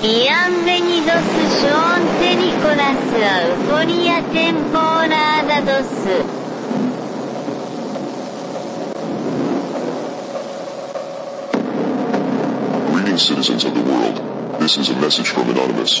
Bienvenidos Sean. Nicolas Euforia temporada 2. Greetings, citizens of the world. This is a message from Anonymous.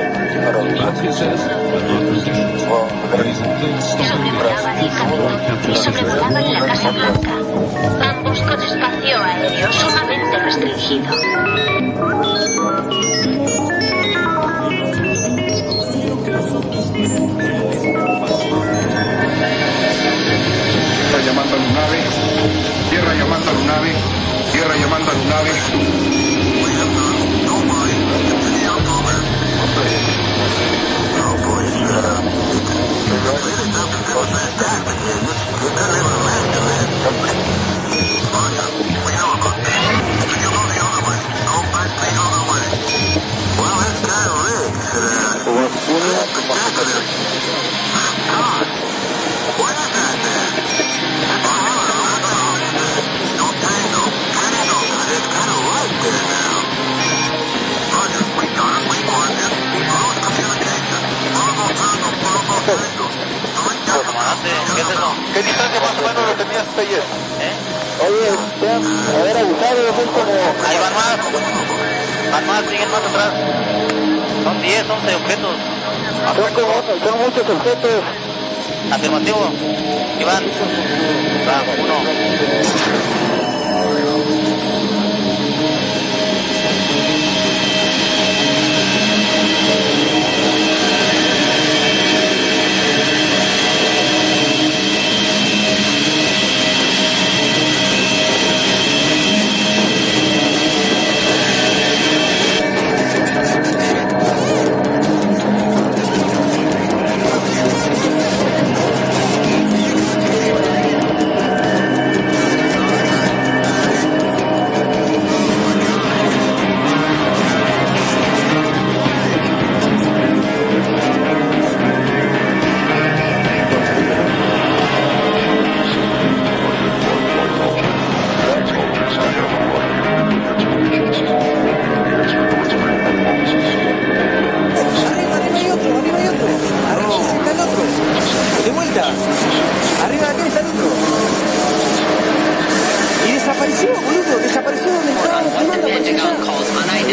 y sobrevolaban la Casa Blanca, ambos con espacio aéreo sumamente restringido. Tierra llamando a Lunave. Tierra llamando a Lunave. Tierra llamando a Lunave. Well, that's. Uh, well, ¿qué es eso? ¿Qué distancia más o menos lo tenías ayer? ¿Eh? Oye, ya, haber abusado, son como... Ahí van más. Van más, siguen más atrás. Son 10, 11 objetos. Son, como, son muchos objetos. Afirmativo. Iván. Va, uno.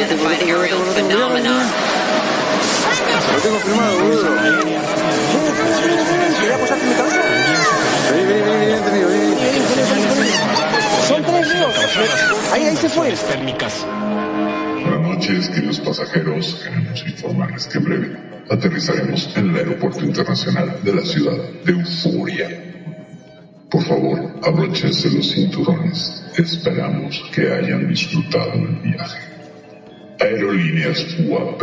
Aerial phenomenon. Lo tengo filmado, boludo. ¿Querés apoyarte en mi cabeza? Vení, vení, vení, vení, vení, vení. Son tres Leos. Ahí, ahí se fue. Buenas noches, queridos pasajeros. Queremos informarles que en breve aterrizaremos en el Aeropuerto Internacional de la ciudad de Euforia. Por favor, abróchense los cinturones. Esperamos que hayan disfrutado el viaje. Aerolíneas UAP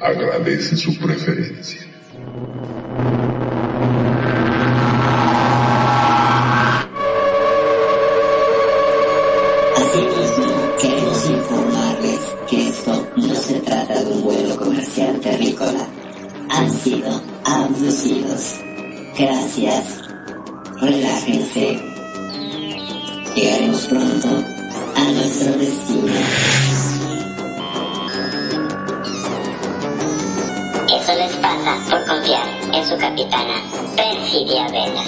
agradece su preferencia. Asimismo, queremos informarles que esto no se trata de un vuelo comercial terrícola. Han sido abducidos. Gracias. Relájense. Llegaremos pronto a nuestro destino. Les pasa por confiar en su capitana, Perfidia Vela.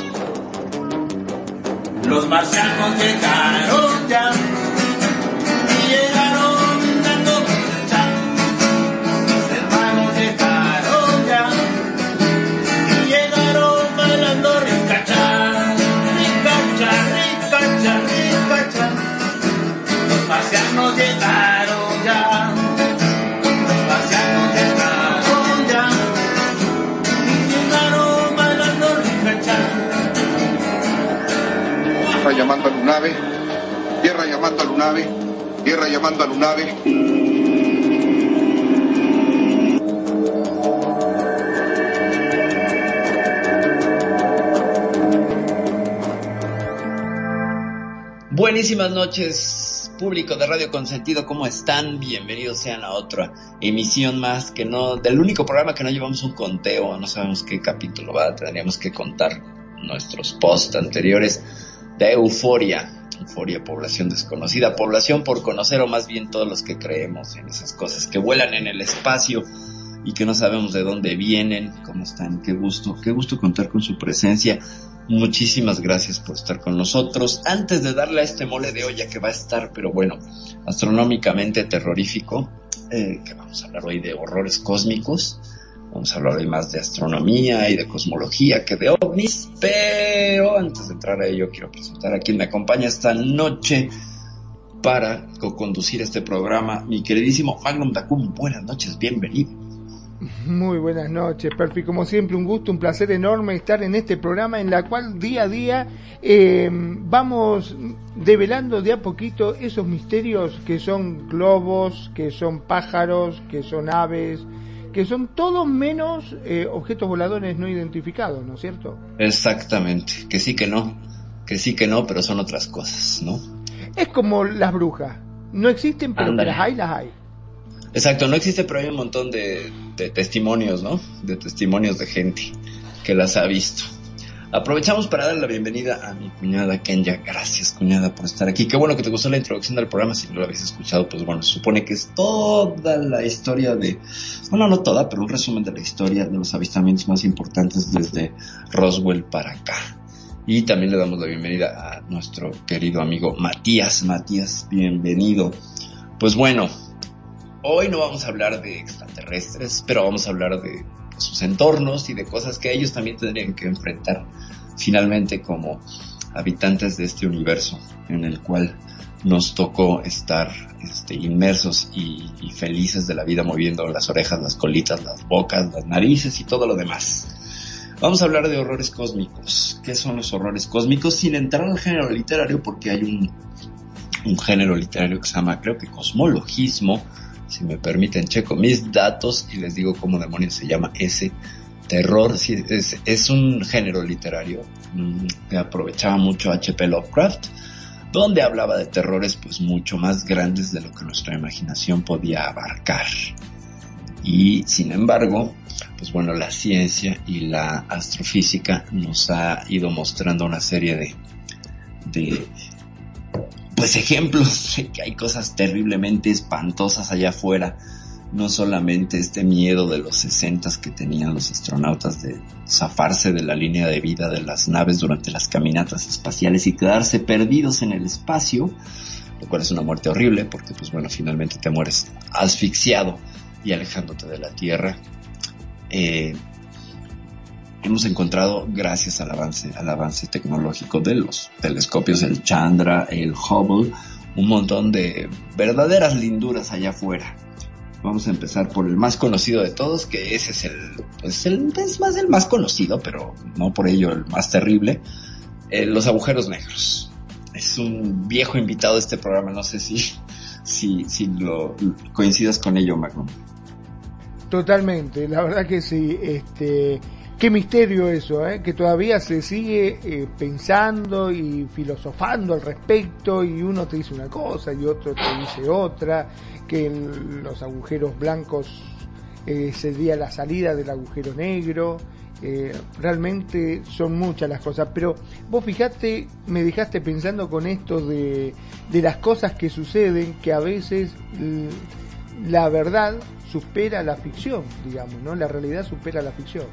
Los marcianos llegaron ya y llamando a Lunave. Tierra llamando a Lunave. Tierra llamando a Lunave. Buenísimas noches, público de Radio Consentido, ¿cómo están? Bienvenidos sean a otra emisión más que no, del único programa que no llevamos un conteo, no sabemos qué capítulo va, tendríamos que contar nuestros posts anteriores de Euforia, Euforia, población desconocida, población por conocer o más bien todos los que creemos en esas cosas que vuelan en el espacio y que no sabemos de dónde vienen, cómo están, qué gusto, qué gusto contar con su presencia. Muchísimas gracias por estar con nosotros. Antes de darle a este mole de olla que va a estar, pero bueno, astronómicamente terrorífico, eh, que vamos a hablar hoy de horrores cósmicos, vamos a hablar hoy más de astronomía y de cosmología que de ovnis, pero antes de entrar a ello quiero presentar a quien me acompaña esta noche para co-conducir este programa, mi queridísimo Magnum Dacum. Buenas noches, bienvenido. Muy buenas noches, Perfi. Como siempre, un gusto, un placer enorme estar en este programa en la cual día a día eh, vamos develando de a poquito esos misterios que son globos, que son pájaros, que son aves, que son todos menos eh, objetos voladores no identificados, ¿no es cierto? Exactamente, que sí que no, que sí que no, pero son otras cosas, ¿no? Es como las brujas. No existen, pero las hay, las hay. Exacto, no existe, pero hay un montón de, de testimonios, ¿no? De testimonios de gente que las ha visto. Aprovechamos para dar la bienvenida a mi cuñada Kenya. Gracias, cuñada, por estar aquí. Qué bueno que te gustó la introducción del programa. Si no lo habéis escuchado, pues bueno, se supone que es toda la historia de, bueno, no toda, pero un resumen de la historia de los avistamientos más importantes desde Roswell para acá. Y también le damos la bienvenida a nuestro querido amigo Matías. Matías, bienvenido. Pues bueno, Hoy no vamos a hablar de extraterrestres, pero vamos a hablar de sus entornos y de cosas que ellos también tendrían que enfrentar finalmente como habitantes de este universo en el cual nos tocó estar este, inmersos y, felices de la vida moviendo las orejas, las colitas, las bocas, las narices y todo lo demás. Vamos a hablar de horrores cósmicos. ¿Qué son los horrores cósmicos? Sin entrar al género literario porque hay un, un género literario que se llama, creo que cosmologismo, si me permiten, checo mis datos y les digo cómo demonios se llama ese terror. Sí, es, es un género literario mm, que aprovechaba mucho H.P. Lovecraft, donde hablaba de terrores pues mucho más grandes de lo que nuestra imaginación podía abarcar. Y sin embargo, pues bueno, la ciencia y la astrofísica nos ha ido mostrando una serie de, de pues ejemplos de que hay cosas terriblemente espantosas allá afuera. No solamente este miedo de los sesentas que tenían los astronautas de zafarse de la línea de vida de las naves durante las caminatas espaciales y quedarse perdidos en el espacio, lo cual es una muerte horrible porque pues bueno, finalmente te mueres asfixiado y alejándote de la Tierra. Eh, hemos encontrado, gracias al avance, al avance tecnológico de los telescopios, el Chandra, el Hubble, un montón de verdaderas linduras allá afuera. Vamos a empezar por el más conocido de todos, que ese es el, pues el, es más el más conocido, pero no por ello el más terrible, eh, los agujeros negros. Es un viejo invitado de este programa, no sé si, si, si lo coincidas con ello, Magnum. Totalmente, la verdad que sí. Este, qué misterio eso, ¿eh? que todavía se sigue eh, pensando y filosofando al respecto y uno te dice una cosa y otro te dice otra, que los agujeros blancos eh, sería la salida del agujero negro. eh, realmente son muchas las cosas, pero vos fijate, me dejaste pensando con esto de, de las cosas que suceden, que a veces la verdad supera la ficción, digamos, ¿no? La realidad supera la ficción.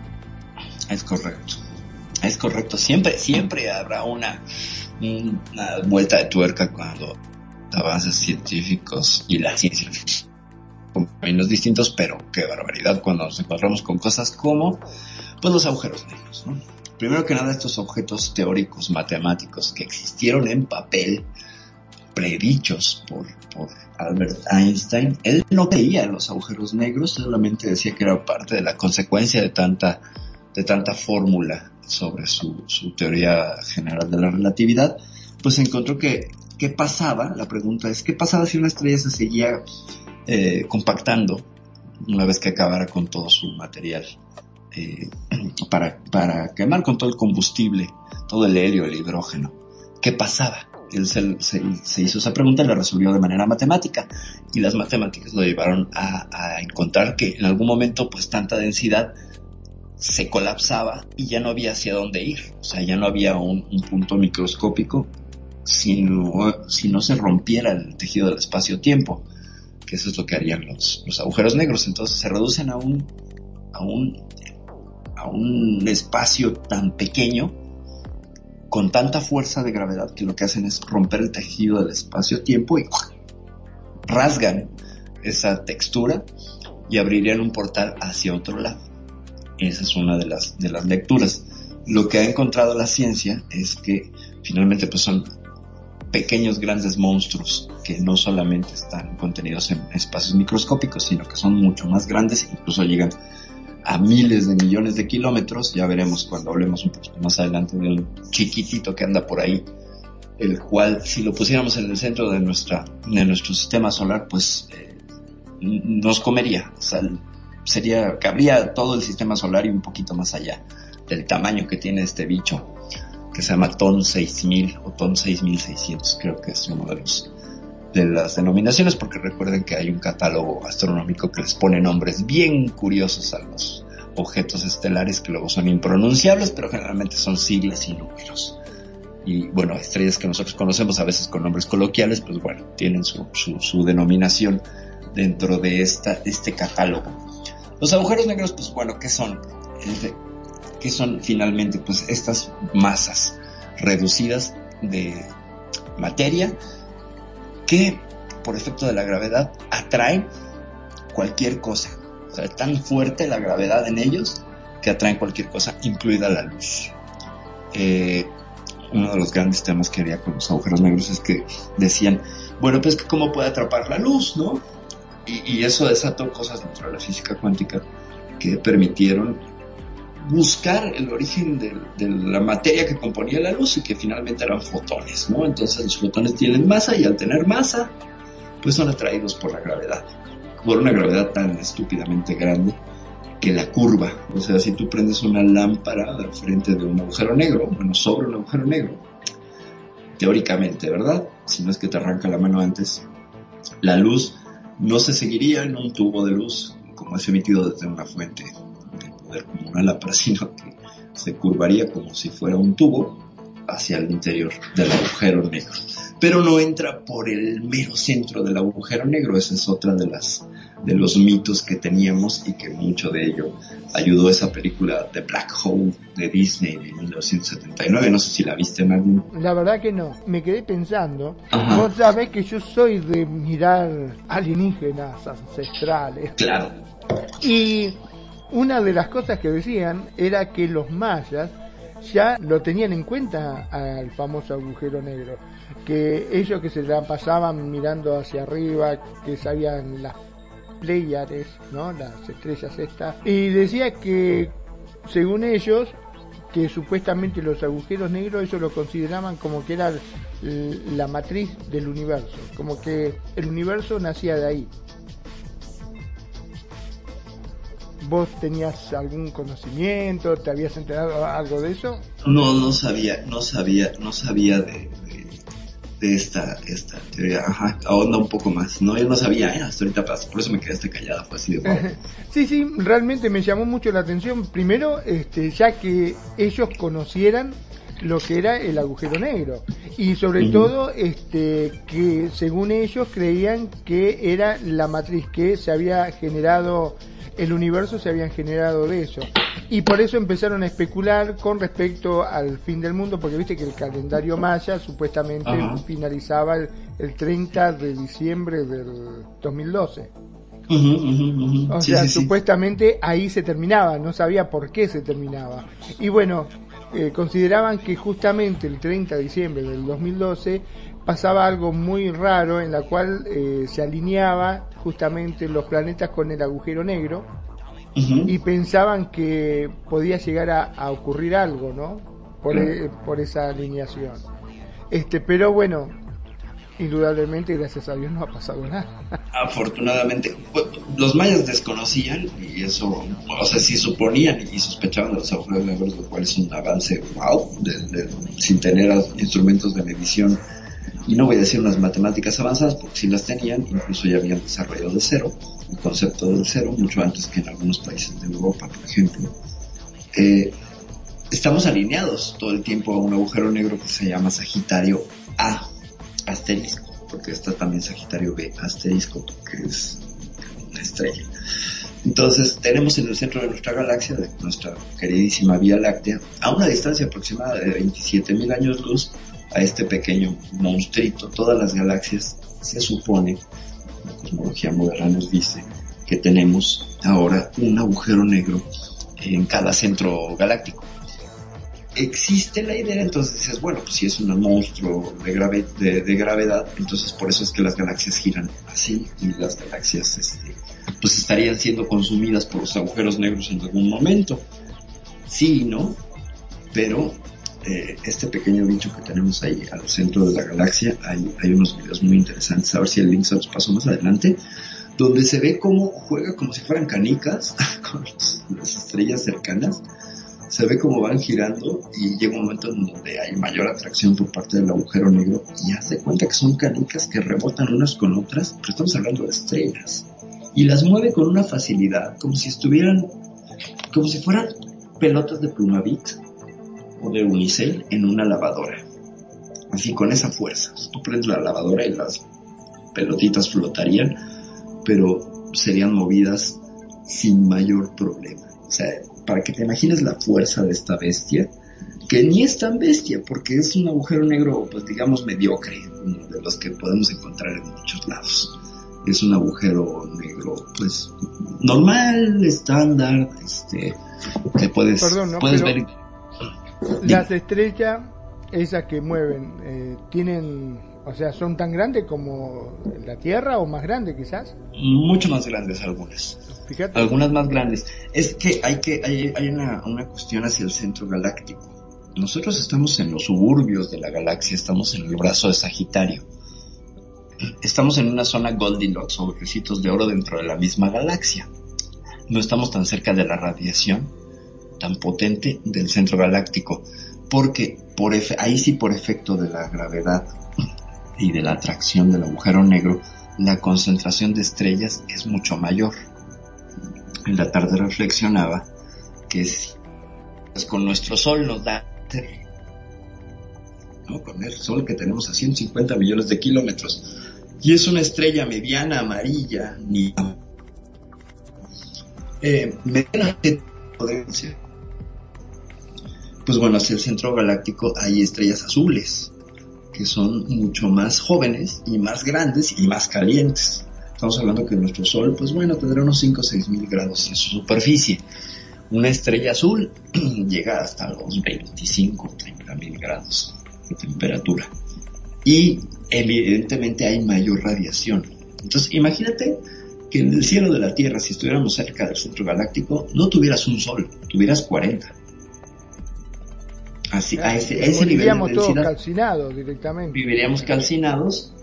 Es correcto. Es correcto. Siempre, siempre habrá una, vuelta de tuerca cuando avances científicos y la ciencia con caminos distintos, pero qué barbaridad cuando nos encontramos con cosas como pues los agujeros negros, ¿no? Primero que nada, estos objetos teóricos matemáticos que existieron en papel, predichos por, por Albert Einstein, él no creía en los agujeros negros, solamente decía que era parte de la consecuencia de tanta, de tanta fórmula sobre su, su teoría general de la relatividad, pues encontró que qué pasaba, la pregunta es, ¿qué pasaba si una estrella se seguía eh, compactando una vez que acabara con todo su material? eh, para, para quemar con todo el combustible, todo el helio, el hidrógeno. ¿Qué pasaba? Él se, se- hizo esa pregunta y la resolvió de manera matemática. Y las matemáticas lo llevaron a, a encontrar que en algún momento, pues tanta densidad se colapsaba y ya no había hacia dónde ir. O sea, ya no había un, un punto microscópico si no, si no se rompiera el tejido del espacio-tiempo, que eso es lo que harían los, los agujeros negros. Entonces se reducen a un, a un, a un espacio tan pequeño con tanta fuerza de gravedad que lo que hacen es romper el tejido del espacio-tiempo y rasgan esa textura y abrirían un portal hacia otro lado. Esa es una de las, de las lecturas. Lo que ha encontrado la ciencia es que finalmente pues son pequeños grandes monstruos que no solamente están contenidos en espacios microscópicos, sino que son mucho más grandes, incluso llegan a miles de millones de kilómetros. Ya veremos cuando hablemos un poquito más adelante de un chiquitito que anda por ahí, el cual si lo pusiéramos en el centro de nuestra, de nuestro sistema solar, pues eh, nos comería. O sería, cabría todo el sistema solar y un poquito más allá del tamaño que tiene este bicho, que se llama TON 6000 o TON 6600, creo que es uno de los de las denominaciones, porque recuerden que hay un catálogo astronómico que les pone nombres bien curiosos a los objetos estelares que luego son impronunciables, pero generalmente son siglas y números. Y bueno, estrellas que nosotros conocemos a veces con nombres coloquiales, pues bueno, tienen su, su, su denominación dentro de esta, este catálogo. Los agujeros negros, pues bueno, ¿qué son? Este, ¿Qué son finalmente? Pues estas masas reducidas de materia que por efecto de la gravedad atraen cualquier cosa. O sea, es tan fuerte la gravedad en ellos que atraen cualquier cosa, incluida la luz. Eh, uno de los grandes temas que había con los agujeros negros es que decían, bueno, pues cómo puede atrapar la luz, ¿no? Y, y eso desató cosas dentro de la física cuántica que permitieron buscar el origen de, la materia que componía la luz y que finalmente eran fotones, ¿no? Entonces los fotones tienen masa y al tener masa, pues son atraídos por la gravedad, por una gravedad tan estúpidamente grande que la curva, o sea, si tú prendes una lámpara al frente de un agujero negro, bueno, sobre un agujero negro, teóricamente, ¿verdad? Si no es que te arranca la mano antes, la luz no se seguiría en un tubo de luz como es emitido desde una fuente poder como una lámpara, sino que se curvaría como si fuera un tubo hacia el interior del agujero negro. Pero no entra por el mero centro del agujero negro, esa es otra de las de los mitos que teníamos y que mucho de ello ayudó esa película The Black Hole de Disney de 1979, no sé si la viste en algún... La verdad que no, me quedé pensando, Ajá. vos sabés que yo soy de mirar alienígenas ancestrales. Claro. Y una de las cosas que decían era que los mayas ya lo tenían en cuenta al famoso agujero negro, que ellos que se la pasaban mirando hacia arriba, que sabían las Pleiades, ¿no? Las estrellas estas, y decía que según ellos que supuestamente los agujeros negros ellos lo consideraban como que era la matriz del universo, como que el universo nacía de ahí. ¿Vos tenías algún conocimiento? ¿Te habías enterado algo de eso? No, no sabía, no sabía, no sabía de, de, esta, esta teoría. Ajá, ahonda un poco más. No, yo no sabía, ¿eh? hasta ahorita pasó, por eso me quedaste callada, fue así de wow. Sí, sí, realmente me llamó mucho la atención. Primero, este, ya que ellos conocieran lo que era el agujero negro y sobre todo este que según ellos creían que era la matriz que se había generado el universo se habían generado de eso y por eso empezaron a especular con respecto al fin del mundo porque viste que el calendario maya supuestamente finalizaba el, el, 30 de diciembre del 2012 Uh -huh, uh -huh. o sí, sea, sí, supuestamente sí. ahí se terminaba, no sabía por qué se terminaba. Y bueno, eh, consideraban que justamente el 30 de diciembre del 2012 pasaba algo muy raro en la cual eh, se alineaba justamente los planetas con el agujero negro uh -huh. y pensaban que podía llegar a, a ocurrir algo, ¿no? Por, e, por esa alineación. Este, pero bueno, indudablemente, gracias a Dios, no ha pasado nada. Afortunadamente, pues, los mayas desconocían y eso, o sea, sí suponían y sospechaban de los agujeros negros, lo cual es un avance, wow, de- de- sin tener instrumentos de medición. Y no voy a decir unas matemáticas avanzadas, porque si las tenían, incluso ya habían desarrollado de cero, el concepto del cero, mucho antes que en algunos países de Europa, por ejemplo. Eh, estamos alineados todo el tiempo a un agujero negro que se llama Sagitario A, asterisco, porque está también Sagitario B, asterisco, que es una estrella. Entonces tenemos en el centro de nuestra galaxia, de nuestra queridísima Vía Láctea, a una distancia aproximada de 27.000 años luz, a este pequeño monstruito. Todas las galaxias se supone, la cosmología moderna nos dice, que tenemos ahora un agujero negro en cada centro galáctico existe la idea, entonces dices, bueno, pues si es un monstruo de, grave, de, gravedad, entonces por eso es que las galaxias giran así y las galaxias este, pues estarían siendo consumidas por los agujeros negros en algún momento. Sí no, pero eh, este pequeño bicho que tenemos ahí al centro de la galaxia, hay, hay unos videos muy interesantes, a ver si el link se los paso más adelante, donde se ve cómo juega como si fueran canicas con los- las estrellas cercanas se ve cómo van girando y llega un momento en donde hay mayor atracción por parte del agujero negro y hace cuenta que son canicas que rebotan unas con otras, pero estamos hablando de estrellas. Y las mueve con una facilidad, como si estuvieran, como si fueran pelotas de plumavit o de unicel en una lavadora. Así con esa fuerza. Tú prendes la lavadora y las pelotitas flotarían, pero serían movidas sin mayor problema. O sea, para que te imagines la fuerza de esta bestia, que ni es tan bestia, porque es un agujero negro, pues digamos, mediocre, uno de los que podemos encontrar en muchos lados. Es un agujero negro, pues, normal, estándar, este, que puedes, Perdón, ¿no? puedes Pero- ver. Las estrellas, esas que mueven, eh, tienen, o sea, son tan grandes como la Tierra o más grandes quizás. mucho más grandes algunas. Fíjate. Algunas más grandes. Es que hay que hay, hay una, una cuestión hacia el centro galáctico. Nosotros estamos en los suburbios de la galaxia, estamos en el brazo de Sagitario. Estamos en una zona Goldilocks o recitos de oro dentro de la misma galaxia. No estamos tan cerca de la radiación tan potente del centro galáctico, porque por ahí sí por efecto de la gravedad y de la atracción del agujero negro, la concentración de estrellas es mucho mayor. En la tarde reflexionaba que si pues con nuestro Sol nos da ¿no? con el Sol que tenemos a 150 millones de kilómetros y es una estrella mediana amarilla ni eh, mediana de potencia. Pues bueno hacia el centro galáctico hay estrellas azules que son mucho más jóvenes y más grandes y más calientes Estamos hablando que nuestro Sol, pues bueno, tendrá unos 5 o 6 mil grados en su superficie. Una estrella azul llega hasta los 25 o 30 mil grados de temperatura. Y evidentemente hay mayor radiación. Entonces, imagínate que en el cielo de la Tierra, si estuviéramos cerca del centro galáctico, no tuvieras un Sol, tuvieras 40. Así, a ese, a ese nivel de todos calcinados directamente. viviríamos calcinados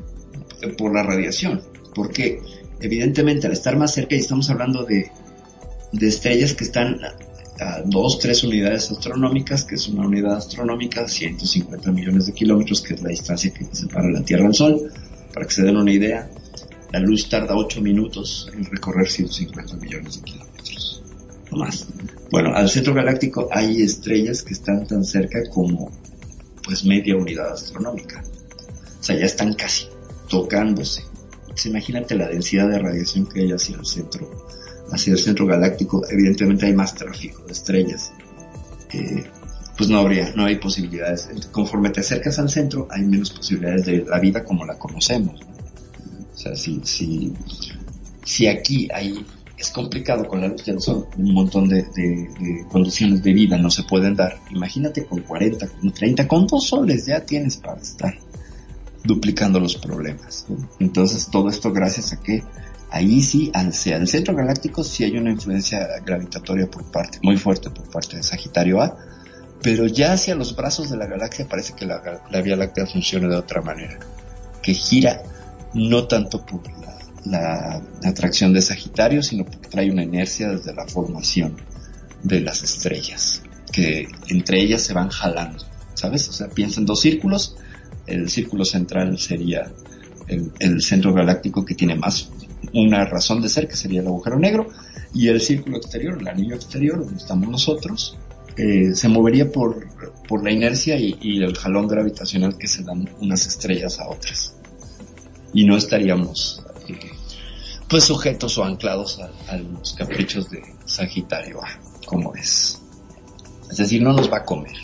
eh, por la radiación, porque evidentemente al estar más cerca y estamos hablando de, de estrellas que están a 2, 3 unidades astronómicas, que es una unidad astronómica, 150 millones de kilómetros, que es la distancia que separa la Tierra del Sol, para que se den una idea, la luz tarda 8 minutos en recorrer 150 millones de kilómetros, más. Bueno, al centro galáctico hay estrellas que están tan cerca como pues media unidad astronómica. O sea, ya están casi tocándose. Pues imagínate la densidad de radiación que hay hacia el centro, hacia el centro galáctico. Evidentemente hay más tráfico de estrellas. Pues no habría, no hay posibilidades. Conforme te acercas al centro, hay menos posibilidades de la vida como la conocemos. ¿no? O sea, si, si, si aquí hay, es complicado con la luz del sol, un montón de, de- de condiciones de vida no se pueden dar. Imagínate con 40, con 30, con dos soles ya tienes para estar duplicando los problemas. Entonces todo esto gracias a que ahí sí, al, el centro galáctico sí hay una influencia gravitatoria por parte, muy fuerte por parte de Sagitario A, Pero ya hacia los brazos de la galaxia parece que la, la Vía Láctea funciona de otra manera, que gira no tanto por la, la atracción de Sagitario, sino porque trae una inercia desde la formación de las estrellas, que entre ellas se van jalando, ¿sabes? O sea, piensa en dos círculos, el círculo central sería el, el centro galáctico que tiene más una razón de ser, que sería el agujero negro, y el círculo exterior, el anillo exterior, donde estamos nosotros, eh, se movería por, por la inercia y, y, el jalón gravitacional que se dan unas estrellas a otras. Y no estaríamos pues sujetos o anclados a, a, los caprichos de Sagitario, como es. Es decir, no nos va a comer.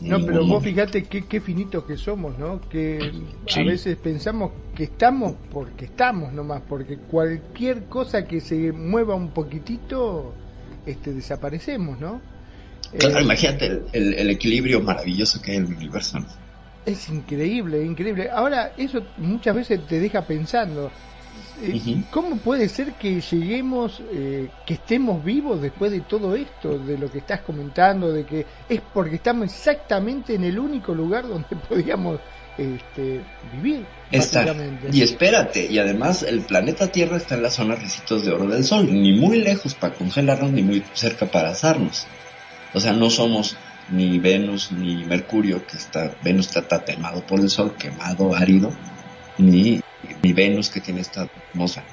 No, pero vos fíjate qué, qué finitos que somos, ¿no? Que sí. a veces pensamos que estamos porque estamos nomás, porque cualquier cosa que se mueva un poquitito, este, desaparecemos, ¿no? Claro, eh, imagínate el, el, el, equilibrio maravilloso que hay en el universo, ¿no? Es increíble, increíble. Ahora, eso muchas veces te deja pensando, eh. ¿Cómo puede ser que lleguemos, eh, que estemos vivos después de todo esto, de lo que estás comentando, de que es porque estamos exactamente en el único lugar donde podíamos este, vivir? Estar. Y espérate, y además el planeta Tierra está en la zona recitos de oro del Sol, ni muy lejos para congelarnos, ni muy cerca para asarnos. O sea, no somos ni Venus ni Mercurio, que está, Venus está temado por el Sol, quemado, árido, ni ni Venus que tiene esta atmósfera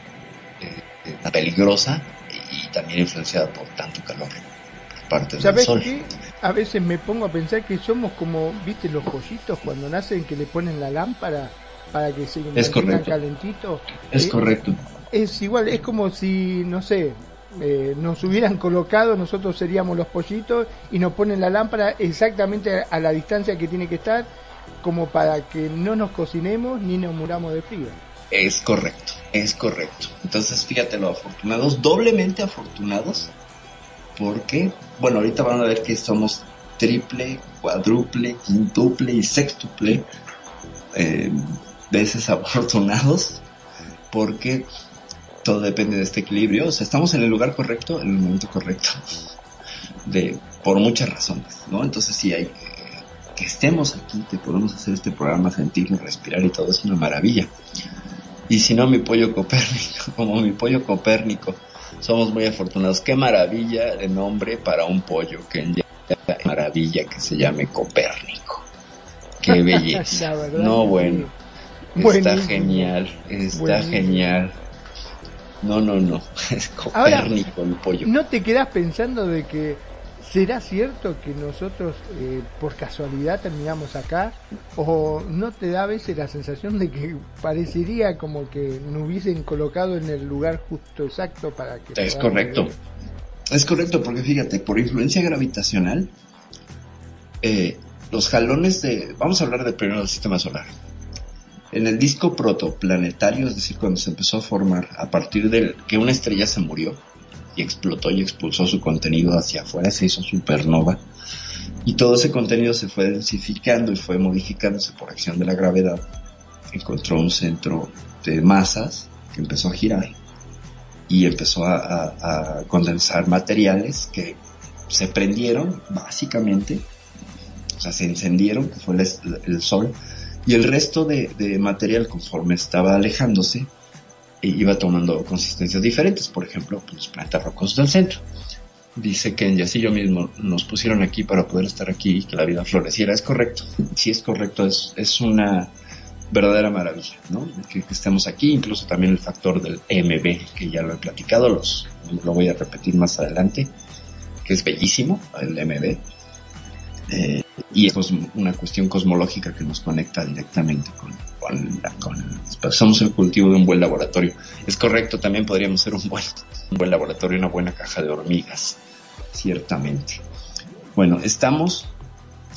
eh, eh, peligrosa y, y, también influenciada por tanto calor por parte ¿Sabes del sol. Qué? A veces me pongo a pensar que somos como, viste, los pollitos cuando nacen que le ponen la lámpara para que se es correcto. calentito. Es eh, correcto. Es igual, es como si, no sé, eh, nos hubieran colocado, nosotros seríamos los pollitos y nos ponen la lámpara exactamente a la distancia que tiene que estar como para que no nos cocinemos ni nos muramos de frío. Es correcto, es correcto. Entonces, fíjate lo afortunados, doblemente afortunados, porque, bueno, ahorita van a ver que somos triple, cuádruple, quintuple y sextuple eh, veces afortunados, porque todo depende de este equilibrio. O sea, estamos en el lugar correcto, en el momento correcto, de por muchas razones, ¿no? Entonces sí hay que estemos aquí, que podemos hacer este programa, sentir, respirar y todo es una maravilla. Y si no, mi pollo Copérnico, como mi pollo Copérnico, somos muy afortunados. Qué maravilla de nombre para un pollo, que maravilla que se llame Copérnico. Qué belleza. no, bueno. Está genial, está Buenísimo. genial. No, no, no. Es Copérnico Ahora, el pollo. ¿No te quedas pensando de que ¿Será cierto que nosotros eh, por casualidad terminamos acá? ¿O no te da a veces la sensación de que parecería como que nos hubiesen colocado en el lugar justo exacto para que... Es correcto. Es correcto, porque fíjate, por influencia gravitacional, eh, los jalones de... Vamos a hablar del primero del sistema solar. En el disco protoplanetario, es decir, cuando se empezó a formar a partir de que una estrella se murió, y explotó y expulsó su contenido hacia afuera, se hizo supernova. Y todo ese contenido se fue densificando y fue modificándose por acción de la gravedad. Encontró un centro de masas que empezó a girar y empezó a, condensar materiales que se prendieron básicamente, o sea, se encendieron, que fue el sol, y el resto de, material conforme estaba alejándose iba tomando consistencias diferentes, por ejemplo, pues, los planetas rocosos del centro. Dice que en Yacillo mismo nos pusieron aquí para poder estar aquí y que la vida floreciera. Es correcto, sí es correcto, es, es una verdadera maravilla, ¿no? Que, que, estemos aquí, incluso también el factor del MB, que ya lo he platicado, los, lo voy a repetir más adelante, que es bellísimo, el MB. Eh, y es una cuestión cosmológica que nos conecta directamente con, con, con, somos el cultivo de un buen laboratorio. Es correcto, también podríamos ser un buen, buen laboratorio, una buena caja de hormigas, ciertamente. Bueno, estamos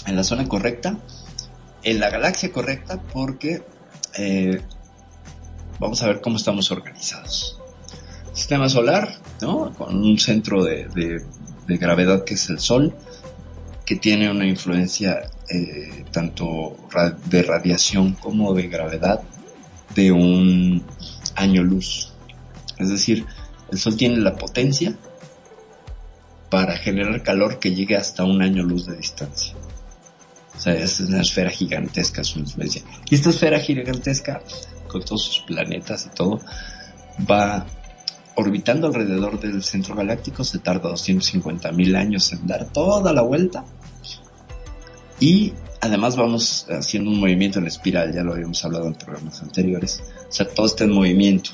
en la zona correcta, en la galaxia correcta, porque eh, vamos a ver cómo estamos organizados. Sistema solar, ¿no? Con un centro de gravedad que es el Sol, que tiene una influencia eh, tanto de radiación como de gravedad de un año luz. Es decir, el Sol tiene la potencia para generar calor que llegue hasta un año luz de distancia. O sea, es una esfera gigantesca su influencia. Y esta esfera gigantesca, con todos sus planetas y todo, va orbitando alrededor del centro galáctico, se tarda 250 mil años en dar toda la vuelta. Y además vamos haciendo un movimiento en espiral, ya lo habíamos hablado en programas anteriores. O sea, todo está en movimiento.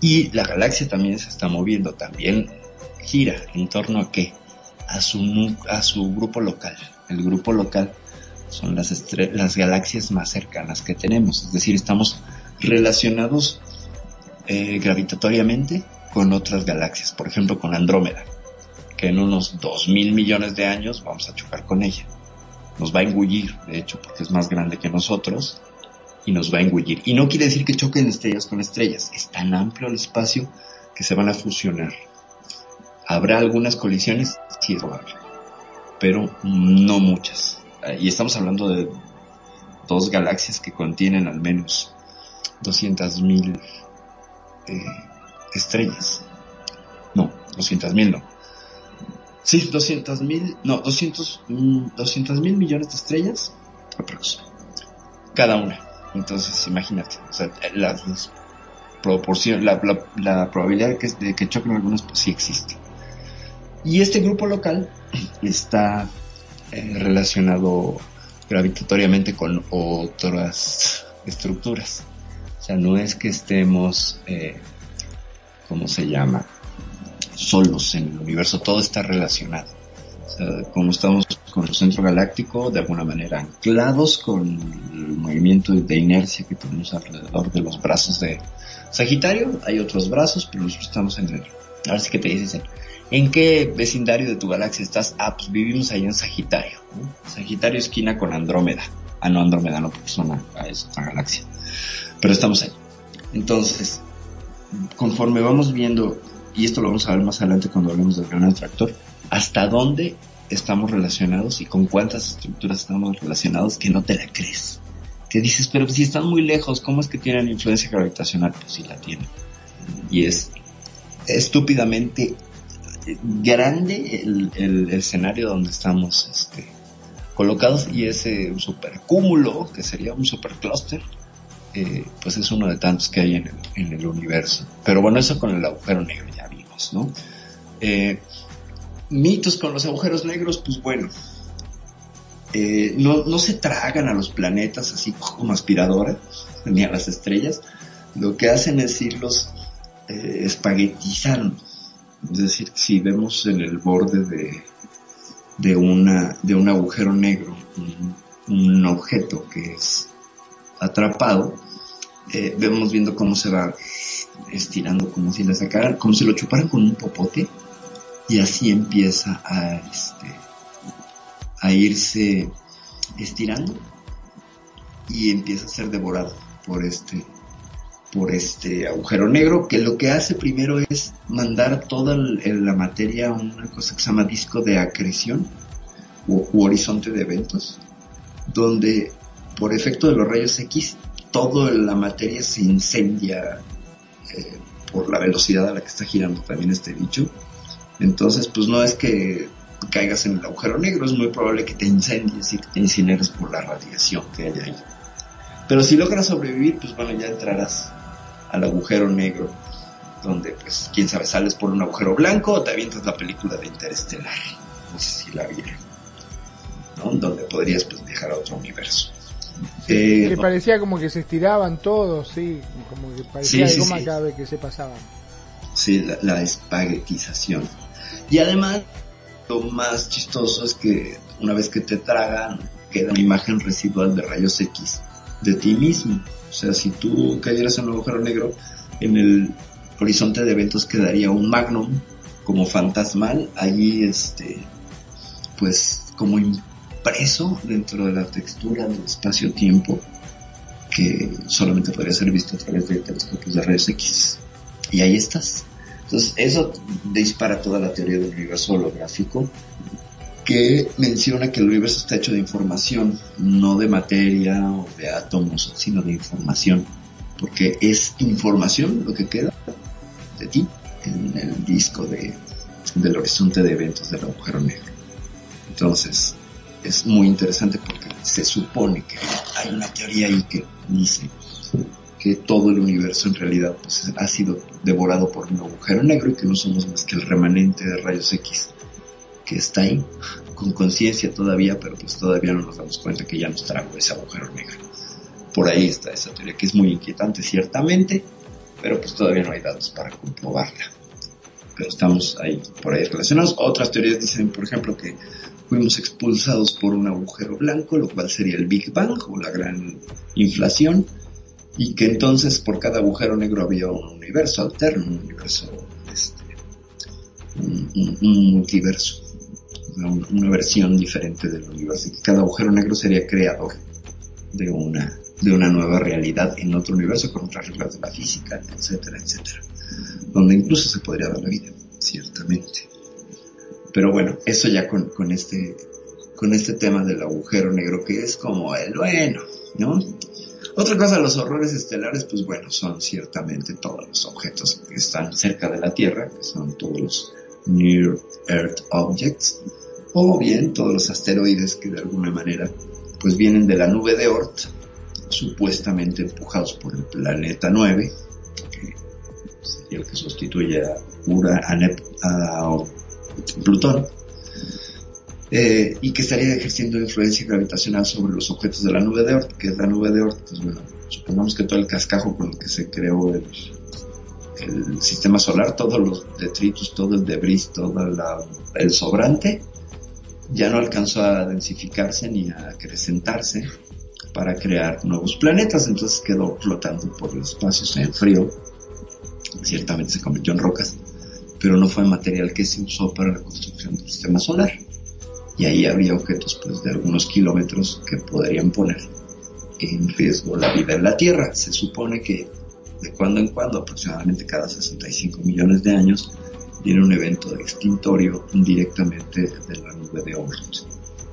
Y la galaxia también se está moviendo, también gira en torno a qué? A su, a su grupo local. El grupo local son las, las galaxias más cercanas que tenemos, es decir, estamos relacionados eh, gravitatoriamente con otras galaxias, por ejemplo con Andrómeda, que en unos 2 mil millones de años vamos a chocar con ella. Nos va a engullir, de hecho, porque es más grande que nosotros y nos va a engullir. Y no quiere decir que choquen estrellas con estrellas, es tan amplio el espacio que se van a fusionar. ¿Habrá algunas colisiones? Sí, es probable, pero no muchas. Eh, Y estamos hablando de dos galaxias que contienen al menos 200.000 eh, estrellas. No, 200.000 no. Sí, 200.000, no, 200 mil millones de estrellas. Cada una. Entonces, imagínate, o sea, las, proporción, la, la, probabilidad de que, de que choquen algunas, pues sí existe. Y este grupo local está eh, relacionado gravitatoriamente con otras estructuras. O sea, no es que estemos, eh, ¿cómo se llama? Solos en el universo, todo está relacionado. O sea, como estamos con el centro galáctico, de alguna manera anclados con el movimiento de inercia que tenemos alrededor de los brazos de Sagitario, hay otros brazos, pero nosotros estamos en el... Ahora sí que te dicen, ¿en qué vecindario de tu galaxia estás? Ah, pues vivimos ahí en Sagitario. Sagitario esquina con Andrómeda. Ah, no, Andrómeda no, porque es, una, es otra galaxia. Pero estamos ahí. Entonces, conforme vamos viendo, y esto lo vamos a ver más adelante cuando hablemos del gran atractor, hasta dónde estamos relacionados y con cuántas estructuras estamos relacionados que no te la crees. Que dices, pero si están muy lejos, ¿cómo es que tienen influencia gravitacional? Pues sí la tienen. Y es estúpidamente grande el, el, el escenario donde estamos este, colocados y ese supercúmulo, que sería un supercluster, eh, pues es uno de tantos que hay en el, en el, universo. Pero bueno, eso con el agujero negro ya vimos, ¿no? Eh, mitos con los agujeros negros, pues bueno, eh, no, no se tragan a los planetas así como aspiradoras, ni a las estrellas. Lo que hacen es irlos espaguetizando. Es decir, si vemos en el borde de, de, una, de un agujero negro un, objeto que es atrapado, eh, vemos viendo cómo se va estirando, como si le sacaran, como si lo chuparan con un popote, y así empieza a, este, a irse estirando y empieza a ser devorado por este, por este agujero negro, que lo que hace primero es mandar toda la materia a una cosa que se llama disco de acreción u horizonte de eventos, donde por efecto de los rayos X, toda la materia se incendia eh, por la velocidad a la que está girando también este bicho. Entonces, pues no es que caigas en el agujero negro, es muy probable que te incendies y que te incineres por la radiación que hay ahí. Pero si logras sobrevivir, pues bueno, ya entrarás al agujero negro, donde pues quién sabe, sales por un agujero blanco o te avientas la película de Interestelar, no sé si la vieron, ¿no? Donde podrías pues viajar a otro universo. Eh, que parecía como que se estiraban todos, sí, como que parecía sí, sí, goma sí. cada vez que se pasaban. Sí, la, la espaguetización. Y además, lo más chistoso es que una vez que te tragan, queda una imagen residual de rayos X de ti mismo. O sea, si tú cayeras en un agujero negro, en el horizonte de eventos quedaría un magnum como fantasmal, allí este, pues como impreso dentro de la textura del espacio-tiempo que solamente podría ser visto a través de telescopios de rayos X. Y ahí estás. Entonces, eso dispara toda la teoría del universo holográfico que menciona que el universo está hecho de información, no de materia o de átomos, sino de información. Porque es información lo que queda de ti en el disco de del horizonte de eventos del agujero negro. Entonces, es muy interesante porque se supone que hay una teoría ahí que dice que todo el universo en realidad pues, ha sido devorado por un agujero negro y que no somos más que el remanente de rayos X que está ahí con conciencia todavía, pero pues todavía no nos damos cuenta que ya nos trajo ese agujero negro. Por ahí está esa teoría que es muy inquietante ciertamente, pero pues todavía no hay datos para comprobarla. Pero estamos ahí por ahí relacionados. Otras teorías dicen, por ejemplo, que fuimos expulsados por un agujero blanco, lo cual sería el Big Bang o la gran inflación, y que entonces por cada agujero negro había un universo alterno, un universo, este, un multiverso, una, versión diferente del universo, cada agujero negro sería creador de una, de una nueva realidad en otro universo con otras reglas de la física, etcétera, etcétera, donde incluso se podría dar la vida, ciertamente. Pero bueno, eso ya con, con este, con este tema del agujero negro que es como el bueno, ¿no? Otra cosa, los horrores estelares, pues bueno, son ciertamente todos los objetos que están cerca de la Tierra, que son todos los Near Earth Objects, o bien todos los asteroides que de alguna manera pues vienen de la nube de Oort, supuestamente empujados por el planeta 9, que sería el que sustituye a, Ura, a, Nep- a Plutón, eh, y que estaría ejerciendo influencia gravitacional sobre los objetos de la nube de Oort, que es la nube de Oort, pues bueno, supongamos que todo el cascajo con el que se creó el, sistema solar, todos los detritus, todo el debris, todo el sobrante, ya no alcanzó a densificarse ni a acrecentarse para crear nuevos planetas, entonces quedó flotando por el espacio, se enfrió, ciertamente se convirtió en rocas, pero no fue material que se usó para la construcción del sistema solar. Y ahí habría objetos pues, de algunos kilómetros que podrían poner en riesgo la vida en la Tierra. Se supone que de cuando en cuando, aproximadamente cada 65 millones de años, viene un evento extintorio directamente de la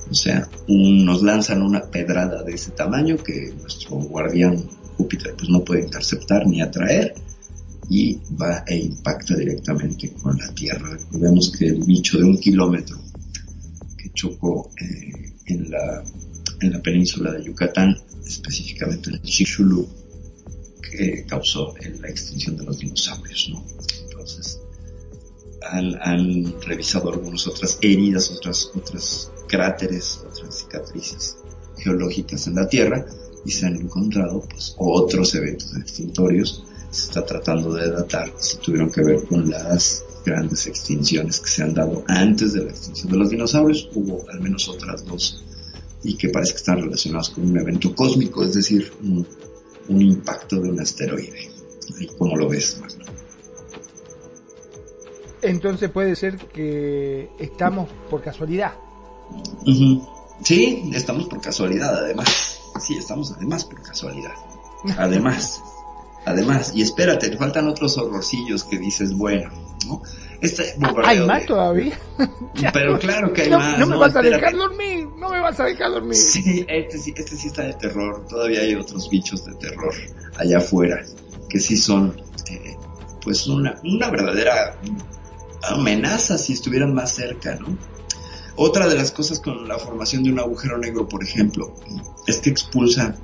O sea, nos lanzan una pedrada de ese tamaño que nuestro guardián Júpiter pues no puede interceptar ni atraer y va e impacta directamente con la Tierra. Recordemos que el bicho de un kilómetro que chocó eh, en, la, en la península de Yucatán, específicamente en Chicxulub, que causó la extinción de los dinosaurios, ¿no? Han, revisado algunas otras heridas, otras, otras cráteres, otras cicatrices geológicas en la Tierra y se han encontrado pues otros eventos extintorios. Se está tratando de datar si tuvieron que ver con las grandes extinciones que se han dado antes de la extinción de los dinosaurios. Hubo al menos otras dos y que parece que están relacionadas con un evento cósmico, es decir, un, impacto de un asteroide. Ahí como lo ves. Entonces puede ser que estamos por casualidad. Sí, estamos por casualidad, además. Sí, estamos además por casualidad. Además, además. Y espérate, te faltan otros horrorcillos que dices, bueno, ¿no? Este ¿Hay más de- todavía? Pero claro que hay no, más. no me vas a dejar dormir, no me vas a dejar dormir. Sí, este sí, este sí está de terror. Todavía hay otros bichos de terror allá afuera que sí son, eh, pues una, una verdadera amenaza si estuvieran más cerca, ¿no? Otra de las cosas con la formación de un agujero negro, por ejemplo, es que expulsa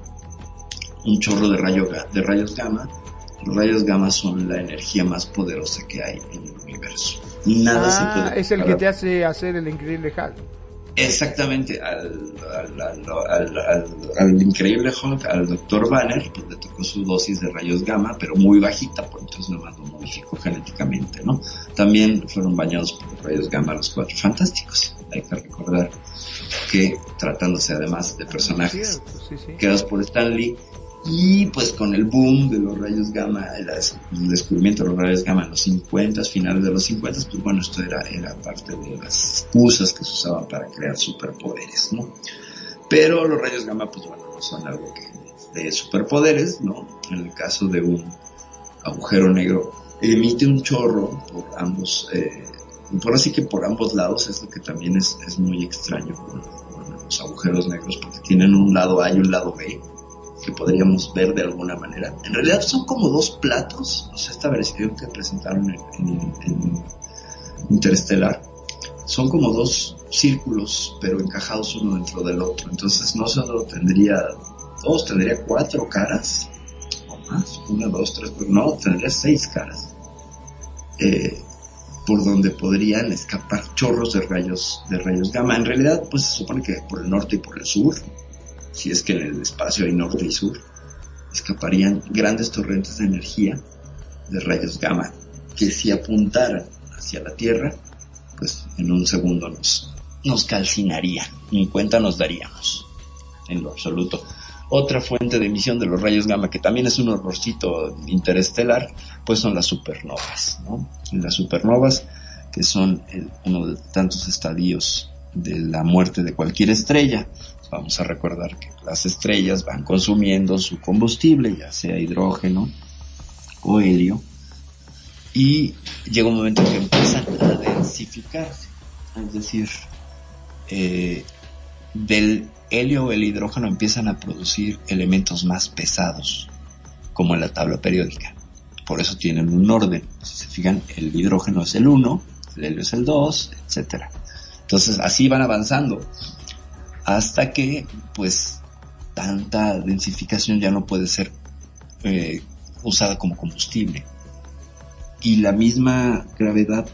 un chorro de, rayo, de rayos gamma. Los rayos gamma son la energía más poderosa que hay en el universo. Nada se Ah, puede es el que te hace hacer el increíble Hulk. Exactamente, al, al, al, al- al- al increíble Hulk, al Dr. Banner, pues le tocó su dosis de rayos gamma, pero muy bajita, por entonces nomás lo modificó genéticamente, ¿no? También fueron bañados por rayos gamma los cuatro fantásticos. Hay que recordar que tratándose además de personajes Cierto, sí, sí. creados por Stan Lee, y pues con el boom de los rayos gamma, el, des- el descubrimiento de los rayos gamma en los 50, finales de los 50, pues bueno, esto era, era parte de las excusas que se usaban para crear superpoderes, ¿no? Pero los rayos gamma, pues bueno, no son algo que de superpoderes, ¿no? En el caso de un agujero negro, emite un chorro por ambos, eh, por así que por ambos lados, es lo que también es, es muy extraño con los agujeros negros, porque tienen un lado A y un lado B, que podríamos ver de alguna manera. En realidad son como dos platos, o sea, esta versión que presentaron en, interestelar son como dos círculos, pero encajados uno dentro del otro. Entonces no solo tendría dos, tendría cuatro caras, o más, una, dos, tres, pero no, tendría seis caras, eh, por donde podrían escapar chorros de rayos, de rayos gamma. En realidad, pues se supone que por el norte y por el sur, si es que en el espacio hay norte y sur, escaparían grandes torrentes de energía de rayos gamma que si apuntaran hacia la Tierra, pues en un segundo nos, nos calcinaría, ni cuenta nos daríamos, en lo absoluto. Otra fuente de emisión de los rayos gamma, que también es un horrorcito interestelar, pues son las supernovas, ¿no? Las supernovas, que son uno de tantos estadios de la muerte de cualquier estrella. Vamos a recordar que las estrellas van consumiendo su combustible, ya sea hidrógeno o helio, y llega un momento en que empiezan a densificarse, es decir, eh, del helio o el hidrógeno empiezan a producir elementos más pesados, como en la tabla periódica. Por eso tienen un orden. Si se fijan, el hidrógeno es el 1, el helio es el 2, etcétera. Entonces así van avanzando hasta que pues tanta densificación ya no puede ser eh, usada como combustible. Y la misma gravedad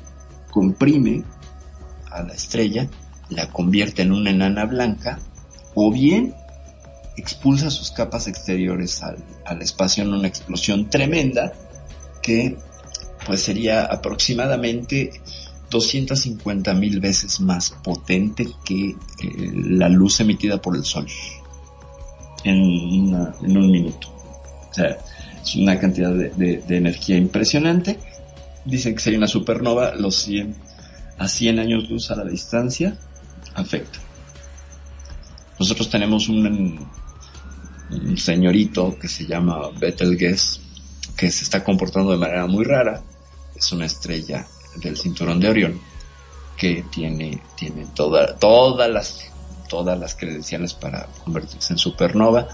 comprime a la estrella, la convierte en una enana blanca, o bien expulsa sus capas exteriores al, al espacio en una explosión tremenda que pues sería aproximadamente 250 mil veces más potente que eh, la luz emitida por el sol en, un minuto. O sea, es una cantidad de energía impresionante. Dicen que sería una supernova, los 100 a 100 años luz a la distancia afecta. Nosotros tenemos un, un señorito que se llama Betelgeuse que se está comportando de manera muy rara. Es una estrella del cinturón de Orión que tiene, tiene toda, todas las, todas las credenciales para convertirse en supernova.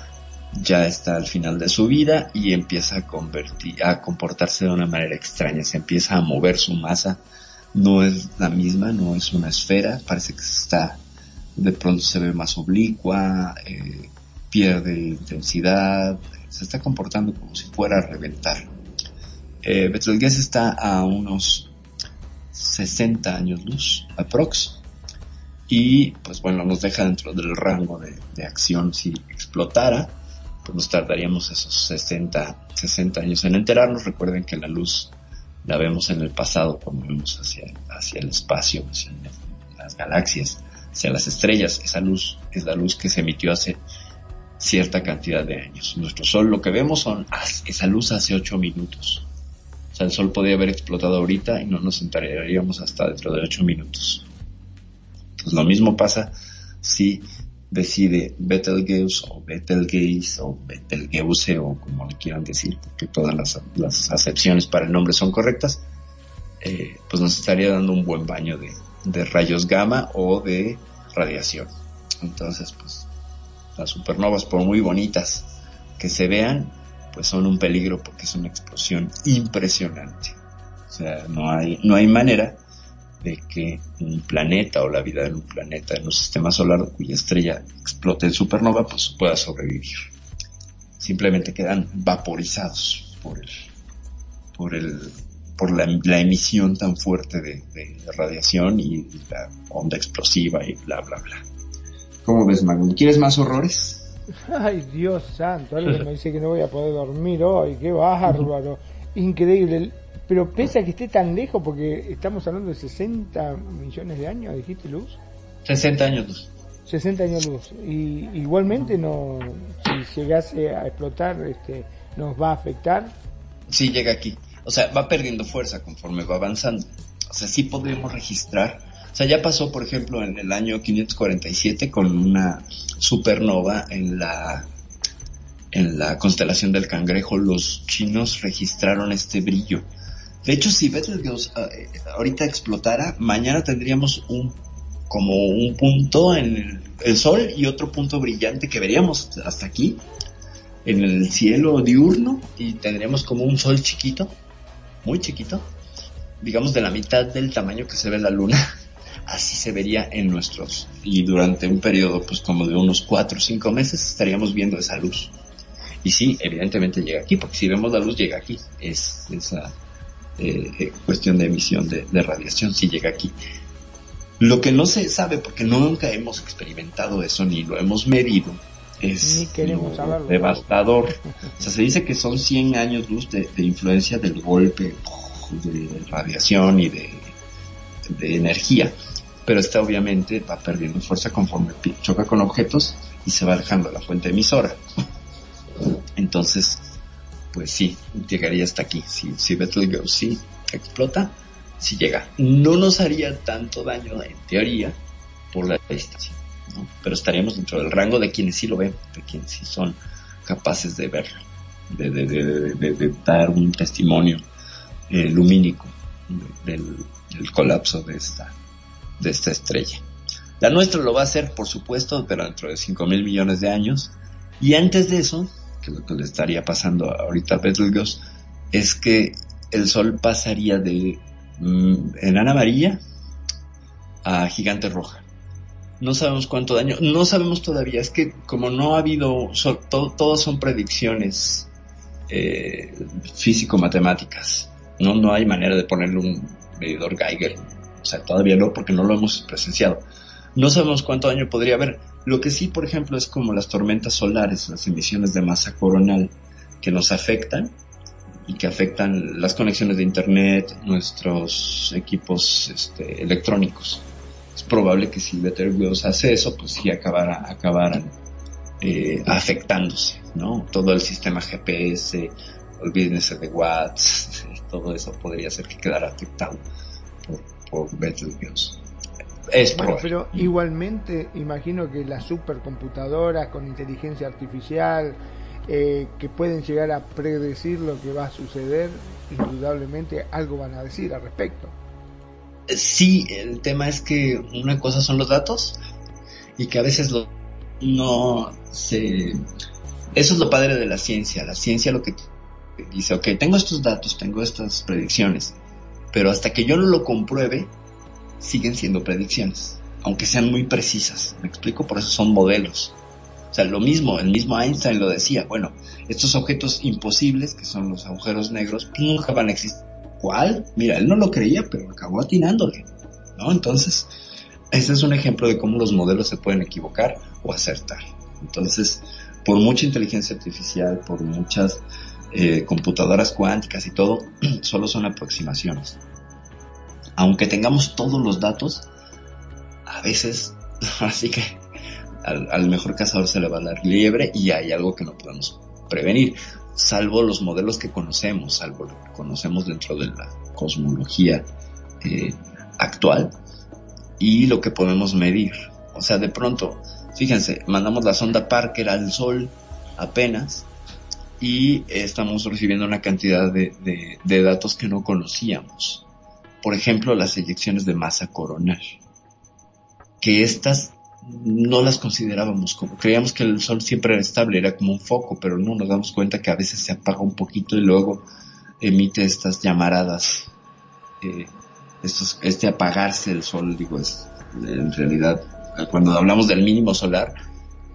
Ya está al final de su vida y empieza a convertir, a comportarse de una manera extraña. Se empieza a mover su masa. No es la misma, no es una esfera. Parece que está, de pronto se ve más oblicua, eh, pierde intensidad, se está comportando como si fuera a reventar. Eh, Betelgeuse está a unos 60 años luz, aprox, y pues bueno, nos deja dentro del rango de, de acción si explotara, pues nos tardaríamos esos 60, 60 años en enterarnos. Recuerden que la luz la vemos en el pasado cuando vemos hacia, hacia el espacio, hacia las galaxias, hacia las estrellas. Esa luz es la luz que se emitió hace cierta cantidad de años. Nuestro Sol lo que vemos son haz- esa luz hace 8 minutos. Sea, el Sol podría haber explotado ahorita y no nos enteraríamos hasta dentro de 8 minutos. Pues lo mismo pasa si decide Betelgeuse o Betelgeuse o Betelgeuse o como le quieran decir, porque todas las, acepciones para el nombre son correctas, eh, pues nos estaría dando un buen baño de, de rayos gamma o de radiación. Entonces, pues las supernovas, por muy bonitas que se vean, pues son un peligro porque es una explosión impresionante. O sea, no hay, no hay manera de que un planeta o la vida en un planeta en un sistema solar cuya estrella explote en supernova, pues pueda sobrevivir. Simplemente quedan vaporizados por el, por el, por la, emisión tan fuerte de, de radiación y la onda explosiva y bla bla bla. ¿Cómo ves, Magnum? ¿Quieres más horrores? Ay, Dios santo, alguien me dice que no voy a poder dormir hoy, qué bárbaro, increíble. Pero pese a que esté tan lejos, porque estamos hablando de 60 millones de años, dijiste Luz, 60 años luz. 60 años luz. Y igualmente no, si llegase a explotar, este, nos va a afectar. Sí, llega aquí. O sea, va perdiendo fuerza conforme va avanzando. O sea, sí podemos registrar. Sea, ya pasó, por ejemplo, en el año 547 con una supernova en la en la constelación del cangrejo. Los chinos registraron este brillo. De hecho, si Betelgeuse eh, ahorita explotara, mañana tendríamos un como un punto en el sol y otro punto brillante que veríamos hasta aquí en el cielo diurno y tendríamos como un sol chiquito, muy chiquito, digamos, de la mitad del tamaño que se ve la luna. Así se vería en nuestros. Y durante un periodo, pues como de unos cuatro o cinco meses, estaríamos viendo esa luz. Y sí, evidentemente llega aquí, porque si vemos la luz, llega aquí. Es esa eh, eh, cuestión de emisión de, de radiación, si llega aquí. Lo que no se sabe, porque nunca hemos experimentado eso ni lo hemos medido, es lo devastador. O sea, se dice que son 100 años luz de, de influencia del golpe de radiación y de, de energía. Pero esta obviamente va perdiendo fuerza conforme choca con objetos y se va alejando la fuente emisora. Entonces, pues sí, llegaría hasta aquí. Si, si Betelgeuse sí explota, si llega. No nos haría tanto daño en teoría por la distancia, ¿no? pero estaríamos dentro del rango de quienes sí lo ven, de quienes sí son capaces de verlo, de, dar un testimonio eh, lumínico de- del, del colapso de esta, de esta estrella. La nuestra lo va a hacer, por supuesto, pero dentro de 5 mil millones de años. Y antes de eso, que lo que le estaría pasando ahorita a Betelgeuse, es que el Sol pasaría de mm, enana amarilla a gigante roja. No sabemos cuánto daño, no sabemos todavía, es que como no ha habido, so- to- todas son predicciones eh, físico-matemáticas, no, no hay manera de ponerle un medidor Geiger, sea, todavía no, porque no lo hemos presenciado. No sabemos cuánto daño podría haber. Lo que sí, por ejemplo, es como las tormentas solares, las emisiones de masa coronal que nos afectan y que afectan las conexiones de internet, nuestros equipos este, electrónicos. Es probable que si Betelgeuse hace eso, pues sí acabara, acabaran eh, afectándose, ¿no? Todo el sistema GPS, olvídense de watts, todo eso podría ser que quedara afectado por, Betelgeuse. Es Bueno, pero igualmente imagino que las supercomputadoras con inteligencia artificial eh, que pueden llegar a predecir lo que va a suceder, indudablemente algo van a decir al respecto. Sí, el tema es que una cosa son los datos y que a veces lo, no se... Eso es lo padre de la ciencia. La ciencia lo que dice, ok, tengo estos datos, tengo estas predicciones, pero hasta que yo no lo compruebe, siguen siendo predicciones, aunque sean muy precisas. ¿Me explico? Por eso son modelos. O sea, lo mismo, el mismo Einstein lo decía, bueno, estos objetos imposibles, que son los agujeros negros, nunca van a existir. ¿Cuál? Mira, él no lo creía, pero acabó atinándole, ¿no? Entonces, ese es un ejemplo de cómo los modelos se pueden equivocar o acertar. Entonces, por mucha inteligencia artificial, por muchas eh, computadoras cuánticas y todo, solo son aproximaciones. Aunque tengamos todos los datos, a veces, así que al, mejor cazador se le va a dar liebre y hay algo que no podemos prevenir, salvo los modelos que conocemos, salvo lo que conocemos dentro de la cosmología eh, actual y lo que podemos medir. O sea, de pronto, fíjense, mandamos la sonda Parker al Sol apenas y estamos recibiendo una cantidad de, datos que no conocíamos. Por ejemplo, las eyecciones de masa coronal. Que estas no las considerábamos como, creíamos que el sol siempre era estable, era como un foco, pero no nos damos cuenta que a veces se apaga un poquito y luego emite estas llamaradas, eh, este apagarse del sol, digo, es en realidad, cuando hablamos del mínimo solar,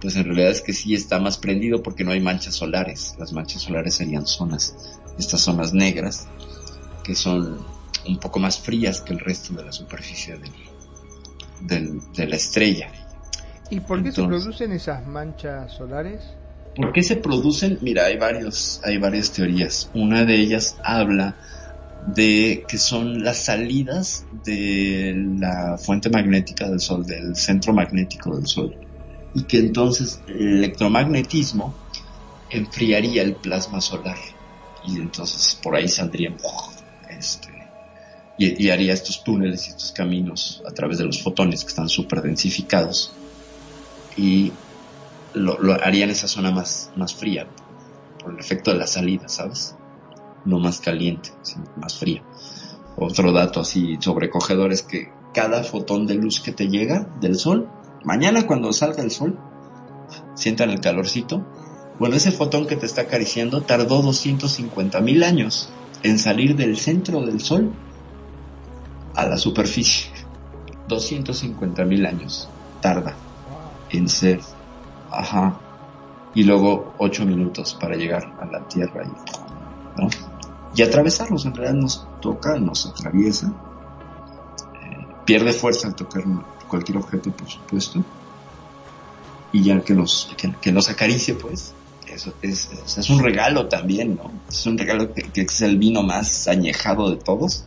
pues en realidad es que sí está más prendido porque no hay manchas solares, las manchas solares serían zonas, estas zonas negras, que son un poco más frías que el resto de la superficie del, del, de la estrella. ¿Y por qué Entonces- se producen esas manchas solares? ¿Por qué se producen? Mira, hay varios, hay varias teorías. Una de ellas habla de que son las salidas de la fuente magnética del Sol, del centro magnético del Sol. Y que entonces el electromagnetismo enfriaría el plasma solar. Y entonces por ahí saldrían este, y, haría estos túneles y estos caminos a través de los fotones que están súper densificados y lo, lo haría en esa zona más, más fría por el efecto de la salida, ¿sabes? No más caliente, sino más fría. Otro dato así sobrecogedor es que cada fotón de luz que te llega del sol, mañana cuando salga el sol, sientan el calorcito. Bueno, ese fotón que te está acariciando tardó 250 mil años en salir del centro del sol a la superficie. 250 mil años tarda en ser, ajá, y luego 8 minutos para llegar a la Tierra y, ¿no? y atravesarlos. En realidad nos toca, nos atraviesa, eh, pierde fuerza al tocar cualquier objeto, por supuesto, y ya que nos, que, que nos acaricie, pues, eso es, es, es un regalo también, ¿no? Es un regalo que, que es el vino más añejado de todos.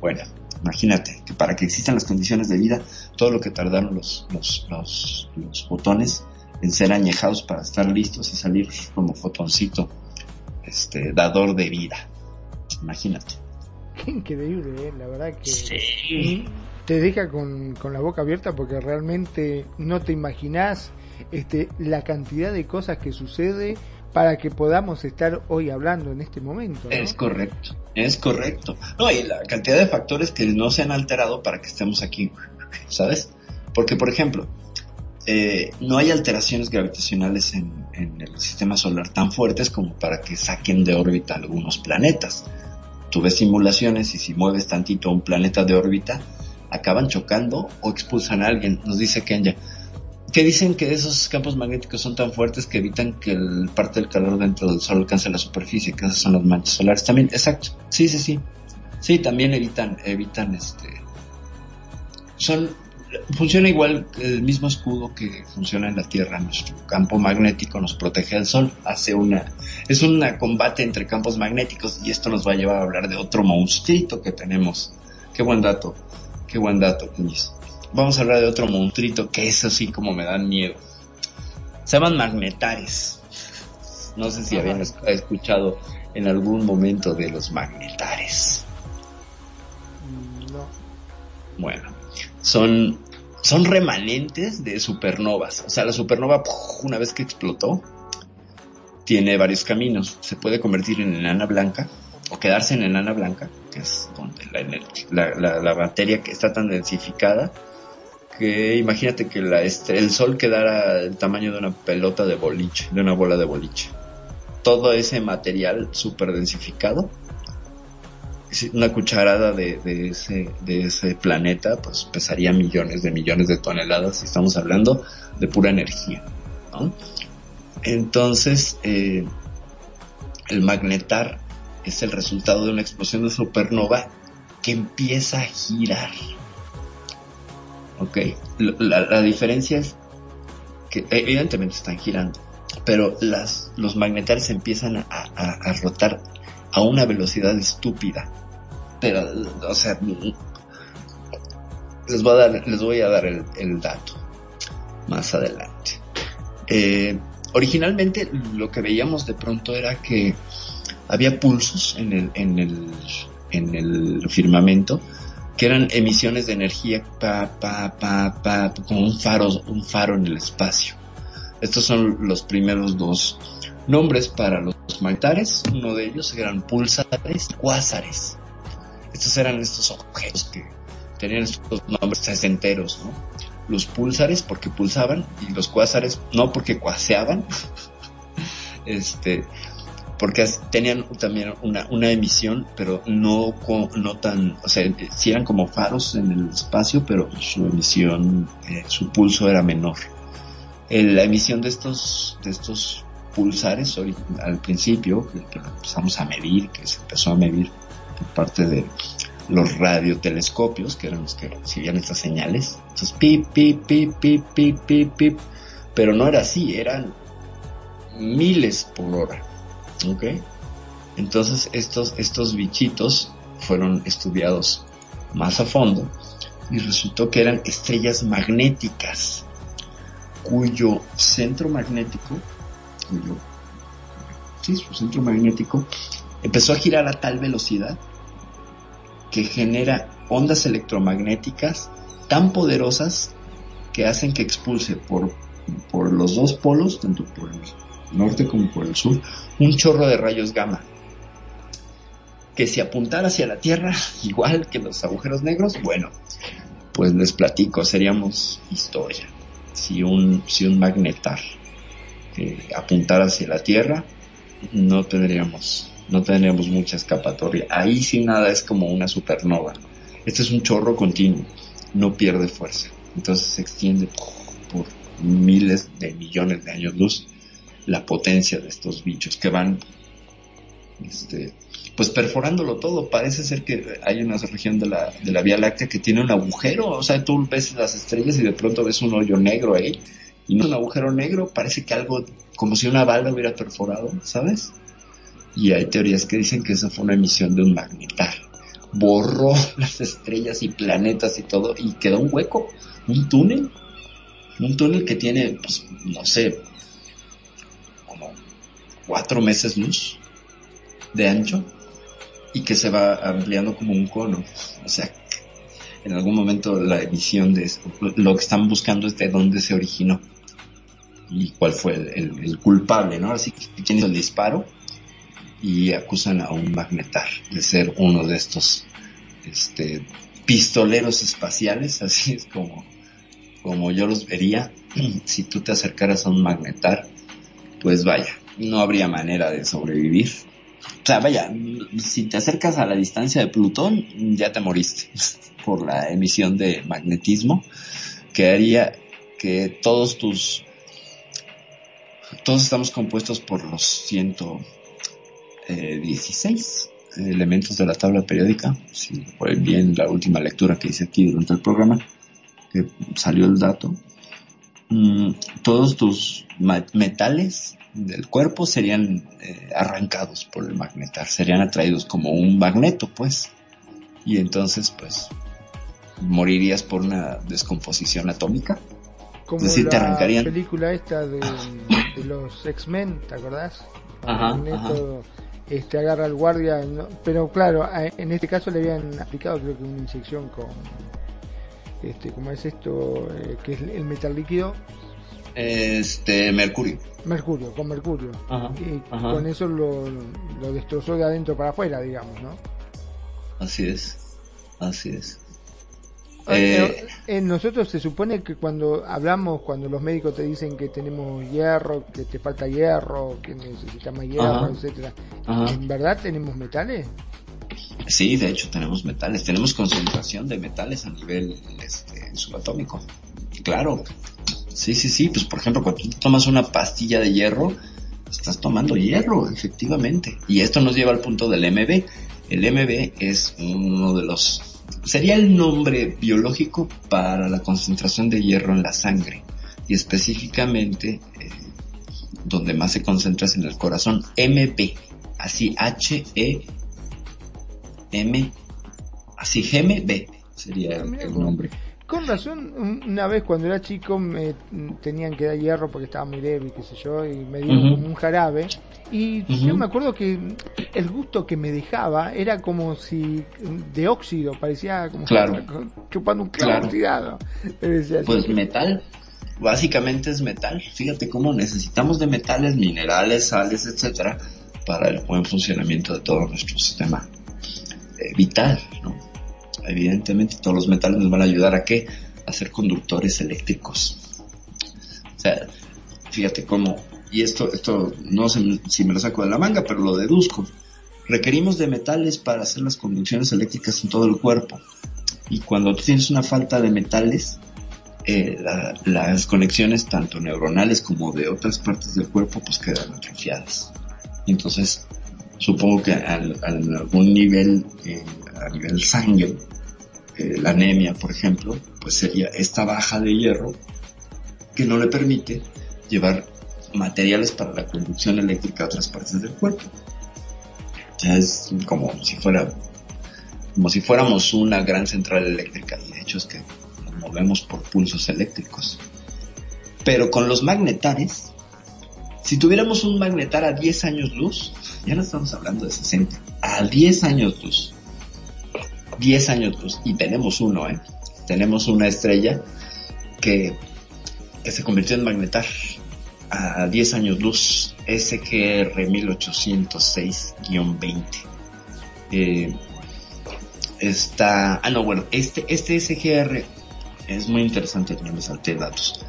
Bueno, imagínate que para que existan las condiciones de vida, todo lo que tardaron los, los, los, los botones en ser añejados para estar listos y salir como fotoncito, este, dador de vida. Imagínate. Qué increíble, ¿eh? la verdad que Sí. Te deja con, con la boca abierta porque realmente no te imaginás este, la cantidad de cosas que sucede para que podamos estar hoy hablando en este momento. Es correcto, es correcto. No, y la cantidad de factores que no se han alterado para que estemos aquí, ¿sabes? Porque, por ejemplo, eh, no hay alteraciones gravitacionales en, en el sistema solar tan fuertes como para que saquen de órbita algunos planetas. Tú ves simulaciones y si mueves tantito un planeta de órbita, acaban chocando o expulsan a alguien, nos dice Kenya. Que dicen que esos campos magnéticos son tan fuertes que evitan que el parte del calor dentro del Sol alcance la superficie, que esas son las manchas solares también. Exacto. Sí, sí, sí. Sí, también evitan, evitan este. Son, funciona igual el mismo escudo que funciona en la Tierra. Nuestro campo magnético nos protege del Sol. Hace una, es un combate entre campos magnéticos y esto nos va a llevar a hablar de otro monstruito que tenemos. Qué buen dato, qué buen dato, Cuñiz. Vamos a hablar de otro monstruito que eso sí como me dan miedo. Se llaman magnetares. No sé si habían es- escuchado en algún momento de los magnetares. No. Bueno, son, son remanentes de supernovas. O sea, la supernova, una vez que explotó, tiene varios caminos. Se puede convertir en enana blanca o quedarse en enana blanca, que es donde la, la, la- materia que está tan densificada que imagínate que la, este, el sol quedara el tamaño de una pelota de boliche, de una bola de boliche. Todo ese material super densificado si una cucharada de, de ese, de ese planeta pues pesaría millones de millones de toneladas y estamos hablando de pura energía ¿no? entonces eh, el magnetar es el resultado de una explosión de supernova que empieza a girar ok la, la diferencia es que evidentemente están girando pero las, los magnetares empiezan a, a- rotar a una velocidad estúpida. Pero, o sea, les voy a dar, les voy a dar el, el dato más adelante. Eh, originalmente lo que veíamos de pronto era que había pulsos en el, en el, en el firmamento que eran emisiones de energía pa, pa, pa, pa, como un faro, un faro en el espacio. Estos son los primeros dos nombres para los magnetares. Uno de ellos eran pulsares, cuásares. Estos eran estos objetos que tenían estos nombres sesenteros, ¿no? Los pulsares porque pulsaban y los cuásares no porque cuaseaban. este, porque tenían también una, una emisión, pero no, no tan, o sea, sí eran como faros en el espacio, pero su emisión, eh, su pulso era menor. Eh, la emisión de estos, de estos pulsares al principio, que, que empezamos a medir, que se empezó a medir por parte de los radiotelescopios, que eran los que recibían estas señales, entonces pip, pip, pip, pip, pip, pip, pip, pero no era así, eran miles por hora, ¿ok? Entonces estos, estos bichitos fueron estudiados más a fondo y resultó que eran estrellas magnéticas cuyo centro magnético, cuyo, sí, su centro magnético empezó a girar a tal velocidad que genera ondas electromagnéticas tan poderosas que hacen que expulse por, por los dos polos, tanto por el norte como por el sur, un chorro de rayos gamma. Que si apuntara hacia la Tierra, igual que los agujeros negros, bueno, pues les platico, seríamos historia. Si un, si un magnetar eh, apuntara hacia la Tierra, no tendríamos, no tendríamos mucha escapatoria. Ahí sí nada es como una supernova. Este es un chorro continuo, no pierde fuerza. Entonces se extiende por miles de millones de años luz la potencia de estos bichos que van este, pues perforándolo todo. Parece ser que hay una región de la, de la Vía Láctea que tiene un agujero. O sea, tú ves las estrellas y de pronto ves un hoyo negro ahí. Y no es un agujero negro, parece que algo como si una bala hubiera perforado, ¿sabes? Y hay teorías que dicen que esa fue una emisión de un magnetar. Borró las estrellas y planetas y todo y quedó un hueco, un túnel. Un túnel que tiene, pues, no sé, cuatro meses luz de ancho y que se va ampliando como un cono. O sea, en algún momento la emisión de esto, lo que están buscando es de dónde se originó y cuál fue el, culpable, ¿no? Así que quién hizo el disparo y acusan a un magnetar de ser uno de estos este pistoleros espaciales, así es como como yo los vería si tú te acercaras a un magnetar, pues vaya, no habría manera de sobrevivir. O sea, vaya, si te acercas a la distancia de Plutón, ya te moriste por la emisión de magnetismo que haría que todos tus todos estamos compuestos por los 116 elementos de la tabla periódica. Si fue bien la última lectura que hice aquí durante el programa, que salió el dato. Mm, todos tus metales del cuerpo serían eh, arrancados por el magnetar, serían atraídos como un magneto, pues. Y entonces, pues, morirías por una descomposición atómica. Como Es decir, te la arrancarían. película esta de, de los X-Men, ¿te acordás? Ajá, Magneto, este agarra al guardia, no- pero claro, en este caso le habían aplicado creo que una inyección con este, ¿cómo es esto? Eh, que es el metal líquido, Este, Mercurio. mercurio, con mercurio. Ajá, y ajá. con eso lo, lo destrozó de adentro para afuera, digamos, ¿no? Así es. Así es. Eh, Eh, nosotros se supone que cuando hablamos, cuando los médicos te dicen que tenemos hierro, que te falta hierro, que necesitamos hierro, Ajá. etcétera. ¿en verdad tenemos metales? Sí, de hecho tenemos metales, tenemos concentración de metales a nivel este, subatómico. Claro. Sí, sí, sí, pues por ejemplo, cuando tú tomas una pastilla de hierro, estás tomando hierro, efectivamente. Y esto nos lleva al punto del MB. El MB es uno de los... Sería el nombre biológico para la concentración de hierro en la sangre. Y específicamente eh, donde más se concentra es en el corazón. MB. Así H-E M, así GMB sería el nombre. Con razón, un- una vez cuando era chico me tenían que dar hierro porque estaba muy débil, qué sé yo, y me dieron Ujú. como un jarabe. Y Ujú. yo me acuerdo que el gusto que me dejaba era como si de óxido, parecía como Claro. chupando un clavo Claro. Pues metal, básicamente es metal. Fíjate cómo necesitamos de metales, minerales, sales, etcétera, para el buen funcionamiento de todo nuestro sistema eh, vital, ¿no? Evidentemente todos los metales nos van a ayudar a qué? A ser conductores eléctricos. O sea, fíjate cómo, y esto, esto no sé si me lo saco de la manga, pero lo deduzco. Requerimos de metales para hacer las conducciones eléctricas en todo el cuerpo. Y cuando tienes una falta de metales, eh, la- las conexiones tanto neuronales como de otras partes del cuerpo pues quedan atrofiadas. Entonces supongo que al algún nivel, eh, a nivel sangre, eh, la anemia por ejemplo, pues sería esta baja de hierro que no le permite llevar materiales para la conducción eléctrica a otras partes del cuerpo. Es como si como si fuéramos una gran central eléctrica y de hecho es que nos movemos por pulsos eléctricos. Pero con los magnetares, si tuviéramos un magnetar a 10 años luz, ya no estamos hablando de 60, a 10 años luz, 10 años luz, y tenemos uno, ¿eh? Tenemos una estrella que, que se convirtió en magnetar a 10 años luz, SGR 1806-20. Eh, está, ah no, bueno, este, este SGR es muy interesante, ya me salté datos.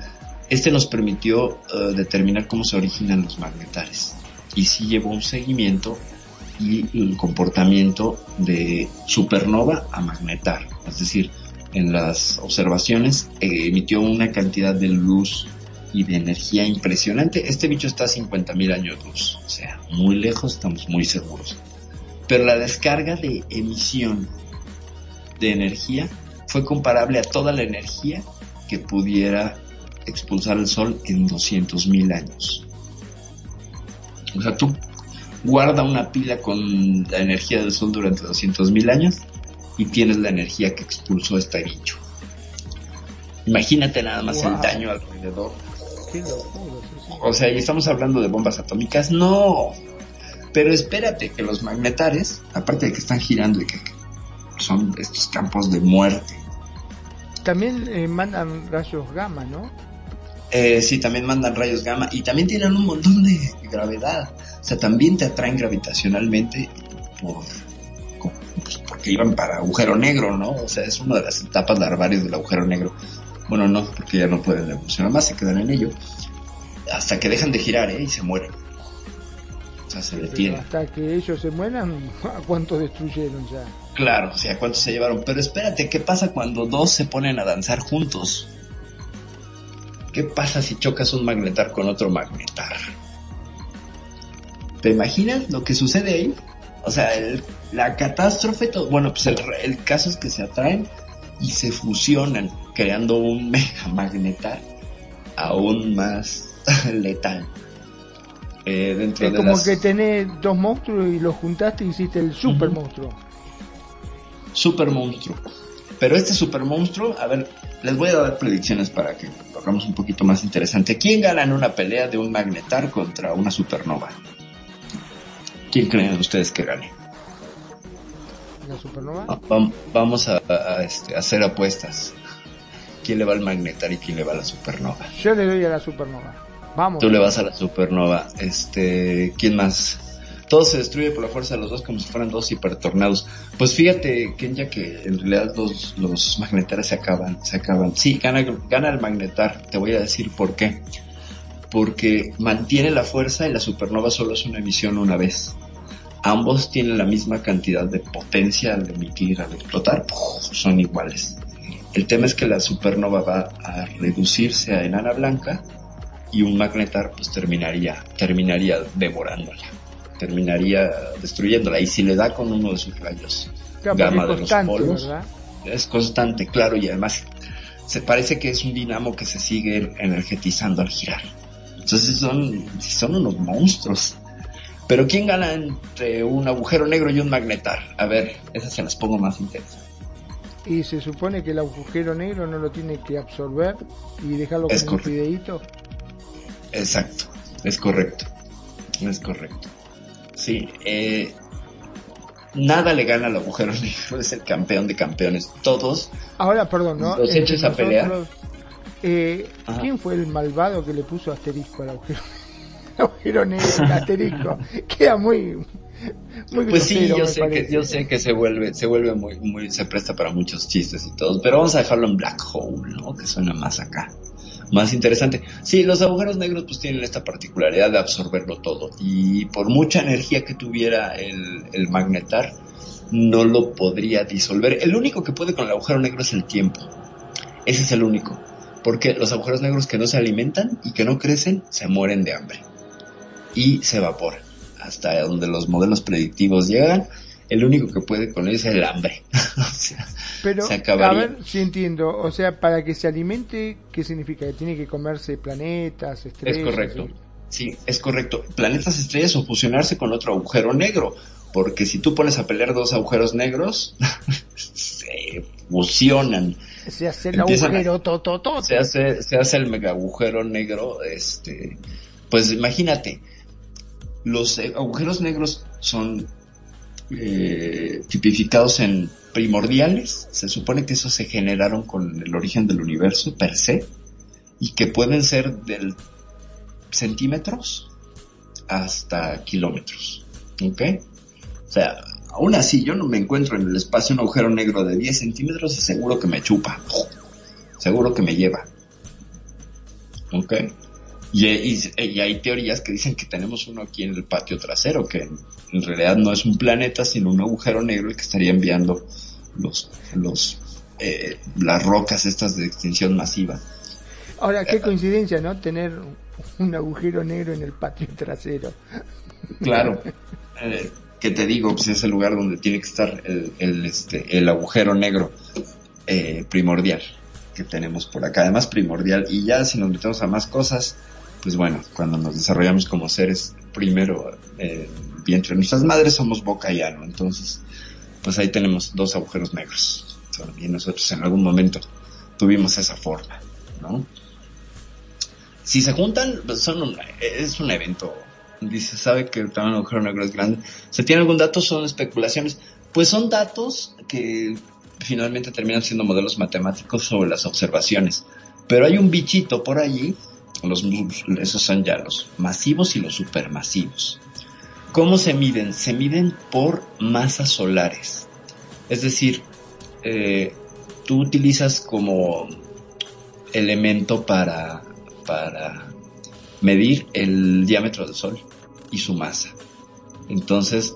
Este nos permitió eh, determinar cómo se originan los magnetares y sí llevó un seguimiento y el comportamiento de supernova a magnetar. Es decir, en las observaciones eh, emitió una cantidad de luz y de energía impresionante. Este bicho está a 50.000 años luz, o sea, muy lejos, estamos muy seguros. Pero la descarga de emisión de energía fue comparable a toda la energía que pudiera expulsar el Sol en 200.000 años. O sea, tú guarda una pila con la energía del Sol durante 200.000 años y tienes la energía que expulsó este bicho. Imagínate nada más el daño alrededor. Qué locura, sí, sí. O sea, ¿y estamos hablando de bombas atómicas? No. Pero espérate, que los magnetares, aparte de que están girando y que son estos campos de muerte, También eh, mandan rayos gamma, ¿no? eh, sí, también mandan rayos gamma y también tienen un montón de gravedad. O sea, también te atraen gravitacionalmente por, pues, porque iban para agujero negro, ¿no? O sea, es una de las etapas larvarias del agujero negro. Bueno, no, porque ya no pueden evolucionar más, se quedan en ello. Hasta que dejan de girar, ¿eh? Y se mueren. O sea, se detienen. hasta que ellos se mueran, ¿a cuántos destruyeron ya? Claro, o sea, ¿cuántos se llevaron? Pero espérate, ¿qué pasa cuando dos se ponen a danzar juntos? ¿Qué pasa si chocas un magnetar con otro magnetar? ¿Te imaginas lo que sucede ahí? O sea, el- la catástrofe, to- bueno, pues el, el caso es que se atraen y se fusionan, creando un mega magnetar aún más letal. Eh, dentro Es de como las- que tenés dos monstruos y los juntaste y hiciste el super Ujú. monstruo. super monstruo. Pero este super monstruo, a ver, les voy a dar predicciones para que lo hagamos un poquito más interesante. ¿Quién gana en una pelea de un magnetar contra una supernova? ¿Quién creen ustedes que gane? La supernova. Va- vam- Vamos a, a- a, este, hacer apuestas. ¿Quién le va al magnetar y quién le va a la supernova? Yo le doy a la supernova. Vamos. Tú le vas a la supernova. Este, ¿quién más? Todo se destruye por la fuerza de los dos como si fueran dos hipertornados. Pues fíjate, Kenya, que en realidad los, los magnetares se acaban, se acaban. Sí, gana, gana el magnetar. Te voy a decir por qué. Porque mantiene la fuerza y la supernova solo es una emisión una vez. Ambos tienen la misma cantidad de potencia al emitir, al explotar. ¡puf! Son iguales. El tema es que la supernova va a reducirse a enana blanca y un magnetar pues terminaría terminaría devorándola terminaría destruyéndola y si le da con uno de sus rayos Claro, porque gamma de los polos ¿verdad? es constante claro y además se parece que es un dinamo que se sigue energetizando al girar entonces son son unos monstruos pero quién gana entre un agujero negro y un magnetar a ver esas se las pongo más interesantes Y se supone que el agujero negro no lo tiene que absorber y dejarlo Es como un fideíto. Exacto, es correcto, es correcto. Sí, eh, nada le gana al agujero negro, es el campeón de campeones. Todos, Ahora, perdón, ¿no? Los Entre hechos a pelear. Eh. ¿Quién fue el malvado que le puso asterisco al agujero? agujero negro, el asterisco. Queda muy, muy pues sí, yo sé que, yo sé que se vuelve, se vuelve muy, muy, se presta para muchos chistes y todo, pero vamos a dejarlo en Black Hole, ¿no? Que suena más acá, más interesante. Sí, los agujeros negros pues tienen esta particularidad de absorberlo todo y por mucha energía que tuviera el, el magnetar, no lo podría disolver. El único que puede con el agujero negro es el tiempo. Ese es el único. Porque los agujeros negros que no se alimentan y que no crecen se mueren de hambre. Y se evaporan. Hasta donde los modelos predictivos llegan, el único que puede con él es el hambre. o sea, Pero, se a ver si entiendo. O sea, para que se alimente, ¿qué significa? ¿Que tiene que comerse planetas, estrellas? Es correcto. y- Sí, es correcto. Planetas estrellas o fusionarse con otro agujero negro. Porque si tú pones a pelear dos agujeros negros, se fusionan. Se hace el Empiezan a- agujero tototote. se hace, se hace el mega agujero negro, este, pues imagínate, los eh, agujeros negros son eh, tipificados en primordiales, se supone que esos se generaron con el origen del universo per se, y que pueden ser del centímetros hasta kilómetros, ¿ok? O sea, aún así yo no me encuentro en el espacio un agujero negro de 10 centímetros y seguro que me chupa seguro que me lleva. ¿Ok? Y, y- y hay teorías que dicen que tenemos uno aquí en el patio trasero, que en, en realidad no es un planeta, sino un agujero negro el que estaría enviando los, los, eh, las rocas estas de extinción masiva. Ahora, qué coincidencia, ¿no? Tener un agujero negro en el patio trasero. Claro. Eh, que te digo, pues es el lugar donde tiene que estar el, el, este, el agujero negro eh, primordial que tenemos por acá. Además primordial. Y ya si nos metemos a más cosas, pues bueno, cuando nos desarrollamos como seres, primero, eh, vientre de nuestras madres somos boca y ano. Entonces, pues ahí tenemos dos agujeros negros. También nosotros en algún momento tuvimos esa forma, ¿no? Si se juntan, pues son un- es un evento. Dice, sabe que tamaño del agujero negro es grande. ¿Se tiene algún dato? Son especulaciones. Pues son datos que finalmente terminan siendo modelos matemáticos sobre las observaciones. Pero hay un bichito por allí, los, esos son ya los masivos y los supermasivos. ¿Cómo se miden? Se miden por masas solares. Es decir, eh, tú utilizas como elemento para, para medir el diámetro del Sol y su masa. Entonces,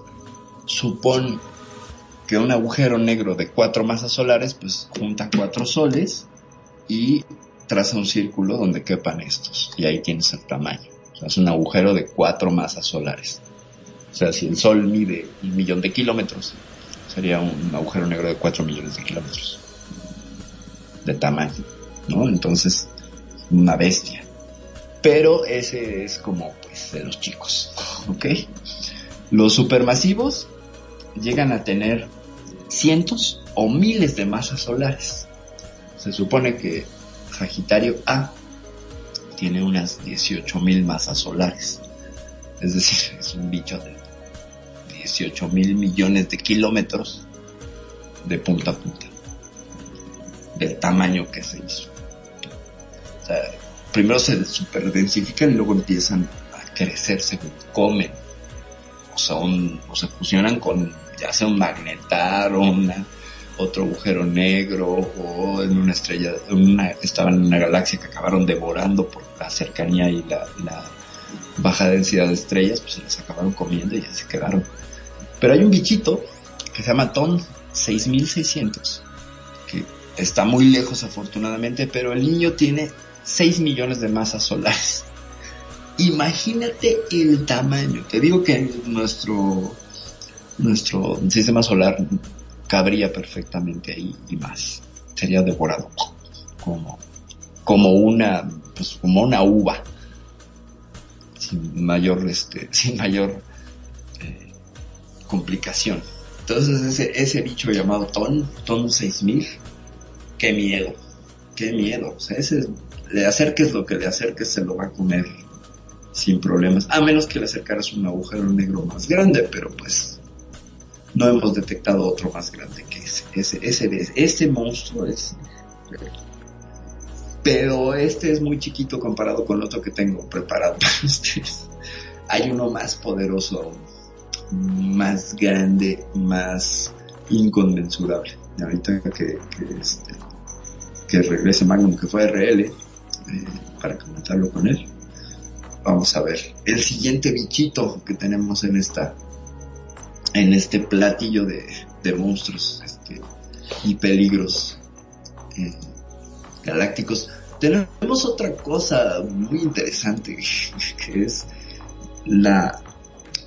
supón que un agujero negro de cuatro masas solares, pues junta cuatro soles y traza un círculo donde quepan estos. Y ahí tienes el tamaño. O sea, es un agujero de cuatro masas solares. O sea, si el Sol mide un millón de kilómetros, sería un agujero negro de cuatro millones de kilómetros de tamaño, ¿no? Entonces, una bestia. Pero ese es como, de los chicos, ¿ok? Los supermasivos llegan a tener cientos o miles de masas solares. Se supone que Sagitario A tiene unas 18.000 masas solares. Es decir, es un bicho de 18 mil millones de kilómetros de punta a punta. Del tamaño que se hizo. Primero se superdensifican y luego empiezan crecer según comen. O un- o se fusionan con ya sea un magnetar o una, otro agujero negro o en una estrella, una, estaban en una galaxia que acabaron devorando por la cercanía y la, la baja densidad de estrellas, pues se las acabaron comiendo y ya se quedaron. Pero hay un bichito que se llama TON 6600, que está muy lejos afortunadamente, pero el niño tiene 6 millones de masas solares. Imagínate el tamaño. Te digo que nuestro, nuestro sistema solar cabría perfectamente ahí y más. Sería devorado como, como una, pues como una uva. Sin mayor, este, sin mayor eh, complicación. Entonces ese, ese bicho llamado Ton, Ton 6000, qué miedo, qué miedo. O sea, ese, le acerques lo que le acerques se lo va a comer sin problemas. A menos que le acercaras un agujero negro más grande, pero pues no hemos detectado otro más grande que ese. Ese, ese, ese monstruo es... Pero este es muy chiquito comparado con otro que tengo preparado para ustedes. Hay uno más poderoso más grande, más inconmensurable. Ahorita que, que, este, que regrese Magnum, que fue RL, eh, para comentarlo con él, vamos a ver. El siguiente bichito que tenemos en esta en este platillo de, monstruos este, y peligros eh, galácticos. Tenemos otra cosa muy interesante que es la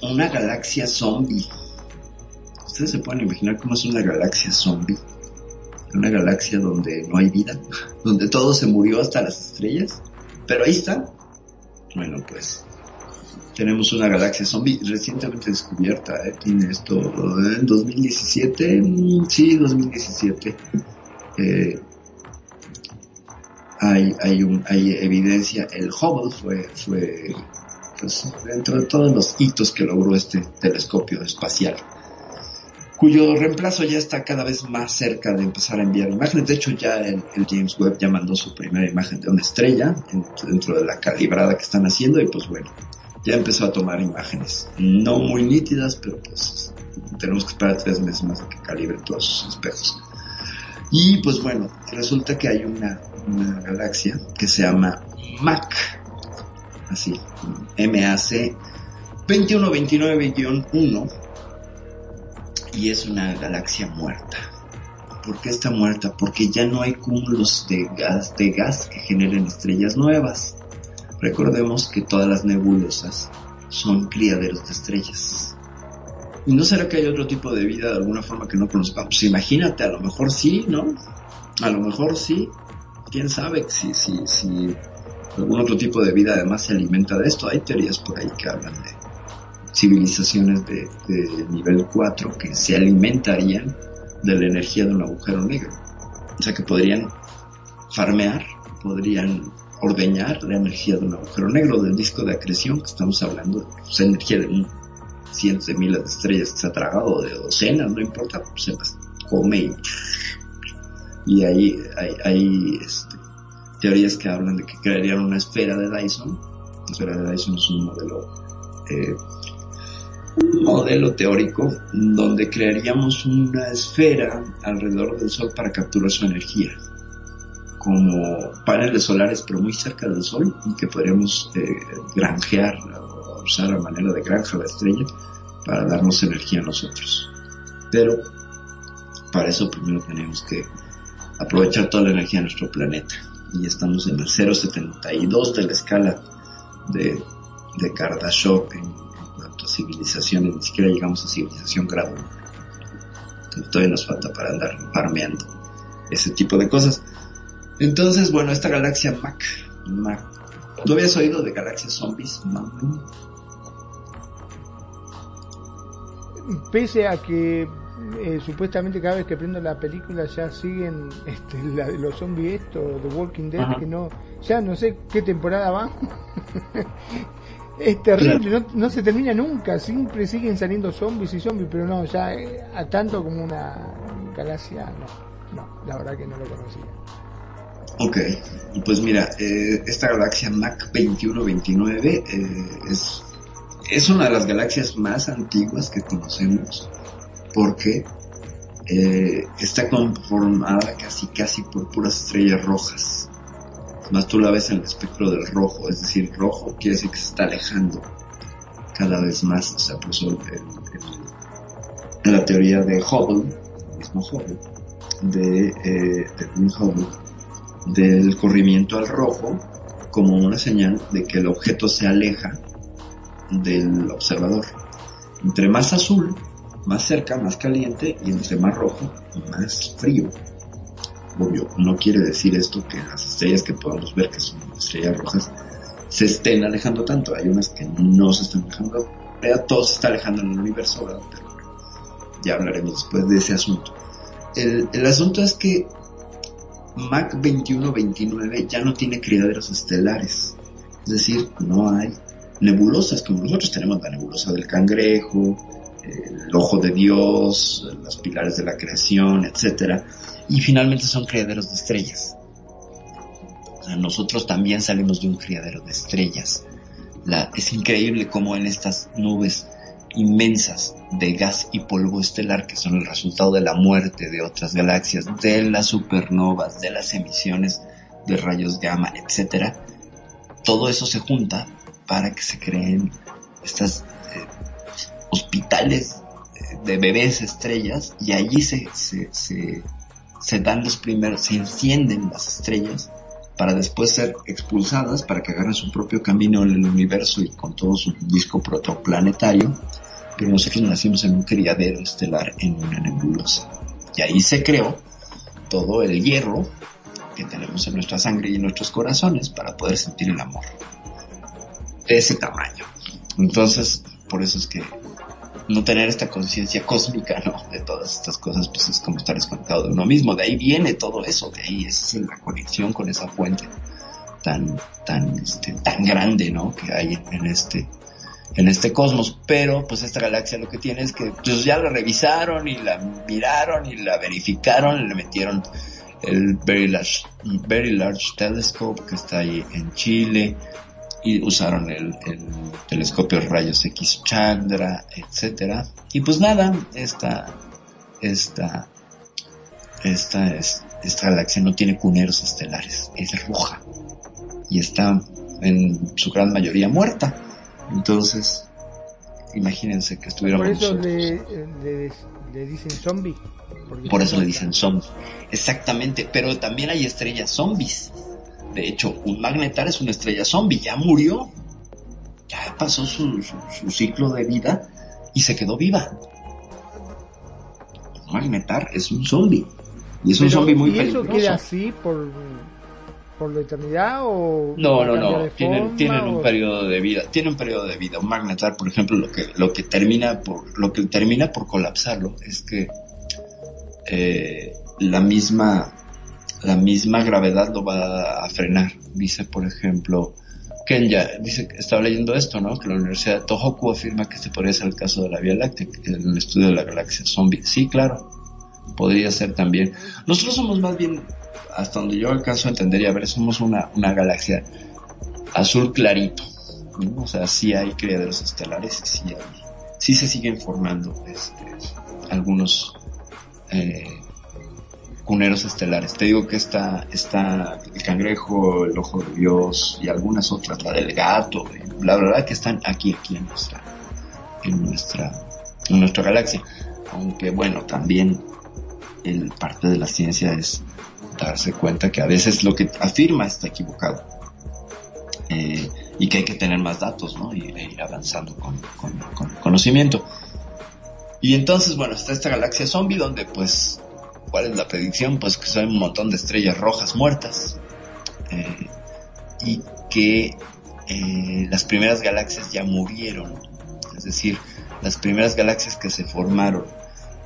una galaxia zombie. Ustedes se pueden imaginar cómo es una galaxia zombie. Una galaxia donde no hay vida donde todo se murió hasta las estrellas. Pero ahí está bueno, pues tenemos una galaxia zombie recientemente descubierta. ¿eh? Tiene esto en 2017. mm, Sí, 2017. Eh, hay, hay, un, hay evidencia. El Hubble fue, fue pues, dentro de todos los hitos que logró este telescopio espacial cuyo reemplazo ya está cada vez más cerca de empezar a enviar imágenes. De hecho, ya el, el James Webb ya mandó su primera imagen de una estrella en- dentro de la calibrada que están haciendo y pues bueno, ya empezó a tomar imágenes. No muy nítidas, pero pues tenemos que esperar tres meses más a que calibren todos sus espejos. Y pues bueno, resulta que hay una, una galaxia que se llama MAC. así, MAC 2129-1, y es una galaxia muerta. ¿Por qué está muerta? Porque ya no hay cúmulos de gas, de gas que generen estrellas nuevas. Recordemos que todas las nebulosas son criaderos de estrellas. ¿Y no será que hay otro tipo de vida de alguna forma que no conozcamos? Imagínate, a lo mejor sí, ¿no? A lo mejor sí. ¿Quién sabe si, si, si algún otro tipo de vida además se alimenta de esto? Hay teorías por ahí que hablan de civilizaciones de, nivel 4 que se alimentarían de la energía de un agujero negro. O sea que podrían farmear, podrían ordeñar la energía de un agujero negro, del disco de acreción que estamos hablando, pues, energía de cientos de miles de estrellas que se ha tragado, de docenas, no importa, pues, se come y, y ahí hay, hay este, teorías que hablan de que crearían una esfera de Dyson. La esfera de Dyson es un modelo eh, modelo teórico donde crearíamos una esfera alrededor del Sol para capturar su energía, como paneles solares pero muy cerca del Sol y que podríamos eh, granjear o usar a manera de granja la estrella para darnos energía a nosotros. Pero para eso primero tenemos que aprovechar toda la energía de nuestro planeta y estamos en el 0.72 de la escala de, de Kardashev en civilizaciones, ni siquiera llegamos a civilización gradual. Entonces, todavía nos falta para andar farmeando ese tipo de cosas. Entonces, bueno, esta galaxia Mac, Mac ¿tú habías oído de galaxias zombies? Mac? Pese a que eh, supuestamente cada vez que prendo la película ya siguen este, la de los zombies esto, The Walking Dead, Ajá. que no, ya no sé qué temporada va. es terrible, no, no se termina nunca, siempre siguen saliendo zombies y zombies, pero no, ya eh, a tanto como una galaxia, no, no, la verdad que no lo conocía. Ok, pues mira, eh, esta galaxia Mac 2129 eh, es, es una de las galaxias más antiguas que conocemos porque eh, está conformada casi casi por puras estrellas rojas. Más tú la ves en el espectro del rojo, es decir, rojo quiere decir que se está alejando cada vez más. O sea, por eso la teoría de Hubble, el mismo Hubble, de, eh, de Hubble, del corrimiento al rojo como una señal de que el objeto se aleja del observador. Entre más azul, más cerca, más caliente, y entre más rojo, más frío. Obvio, no quiere decir esto que las estrellas que podamos ver, que son estrellas rojas, se estén alejando tanto. Hay unas que no se están alejando. Todo se está alejando en el universo, ¿verdad? Pero ya hablaremos después de ese asunto. El, el asunto es que Mac 2129 ya no tiene criaderos estelares. Es decir, no hay nebulosas como nosotros tenemos la nebulosa del cangrejo, el ojo de Dios, los pilares de la creación, etcétera, y finalmente son criaderos de estrellas. O sea, nosotros también salimos de un criadero de estrellas. La, es increíble cómo en estas nubes inmensas de gas y polvo estelar que son el resultado de la muerte de otras galaxias, de las supernovas, de las emisiones de rayos gamma, etcétera, todo eso se junta para que se creen estas eh, hospitales eh, de bebés estrellas y allí se, se, se, se dan los primeros, se encienden las estrellas para después ser expulsadas para que agarren su propio camino en el universo y con todo su disco protoplanetario, pero nosotros nacimos en un criadero estelar en una nebulosa. Y ahí se creó todo el hierro que tenemos en nuestra sangre y en nuestros corazones para poder sentir el amor. De ese tamaño. Entonces, por eso es que no tener esta conciencia cósmica, ¿no? De todas estas cosas, pues es como estar desconectado de uno mismo. De ahí viene todo eso, de ahí es la conexión con esa fuente tan, tan, este, tan grande, ¿no? Que hay en este, en este cosmos. Pero, pues esta galaxia lo que tiene es que, pues ya la revisaron y la miraron y la verificaron, le metieron el Very Large, Very Large Telescope que está ahí en Chile y usaron el, el telescopio rayos X Chandra, etcétera. Y pues nada, esta, esta, esta, es, esta galaxia no tiene cuneros estelares, es roja y está en su gran mayoría muerta. Entonces, imagínense que estuviéramos Por eso le, le, le dicen zombie. Por eso le dicen zombies. Exactamente, pero también hay estrellas zombies. De hecho, un magnetar es una estrella zombie, ya murió. Ya pasó su, su- su ciclo de vida y se quedó viva. Un magnetar es un zombie. Y es un zombie muy ¿Y eso peligroso. queda así por, por la eternidad o No, no, no. Tienen, tienen un periodo de vida. Tiene un periodo de vida. Un magnetar, por ejemplo, lo que, lo que termina por, lo que termina por colapsarlo es que eh, la misma, la misma gravedad lo va a frenar. Dice, por ejemplo, Kenya, dice estaba leyendo esto, ¿no? Que la Universidad de Tohoku afirma que este podría ser el caso de la Vía Láctea, en el estudio de la galaxia zombie. Sí, claro. Podría ser también. Nosotros somos más bien, hasta donde yo alcanzo a entender a ver, somos una, una galaxia azul clarito. O sea, sí hay criaderos estelares sí, hay, sí se siguen formando este, algunos eh, cuneros estelares. Te digo que está, está el cangrejo, el ojo de Dios y algunas otras, la del gato, bla, bla, bla, que están aquí, aquí en nuestra, en nuestra, en nuestra galaxia. Aunque bueno, también el parte de la ciencia es darse cuenta que a veces lo que afirma está equivocado. Eh, y que hay que tener más datos, ¿no? Y e ir avanzando con, con, con conocimiento. Y entonces, bueno, está esta galaxia zombie donde, pues, ¿cuál es la predicción? Pues que son un montón de estrellas rojas muertas. eh, y que eh, las primeras galaxias ya murieron. Es decir, las primeras galaxias que se formaron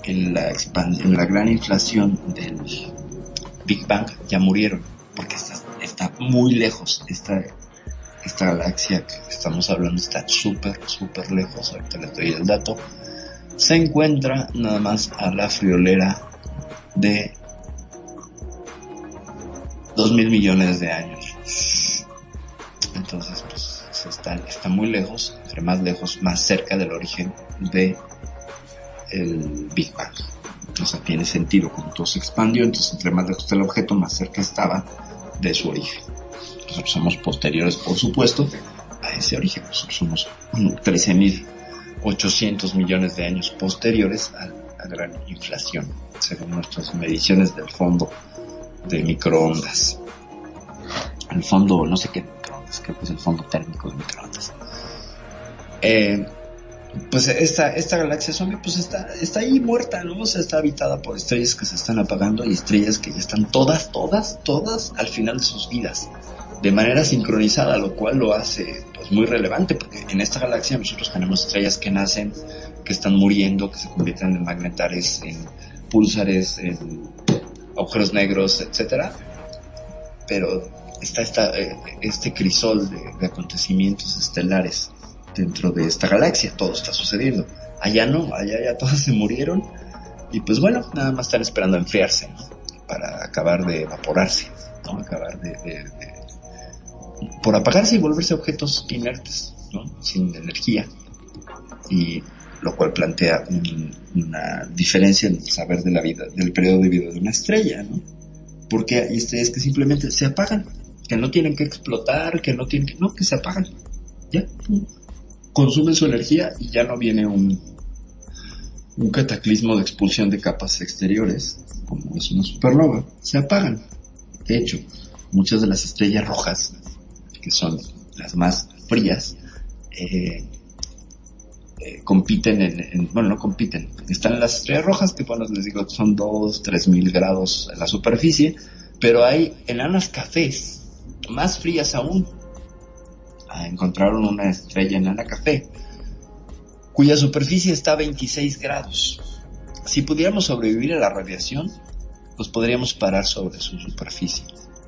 en la, en la gran inflación del Big Bang ya murieron. Porque está, está muy lejos. Esta, esta galaxia que estamos hablando está súper, súper lejos. Ahorita les doy el dato. Se encuentra nada más a la friolera de dos mil millones de años. Entonces, pues, está, está muy lejos, entre más lejos, más cerca del origen de el Big Bang. Entonces tiene sentido, como todo se expandió, entonces entre más lejos el objeto, más cerca estaba de su origen. Nosotros somos posteriores, por supuesto, a ese origen. Nosotros somos mm, 13.800 millones de años posteriores a la gran inflación, según nuestras mediciones del fondo de microondas. El fondo, no sé qué microondas, que es el fondo térmico de microondas. Eh, pues esta, esta galaxia zombie pues está, está ahí muerta, ¿no? O sea, está habitada por estrellas que se están apagando y estrellas que ya están todas, todas, todas al final de sus vidas, de manera sincronizada, lo cual lo hace pues muy relevante, porque en esta galaxia nosotros tenemos estrellas que nacen, que están muriendo, que se convierten en magnetares, en púlsares, en agujeros negros, etcétera, pero está esta, eh, este crisol de, acontecimientos estelares dentro de esta galaxia, todo está sucediendo. Allá no, allá ya todos se murieron y pues bueno, nada más están esperando a enfriarse. Para acabar de evaporarse, ¿no? Acabar de- por apagarse y volverse objetos inertes, ¿no? Sin energía. Y lo cual plantea un- una diferencia en el saber de la vida, del periodo de vida de una estrella, ¿no? Porque hay estrellas que simplemente se apagan, que no tienen que explotar, que no tienen que, no, que se apagan. Ya, consumen su energía y ya no viene un, un cataclismo de expulsión de capas exteriores, como es una supernova, se apagan. De hecho, muchas de las estrellas rojas, que son las más frías, eh, eh, compiten en, en- bueno, no compiten, están las estrellas rojas, que bueno, les digo, son 2, 3 mil grados en la superficie, pero hay enanas cafés, más frías aún. Ah, encontraron una estrella enana café, cuya superficie está a 26 grados. Si pudiéramos sobrevivir a la radiación, pues podríamos parar sobre su superficie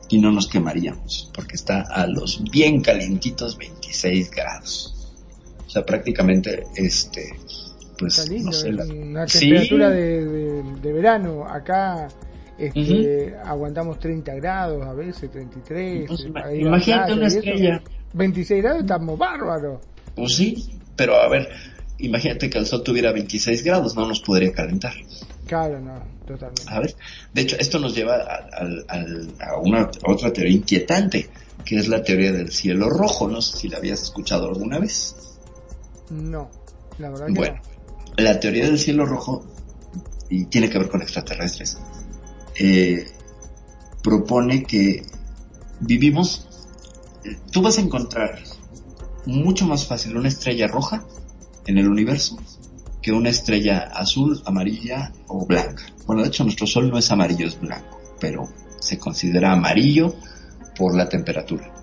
y no nos quemaríamos, porque está a los bien calientitos 26 grados. O sea, prácticamente, este, pues, Está lindo, no sé, la- una Sí. temperatura de, de- de verano. Acá este, aguantamos 30 grados, a veces 33. Pues, ima- para ir a la imagínate una estrella. 26 grados estamos bárbaros. Pues sí, pero a ver, imagínate que el sol tuviera 26 grados, no nos podría calentar. Claro, no, totalmente. A ver, de hecho, esto nos lleva a, a una a otra teoría inquietante. que es la teoría del cielo rojo. No sé si la habías escuchado alguna vez. No, la verdad que Bueno, la teoría del cielo rojo, y tiene que ver con extraterrestres, eh, propone que vivimos, tú vas a encontrar mucho más fácil una estrella roja en el universo que una estrella azul, amarilla o blanca. Bueno, de hecho nuestro Sol no es amarillo, es blanco, pero se considera amarillo por la temperatura.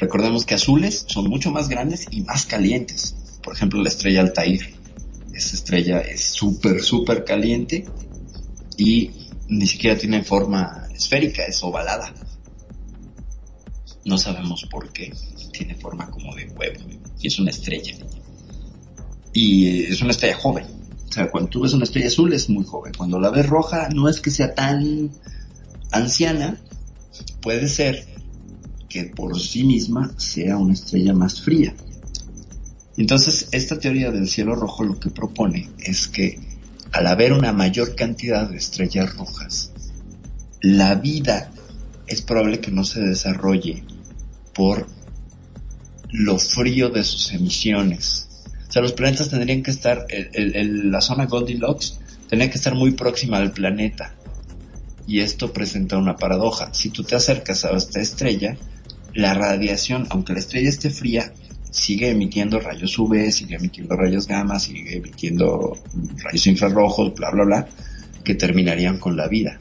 Recordemos que azules son mucho más grandes y más calientes. Por ejemplo, la estrella Altair. Esa estrella es súper, súper caliente y ni siquiera tiene forma esférica, es ovalada. No sabemos por qué. Tiene forma como de huevo y es una estrella. Y es una estrella joven. O sea, cuando tú ves una estrella azul es muy joven. Cuando la ves roja no es que sea tan anciana, puede ser que por sí misma sea una estrella más fría. Entonces, esta teoría del cielo rojo lo que propone es que al haber una mayor cantidad de estrellas rojas, la vida es probable que no se desarrolle por lo frío de sus emisiones. O sea, los planetas tendrían que estar, el- la zona Goldilocks tendría que estar muy próxima al planeta. Y esto presenta una paradoja. Si tú te acercas a esta estrella, la radiación, aunque la estrella esté fría, sigue emitiendo rayos UV, sigue emitiendo rayos gamma, sigue emitiendo rayos infrarrojos, bla, bla, bla, que terminarían con la vida.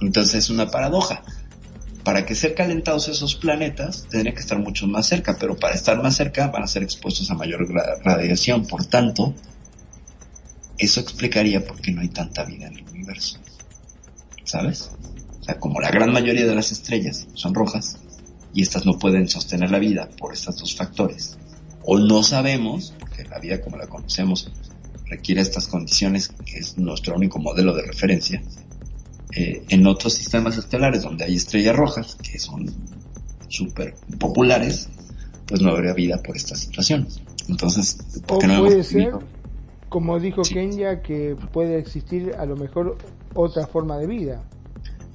Entonces es una paradoja. Para que ser calentados esos planetas, tendrían que estar mucho más cerca, pero para estar más cerca van a ser expuestos a mayor radiación. Por tanto, eso explicaría por qué no hay tanta vida en el universo. ¿Sabes? O sea, como la gran mayoría de las estrellas son rojas, y estas no pueden sostener la vida por estos dos factores. O no sabemos, porque la vida como la conocemos requiere estas condiciones, que es nuestro único modelo de referencia, eh, en otros sistemas estelares donde hay estrellas rojas, que son súper populares, pues no habría vida por esta situación. Entonces, ¿por O qué no puede hemos ser, como dijo Kenya, que puede existir a lo mejor otra forma de vida.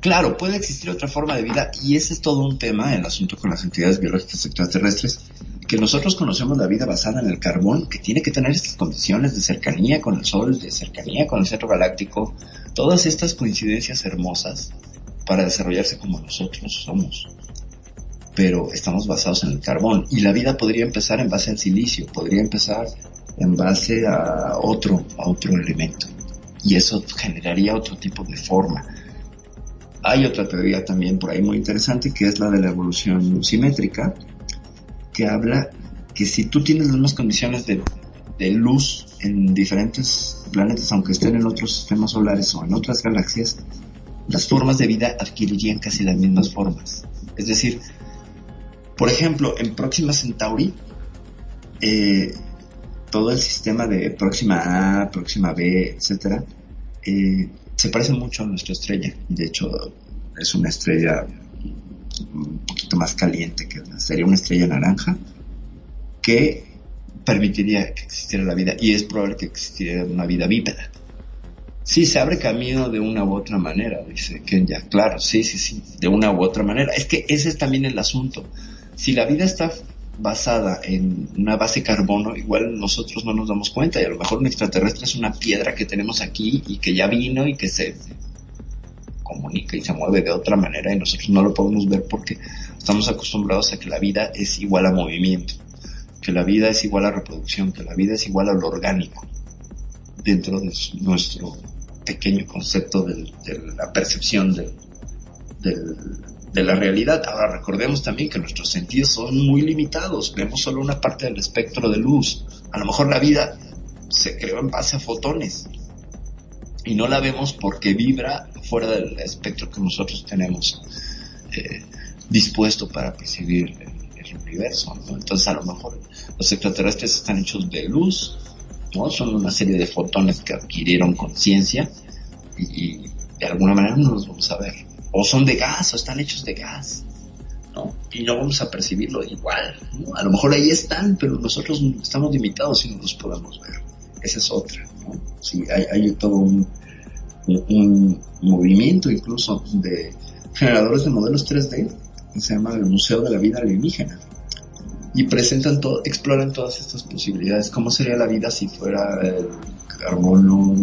Claro, puede existir otra forma de vida y ese es todo un tema, el asunto con las entidades biológicas extraterrestres, que nosotros conocemos la vida basada en el carbón, que tiene que tener estas condiciones de cercanía con el Sol, de cercanía con el centro galáctico, todas estas coincidencias hermosas para desarrollarse como nosotros somos. Pero estamos basados en el carbón y la vida podría empezar en base al silicio, podría empezar en base a otro, a otro elemento. Y eso generaría otro tipo de forma. Hay otra teoría también por ahí muy interesante que es la de la evolución simétrica, que habla que si tú tienes las mismas condiciones de, luz en diferentes planetas, aunque estén en otros sistemas solares o en otras galaxias, las formas de vida adquirirían casi las mismas formas. Es decir, por ejemplo, en Próxima Centauri, eh, todo el sistema de Próxima A, Próxima B, etcétera, eh, se parece mucho a nuestra estrella. Y de hecho, es una estrella un poquito más caliente que sería una estrella naranja que permitiría que existiera la vida y es probable que existiera una vida bípeda. Sí, se abre camino de una u otra manera, dice Kenya. Claro, sí, sí, sí, de una u otra manera. Es que ese es también el asunto. Si la vida está basada en una base carbono, igual nosotros no nos damos cuenta y a lo mejor un extraterrestre es una piedra que tenemos aquí y que ya vino y que se comunica y se mueve de otra manera y nosotros no lo podemos ver porque estamos acostumbrados a que la vida es igual a movimiento, que la vida es igual a reproducción, que la vida es igual a lo orgánico dentro de nuestro pequeño concepto del- de la percepción del, del- de la realidad. Ahora recordemos también que nuestros sentidos son muy limitados, vemos solo una parte del espectro de luz. A lo mejor la vida se creó en base a fotones y no la vemos porque vibra fuera del espectro que nosotros tenemos eh, dispuesto para percibir el, universo. ¿no? Entonces a lo mejor los extraterrestres están hechos de luz, ¿no? son una serie de fotones que adquirieron conciencia y, y de alguna manera no los vamos a ver. O son de gas, o están hechos de gas. ¿no? Y no vamos a percibirlo igual. A lo mejor ahí están, pero nosotros estamos limitados y no los podemos ver. Esa es otra. ¿no? Hay, todo un, movimiento incluso de generadores de modelos 3D se llama el Museo de la Vida Alienígena. Y presentan todo, exploran todas estas posibilidades. ¿Cómo sería la vida si fuera carbono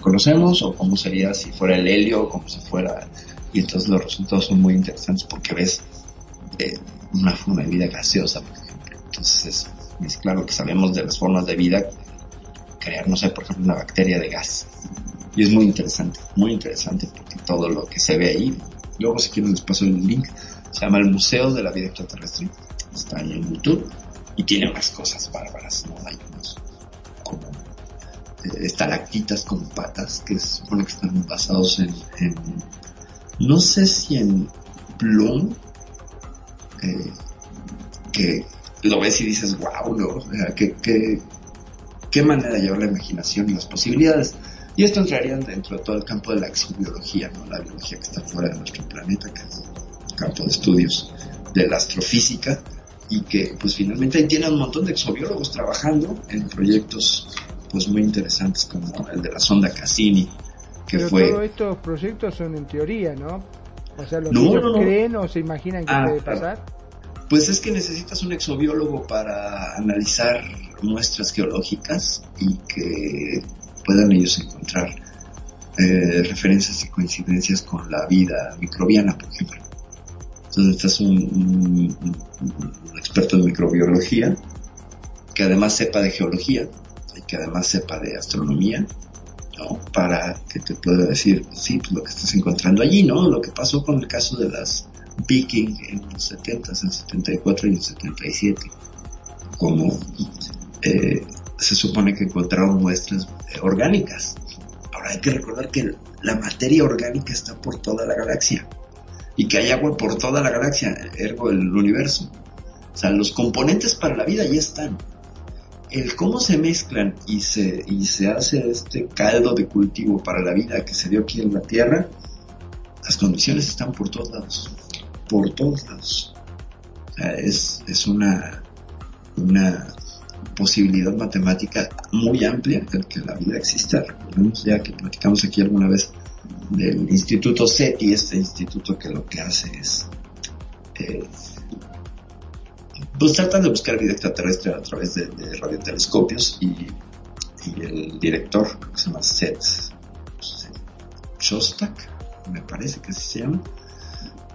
conocemos? ¿O cómo sería si fuera el helio? ¿O cómo si fuera... Y entonces los resultados son muy interesantes porque ves eh, una forma de vida gaseosa, por ejemplo. Entonces es, es claro que sabemos de las formas de vida crear, no sé, por ejemplo, una bacteria de gas. Y es muy interesante, muy interesante porque todo lo que se ve ahí, luego si quieren les paso el link, se llama el Museo de la Vida Extraterrestre, está ahí en YouTube y tiene más cosas bárbaras, ¿no? Hay como estalactitas con patas que se supone que están basados en, no sé si en Bloom, eh, que lo ves y dices, wow, ¿no? O sea, qué, qué, qué manera de llevar la imaginación y las posibilidades. Y esto entraría dentro de todo el campo de la exobiología, ¿no? la biología que está fuera de nuestro planeta, que es el campo de estudios de la astrofísica, y que pues finalmente ahí tiene un montón de exobiólogos trabajando en proyectos pues muy interesantes como el de la sonda Cassini, que Pero fue... todos estos proyectos son en teoría, ¿no? O sea, los No, niños no, no. creen o se imaginan que Ah, puede pasar. Pues es que necesitas un exobiólogo para analizar muestras geológicas y que puedan ellos encontrar eh, referencias y coincidencias con la vida microbiana, por ejemplo. Entonces necesitas un, un- un- un experto en microbiología que además sepa de geología que además sepa de astronomía, ¿no? Para que te pueda decir, sí, pues lo que estás encontrando allí, ¿no? Lo que pasó con el caso de las Viking en los 70, en el 74 y en el 77. Como eh, se supone que encontraron muestras eh, orgánicas. Ahora hay que recordar que la materia orgánica está por toda la galaxia y que hay agua por toda la galaxia, ergo el universo. O sea, los componentes para la vida ya están. El cómo se mezclan y se, y se hace este caldo de cultivo para la vida que se dio aquí en la Tierra, las condiciones están por todos lados. Por todos lados. Es, es una, una posibilidad matemática muy amplia el que la vida exista. Recordemos ya que platicamos aquí alguna vez del Instituto SETI, este instituto que lo que hace es eh, pues tratan de buscar vida extraterrestre a través de, de radiotelescopios y, y el director que se llama Seth Shostak, me parece que así se llama,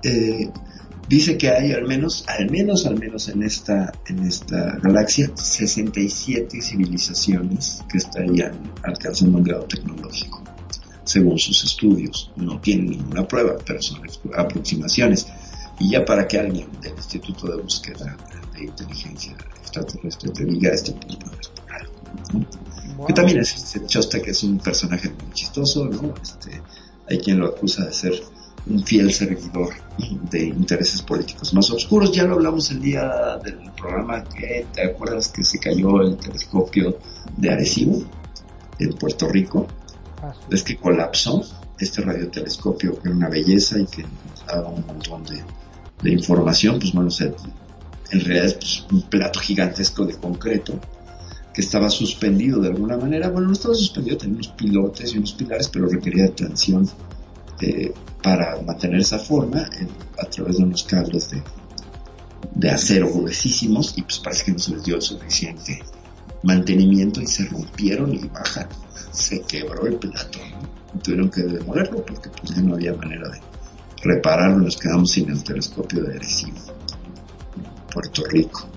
eh, dice que hay al menos, al menos, al menos en esta, en esta galaxia, 67 civilizaciones que estarían alcanzando un grado tecnológico, según sus estudios. No tienen ninguna prueba, pero son aproximaciones. Y ya para que alguien del Instituto de Búsqueda de Inteligencia Extraterrestre te diga esto, bueno, es por algo. ¿no? Que también es Chosta, que es un personaje muy chistoso, ¿no? Este, hay quien lo acusa de ser un fiel servidor de intereses políticos más oscuros. Ya lo hablamos el día del programa que, ¿te acuerdas que se cayó el telescopio de Arecibo, en Puerto Rico? Ah, Es que colapsó este radiotelescopio, que era una belleza y que daba un montón de, de información, pues bueno, o sea, en realidad es pues, un plato gigantesco de concreto que estaba suspendido de alguna manera. Bueno, no estaba suspendido, tenía unos pilotes y unos pilares, pero requería tensión eh, para mantener esa forma a través de unos cables de, acero gruesísimos y pues parece que no se les dio el suficiente mantenimiento y se rompieron y bajan. Se quebró el plato, ¿no? Tuvieron que demolerlo porque pues ya no había manera de repararlo, nos quedamos sin el telescopio de Arecibo, Puerto Rico.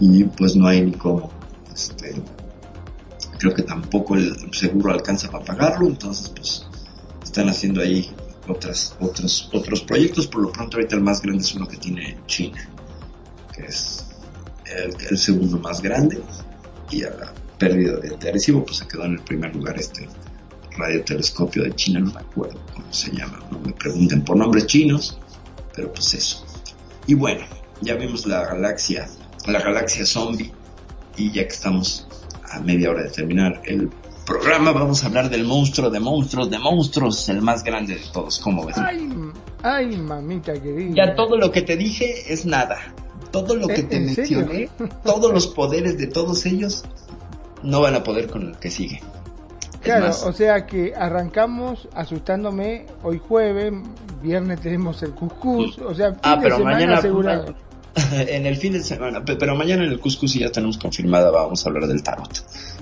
Y pues no hay ni cómo este, creo que tampoco el seguro alcanza para pagarlo, entonces pues están haciendo ahí otras, otros, otros proyectos, por lo pronto ahorita el más grande es uno que tiene China, que es el, segundo más grande, y a la pérdida de, de pues se quedó en el primer lugar este radiotelescopio de China, no me acuerdo cómo se llama, no me pregunten por nombres chinos, pero pues eso. Y bueno, ya vimos la galaxia, la galaxia zombie, y ya que estamos a media hora de terminar el programa, vamos a hablar del monstruo de monstruos de monstruos, el más grande de todos, ¿cómo ves? Ay, ay, mamita querida. Ya todo lo que te dije es nada. Todo lo que ¿En- te serio? mencioné, todos los poderes de todos ellos, no van a poder con el que sigue. Claro, más- o sea que arrancamos asustándome hoy jueves, viernes tenemos el cuscús, o sea, fin Ah, de pero semana mañana asegurado. en el fin de semana, pe- pero mañana en el Cuscus ya tenemos confirmada, vamos a hablar del tarot.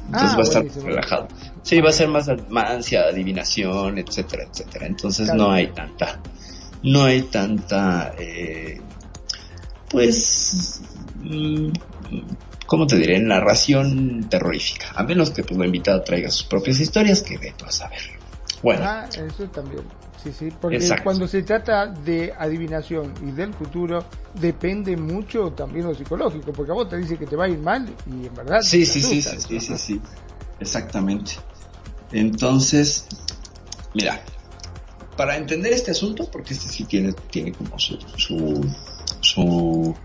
Entonces Ah, va a estar buenísimo. relajado. Sí, va a ser más mancia, adivinación, etcétera, etcétera. Entonces Claro. no hay tanta, no hay tanta, eh, pues, mm, ¿cómo te diré? Narración terrorífica. A menos que pues la invitada traiga sus propias historias, que ve a saber. Bueno, Ah, eso también. Sí, sí, porque Exacto. cuando se trata de adivinación y del futuro, depende mucho también lo psicológico, porque a vos te dice que te va a ir mal y en verdad. Sí, sí, sí, sí, sí, sí, sí. Exactamente. Entonces, mira, para entender este asunto, porque este sí tiene, tiene como su, su, su-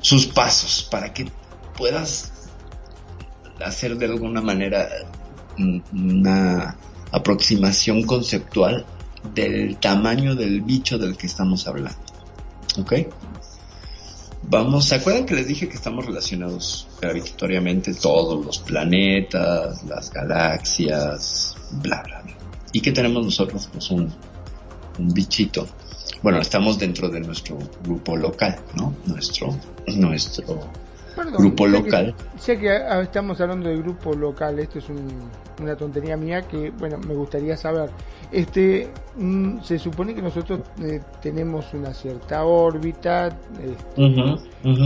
sus pasos, para que puedas hacer de alguna manera una aproximación conceptual del tamaño del bicho del que estamos hablando. ¿Ok? Vamos, ¿se acuerdan que les dije que estamos relacionados gravitatoriamente todos los planetas, las galaxias, bla, bla, bla? Y que tenemos nosotros pues un, un bichito. Bueno, estamos dentro de nuestro grupo local, ¿no? Nuestro, nuestro Perdón, grupo local. sé que estamos hablando de grupo local, esto es un- una tontería mía que, bueno, me gustaría saber. Este, mm, se supone que nosotros eh, tenemos una cierta órbita este,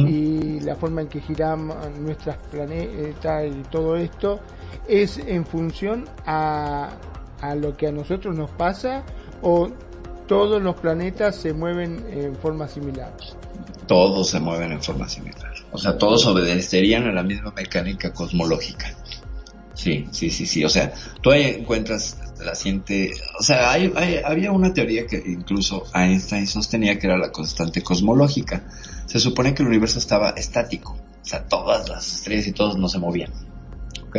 y la forma en que giramos nuestras planetas y todo esto es en función a, a lo que a nosotros nos pasa o todos los planetas se mueven en forma similar. todos se mueven en forma similar. O sea, todos obedecerían a la misma mecánica cosmológica. Sí, sí, sí, sí. O sea, tú ahí encuentras la siguiente... O sea, hay, hay- había una teoría que incluso Einstein sostenía que era la constante cosmológica. Se supone que el universo estaba estático. O sea, todas las estrellas y todos no se movían. ¿Ok?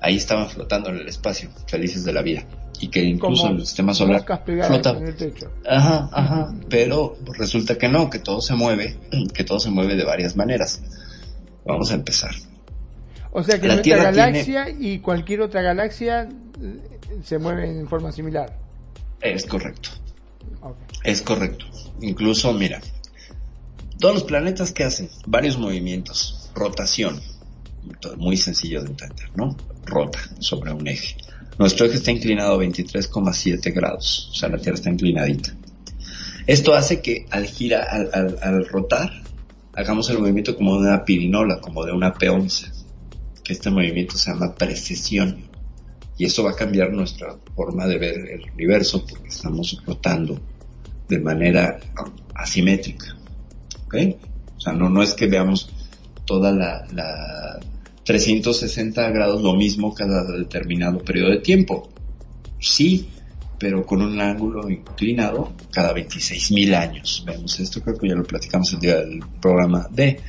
Ahí estaban flotando en el espacio, felices de la vida. Y que incluso Como el sistema solar flota, en el techo. Ajá, ajá. Pero resulta que no, que todo se mueve, que todo se mueve de varias maneras. Vamos a empezar. O sea que La nuestra Tierra galaxia y cualquier otra galaxia eh, se mueven en forma similar. Es correcto. Es correcto. Incluso, mira, todos los planetas que hacen varios movimientos, rotación, muy sencillo de entender, ¿no? Rota sobre un eje. Nuestro eje está inclinado a 23,7 grados, o sea, la Tierra está inclinadita. Esto hace que al girar, al, al- al rotar, hagamos el movimiento como de una pirinola, como de una P11, que este movimiento se llama precesión. Y eso va a cambiar nuestra forma de ver el universo porque estamos rotando de manera asimétrica. ¿Ok? O sea, no, no es que veamos toda la, la 360 grados lo mismo cada determinado periodo de tiempo. Sí, pero con un ángulo inclinado cada 26.000 años. Vemos esto, creo que ya lo platicamos el día del programa de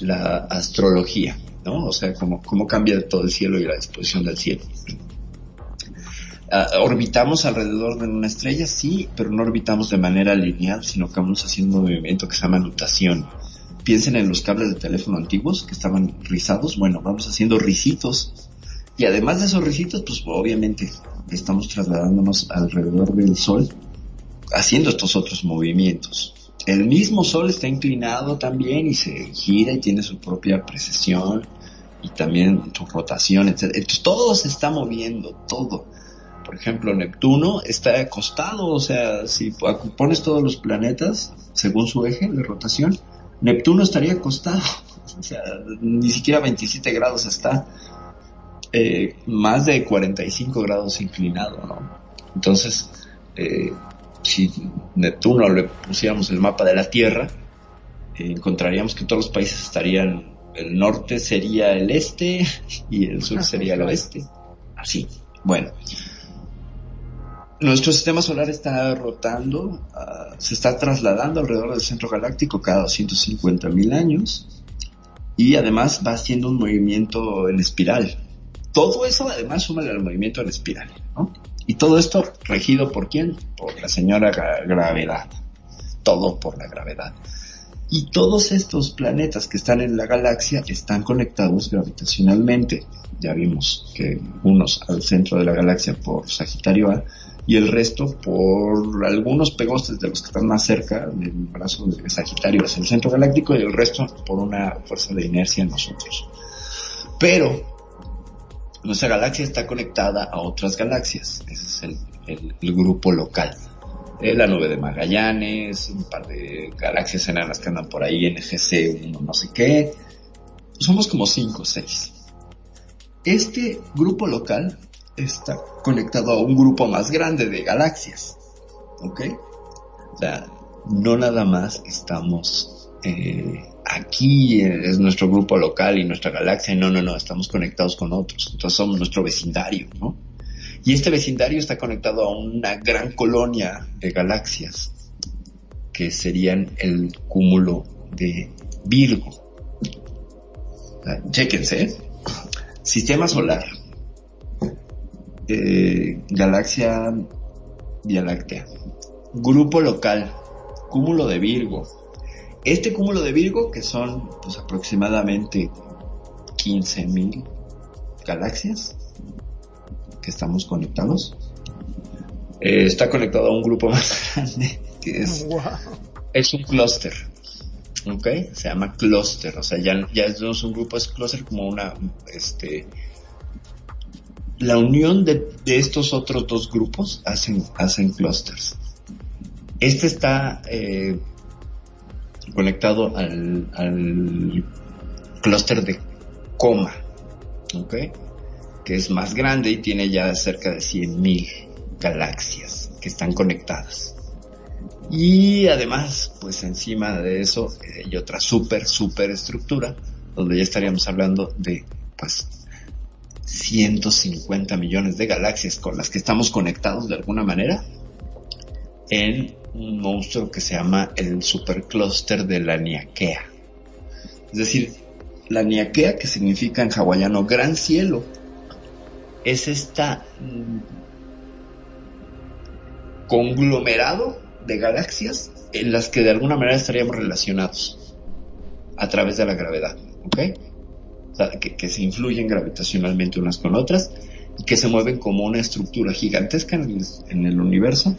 la astrología, ¿no? O sea, cómo, cómo cambia todo el cielo y la disposición del cielo. Ah, orbitamos alrededor de una estrella, sí, pero no orbitamos de manera lineal, sino que vamos haciendo un movimiento que se llama nutación. Piensen en los cables de teléfono antiguos que estaban rizados, bueno, vamos haciendo risitos. Y además de esos risitos, pues obviamente estamos trasladándonos alrededor del Sol, haciendo estos otros movimientos. El mismo Sol está inclinado también y se gira y tiene su propia precesión y también su rotación, etc. Entonces todo se está moviendo, todo. Por ejemplo, Neptuno está acostado, o sea, si pones todos los planetas según su eje de rotación, Neptuno estaría acostado, o sea, ni siquiera 27 grados está, eh, más de 45 grados inclinado, ¿no? Entonces, eh, si Neptuno le pusiéramos el mapa de la Tierra, eh, encontraríamos que todos los países estarían, el norte sería el este y el sur sería el oeste, así. Bueno, nuestro sistema solar está rotando, uh, se está trasladando alrededor del centro galáctico cada 250 mil años y además va haciendo un movimiento en espiral. Todo eso además suma al movimiento en espiral, ¿no? Y todo esto regido por quién? Por la señora gra gravedad. Todo por la gravedad. Y todos estos planetas que están en la galaxia están conectados gravitacionalmente. Ya vimos que unos al centro de la galaxia por Sagitario A y el resto por algunos pegostes de los que están más cerca del brazo de Sagitario hacia el centro galáctico y el resto por una fuerza de inercia en nosotros. Pero nuestra galaxia está conectada a otras galaxias. Ese es el, el- grupo local. Eh, la nube de Magallanes, un par de galaxias enanas que andan por ahí, NGC 1 no sé qué. Somos como 5 o 6. Este grupo local está conectado a un grupo más grande de galaxias. ¿Ok? O sea, no nada más estamos eh, aquí, eh, es nuestro grupo local y nuestra galaxia. No, no, no, estamos conectados con otros. Entonces somos nuestro vecindario, ¿no? Y este vecindario está conectado a una gran colonia de galaxias que serían el cúmulo de Virgo. Chéquense, ¿eh? Sistema solar. Eh, galaxia Vía Láctea. Grupo local. Cúmulo de Virgo. Este cúmulo de Virgo, que son pues, aproximadamente 15.000 galaxias que estamos conectados, eh, está conectado a un grupo más grande que es, Wow. es un clúster. ¿Ok? Se llama clúster. O sea, ya, ya no es un grupo, es clúster como una, este, la unión de, estos otros dos grupos hacen, hacen clusters. Este está eh, conectado al, al clúster de coma, ¿ok? Que es más grande y tiene ya cerca de 100.000 galaxias que están conectadas. Y además, pues encima de eso eh, hay otra super, super estructura, donde ya estaríamos hablando de, pues, 150 millones de galaxias con las que estamos conectados de alguna manera en un monstruo que se llama el supercluster de la Niaquea. Es decir, la Niaquea, que significa en hawaiano gran cielo, es esta mm, conglomerado de galaxias en las que de alguna manera estaríamos relacionados a través de la gravedad, ¿ok? Que, se influyen gravitacionalmente unas con otras y que se mueven como una estructura gigantesca en el, en el universo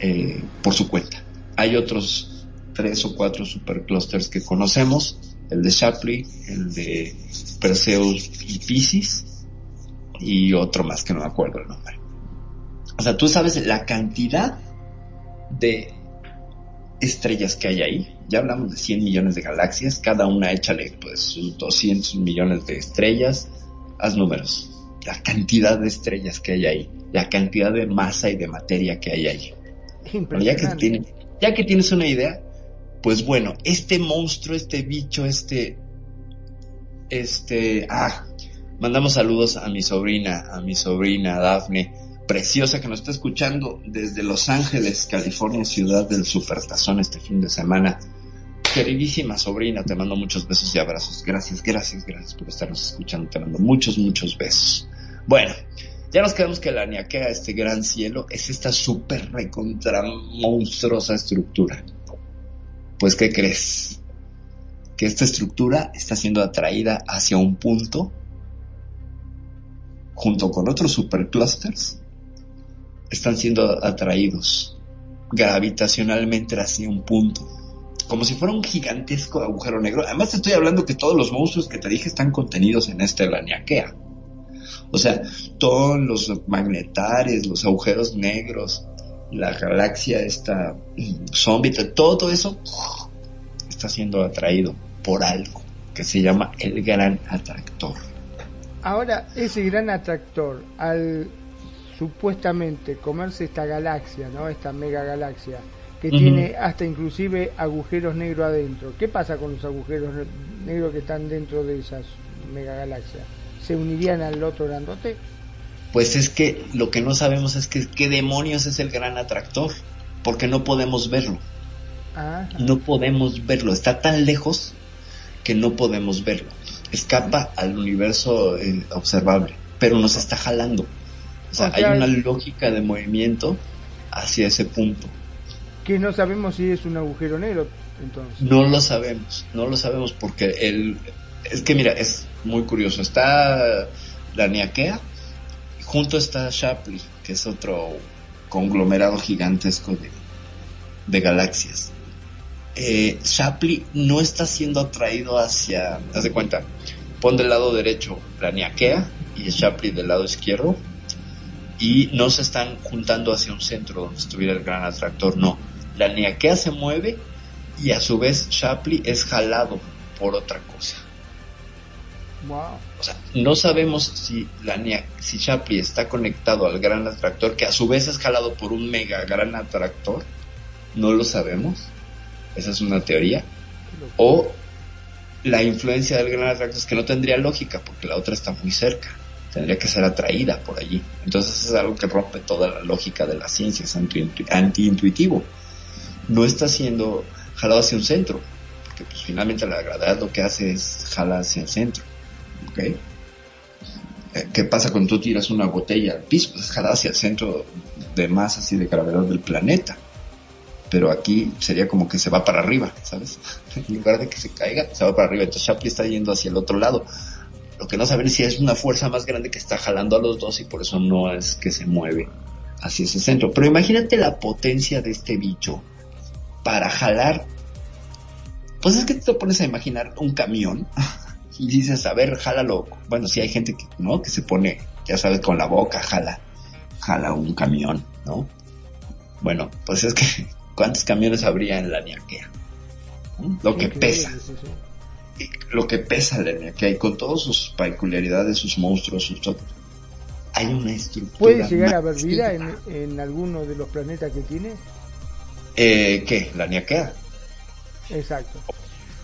eh, por su cuenta. Hay otros tres o cuatro superclusters que conocemos, el de Shapley, el de Perseus y Pisces y otro más que no me acuerdo el nombre. O sea, tú sabes la cantidad de estrellas que hay ahí. Ya hablamos de 100 millones de galaxias, cada una échale pues sus 200 millones de estrellas. Haz números. La cantidad de estrellas que hay ahí, la cantidad de masa y de materia que hay ahí. Bueno, ya que, Impresionante. tiene- ya que tienes una idea, pues bueno, este monstruo, este bicho, este, este, ah, mandamos saludos a mi sobrina, a mi sobrina Dafne, preciosa que nos está escuchando desde Los Ángeles, California, ciudad del supertazón este fin de semana. Queridísima sobrina, te mando muchos besos y abrazos. Gracias, gracias, gracias por estarnos escuchando. Te mando muchos, muchos besos. Bueno, ya nos quedamos que la Niaquea, este gran cielo, es esta súper recontra monstruosa estructura. Pues, ¿qué crees? Que esta estructura está siendo atraída hacia un punto junto con otros superclusters están siendo atraídos gravitacionalmente hacia un punto. Como si fuera un gigantesco agujero negro. Además te estoy hablando que todos los monstruos que te dije están contenidos en esta laniaquea. O sea todos los magnetares los agujeros negros la galaxia esta mm, zombie todo eso está siendo atraído por algo que se llama el gran atractor. Ahora, ese gran atractor, al supuestamente comerse esta galaxia, ¿no? Esta mega galaxia, que tiene hasta inclusive agujeros negros adentro. ¿Qué pasa con los agujeros ne- negros que están dentro de esas mega galaxias? ¿Se unirían al otro grandote? Pues es que lo que no sabemos es que qué demonios es el gran atractor, porque no podemos verlo, Ah, no podemos verlo, está tan lejos que no podemos verlo. Escapa al universo eh, observable, pero nos está jalando. O sea, O sea, hay una lógica de movimiento hacia ese punto. que no sabemos si es un agujero negro. Entonces, No lo sabemos, no lo sabemos porque el es que mira, es muy curioso. Está la Niaquea, junto está Shapley, que es otro conglomerado gigantesco de, de galaxias. Eh, Shapley no está siendo atraído hacia, haz de cuenta, pon del lado derecho la Niaquea y Shapley del lado izquierdo y no se están juntando hacia un centro donde estuviera el gran atractor, no. La Niaquea se mueve y a su vez Shapley es jalado por otra cosa. wow. O sea, no sabemos si la Nia- si Shapley está conectado al gran atractor, que a su vez es jalado por un mega gran atractor. No lo sabemos. Esa es una teoría. O la influencia del gran atractor es que no tendría lógica, porque la otra está muy cerca. Tendría que ser atraída por allí. Entonces es algo que rompe toda la lógica de la ciencia, es anti- anti-intuitivo. No está siendo jalado hacia un centro, porque pues finalmente la gravedad lo que hace es jalar hacia el centro. ¿ok? Eh, ¿Qué pasa cuando tú tiras una botella al piso? Pues es jalada hacia el centro de masas y de gravedad del planeta. Pero aquí sería como que se va para arriba, ¿sabes? En lugar de que se caiga, se va para arriba. Entonces Shapley está yendo hacia el otro lado. Lo que no saben es si es una fuerza más grande que está jalando a los dos y por eso no es que se mueve hacia ese centro. Pero imagínate la potencia de este bicho para jalar. Pues es que te pones a imaginar un camión y dices, a ver, jálalo. Bueno, sí hay gente que, ¿no? Que se pone, ya sabes, con la boca, jala, jala un camión, ¿no? Bueno, pues es que, ¿cuántos camiones habría en la Niaquea? ¿No? Lo que pesa, lo que pesa la Niaquea y con todas sus peculiaridades, sus monstruos, sus todo, hay una estructura. ¿Puede llegar a haber vida en, en alguno de los planetas que tiene? Eh, ¿Qué? ¿La Niaquea? Exacto.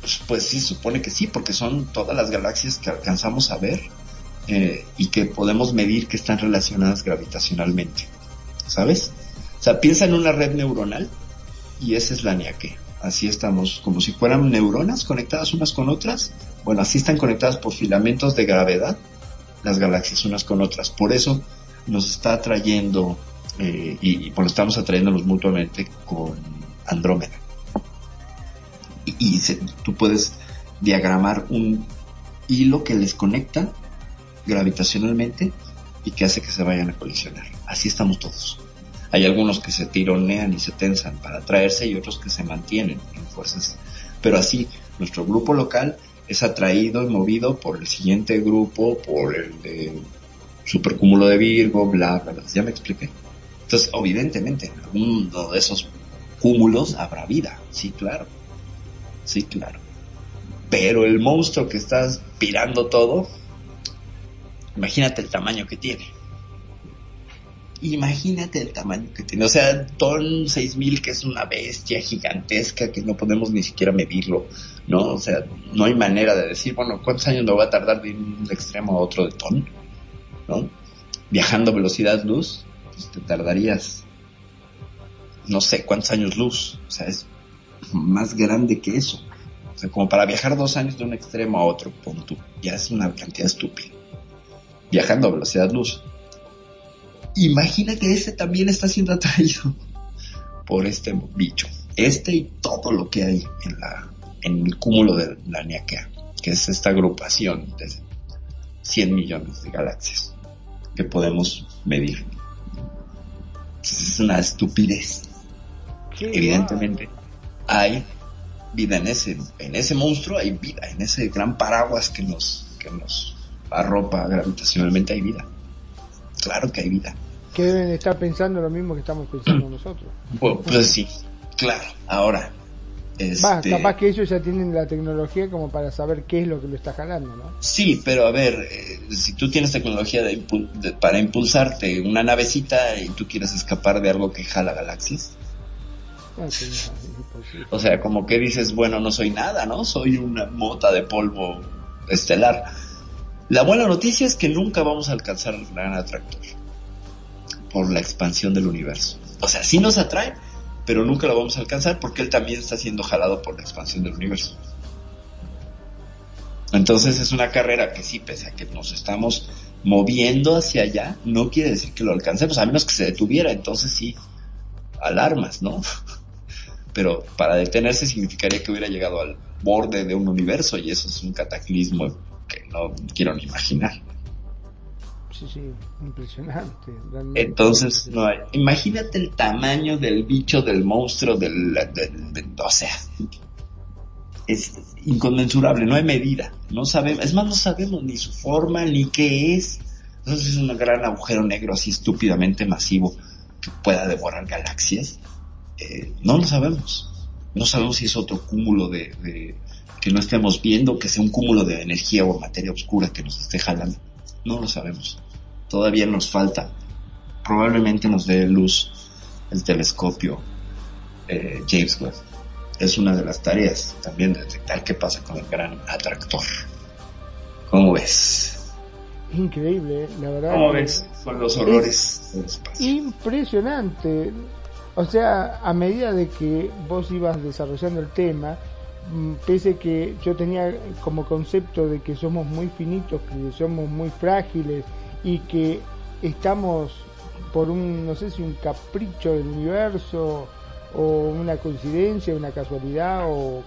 Pues, pues sí, supone que sí, porque son todas las galaxias que alcanzamos a ver eh, y que podemos medir que están relacionadas gravitacionalmente. ¿Sabes? O sea, piensa en una red neuronal y esa es la Niaquea. Así estamos, como si fueran neuronas conectadas unas con otras. Bueno, así están conectadas por filamentos de gravedad las galaxias unas con otras. Por eso nos está atrayendo eh, y, por estamos atrayéndonos mutuamente con Andrómeda y, tú puedes diagramar un hilo que les conecta gravitacionalmente y que hace que se vayan a colisionar. Así estamos todos. Hay algunos que se tironean y se tensan para atraerse y otros que se mantienen en fuerzas. Pero así, nuestro grupo local es atraído y movido por el siguiente grupo, por el de supercúmulo de Virgo, bla, bla, bla. Ya me expliqué. Entonces, evidentemente, en alguno de esos cúmulos habrá vida. Sí, claro. Sí, claro. Pero el monstruo que está aspirando todo, imagínate el tamaño que tiene. Imagínate el tamaño que tiene. O sea, Ton 6000, que es una bestia gigantesca que no podemos ni siquiera medirlo, ¿no? O sea, no hay manera de decir, bueno, ¿cuántos años me va a tardar de un extremo a otro de Ton? ¿No? Viajando a velocidad luz, pues te tardarías, no sé cuántos años luz. O sea, es más grande que eso. O sea, como para viajar dos años de un extremo a otro, pon tú, ya es una cantidad estúpida. Viajando a velocidad luz. Imagina que este también está siendo atraído por este bicho. Este y todo lo que hay en la en el cúmulo de la Niaquea, que es esta agrupación de 100 millones de galaxias que podemos medir. Es una estupidez. Qué Evidentemente hay vida en ese en ese monstruo hay vida en ese gran paraguas que nos que nos arropa gravitacionalmente hay vida claro que hay vida Que deben estar pensando lo mismo que estamos pensando nosotros. Bueno, pues sí claro ahora este, capaz que ellos ya tienen la tecnología como para saber qué es lo que lo está jalando, ¿no? sí pero a ver eh, si tú tienes tecnología de impu- de- para impulsarte una navecita y tú quieres escapar de algo que jala galaxias Ah, sí, es imposible. O sea, como que dices, bueno, no soy nada, ¿no? Soy una mota de polvo estelar. La buena noticia es que nunca vamos a alcanzar el gran atractor por la expansión del universo. O sea, sí nos atrae, pero nunca lo vamos a alcanzar porque él también está siendo jalado por la expansión del universo. Entonces es una carrera que sí, pese a que nos estamos moviendo hacia allá, no quiere decir que lo alcancemos, a menos que se detuviera, entonces sí, alarmas, ¿no? pero para detenerse significaría que hubiera llegado al borde de un universo y eso es un cataclismo que no quiero ni imaginar. Sí, sí, impresionante. realmente. Entonces, no hay- imagínate el tamaño del bicho, del monstruo, del, del- del- o sea, es inconmensurable, no hay medida, no sabemos, es más, no sabemos ni su forma, ni qué es. Entonces es un gran agujero negro así estúpidamente masivo que pueda devorar galaxias. Eh, no lo sabemos. No sabemos si es otro cúmulo de, de- que no estemos viendo, que sea un cúmulo de energía o materia oscura que nos esté jalando. No lo sabemos. Todavía nos falta. Probablemente nos dé luz el telescopio eh, James Webb. Es una de las tareas también de detectar qué pasa con el gran atractor. ¿Cómo ves? Increíble, ¿eh? la verdad. ¿Cómo ves? Con los horrores del es espacio. impresionante. O sea, a medida de que vos ibas desarrollando el tema, pese que yo tenía como concepto de que somos muy finitos, que somos muy frágiles y que estamos por un, no sé si un capricho del universo o una coincidencia, una casualidad o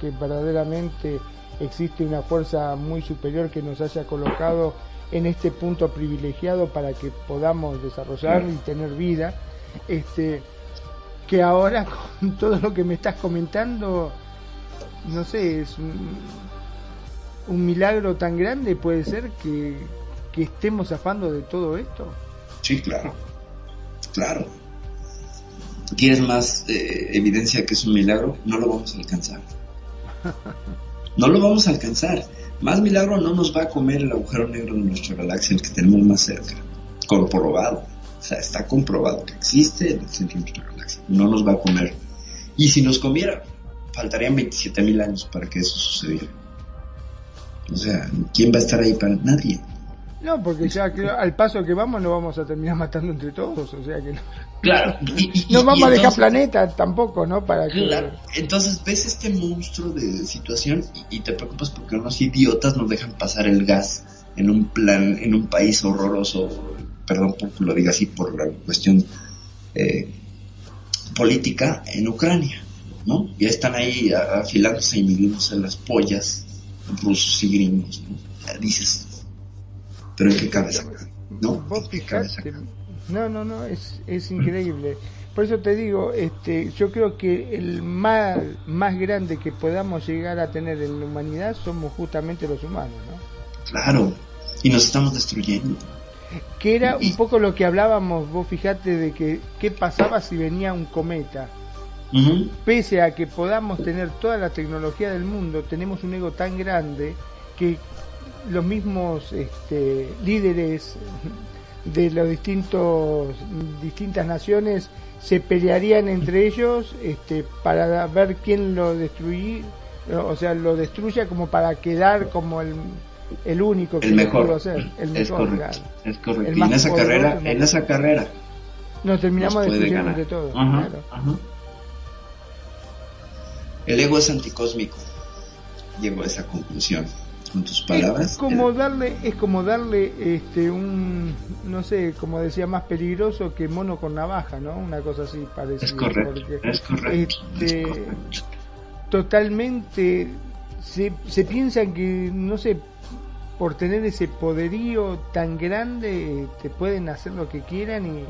que verdaderamente existe una fuerza muy superior que nos haya colocado en este punto privilegiado para que podamos desarrollar y tener vida. Este, que ahora con todo lo que me estás comentando, no sé, es un, un milagro tan grande puede ser que, que estemos zafando de todo esto. Sí, claro. Claro. ¿Quieres más eh, evidencia que es un milagro? No lo vamos a alcanzar. No lo vamos a alcanzar. Más milagro no nos va a comer el agujero negro de nuestra galaxia, el que tenemos más cerca. Comprobado. O sea, está comprobado que existe en el centro de nuestra galaxia. No nos va a comer. Y si nos comiera, faltarían 27 mil años para que eso sucediera. O sea, ¿quién va a estar ahí para nadie? No, porque ya que al paso que vamos nos vamos a terminar matando entre todos, o sea que no, Claro. Y, y- no vamos a dejar planeta tampoco, ¿no? Para que Claro. Entonces ves este monstruo de situación y, y te preocupas porque unos idiotas nos dejan pasar el gas en un plan, en un país horroroso, perdón por que lo diga así, por la cuestión eh, política en Ucrania, ¿no? Ya están ahí afilándose y midiéndose las pollas rusos y gringos, ¿no? Ya dices, pero en qué cabeza, ¿no? Vos no, no, no, es, es increíble. Por eso te digo, este, yo creo que el mal más grande que podamos llegar a tener en la humanidad somos justamente los humanos, ¿no? Claro, y nos estamos destruyendo. Que era un poco lo que hablábamos, vos fijate de que qué pasaba si venía un cometa. Pese a que podamos tener toda la tecnología del mundo, tenemos un ego tan grande que los mismos este, líderes de los distintos distintas naciones se pelearían entre ellos este, para ver quién lo destruye, o sea, lo destruya como para quedar como el, el único que El mejor. pudo hacer, el es mejor, correcto. Es correcto. El Y en esa poderoso, carrera, en esa carrera Nos terminamos destruyendo entre todos. Ajá, claro. ajá. El ego es anticósmico. Llego a esa conclusión. Con tus palabras. Es como darle, es como darle este un no sé, como decía, más peligroso que mono con navaja, ¿no? Una cosa así parecida. Es correcto, es correcto, este, es correcto. Totalmente se, se piensa que, no sé, por tener ese poderío tan grande, te pueden hacer lo que quieran y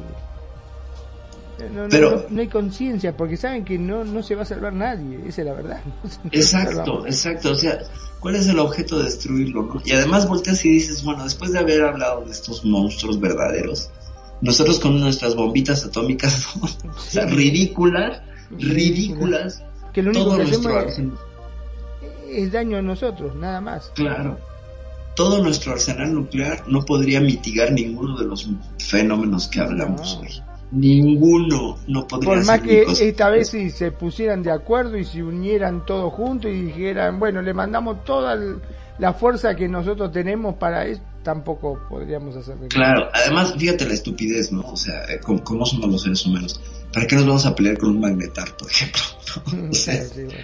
no, no- Pero- no- no hay conciencia, porque saben que no, no se va a salvar nadie, esa es la verdad. Exacto, exacto. O sea, ¿cuál es el objeto de destruirlo? no? Y además volteas y dices, bueno, después de haber hablado de estos monstruos verdaderos, nosotros con nuestras bombitas atómicas, o sea, ridículas, ridículas, Que lo único todo que nuestro hacemos es daño a nosotros, nada más. Claro. Todo nuestro arsenal nuclear no podría mitigar ninguno de los fenómenos que hablamos hoy. Ninguno no podría Por más que esta vez si se pusieran de acuerdo y se unieran todos juntos y dijeran, bueno, le mandamos toda el- la fuerza que nosotros tenemos para eso, tampoco podríamos hacerlo. Claro, además, fíjate la estupidez, ¿no? O sea, eh, ¿cómo, cómo somos los seres humanos? ¿Para qué nos vamos a pelear con un magnetar, por ejemplo? ¿No? O sea, Sí, bueno.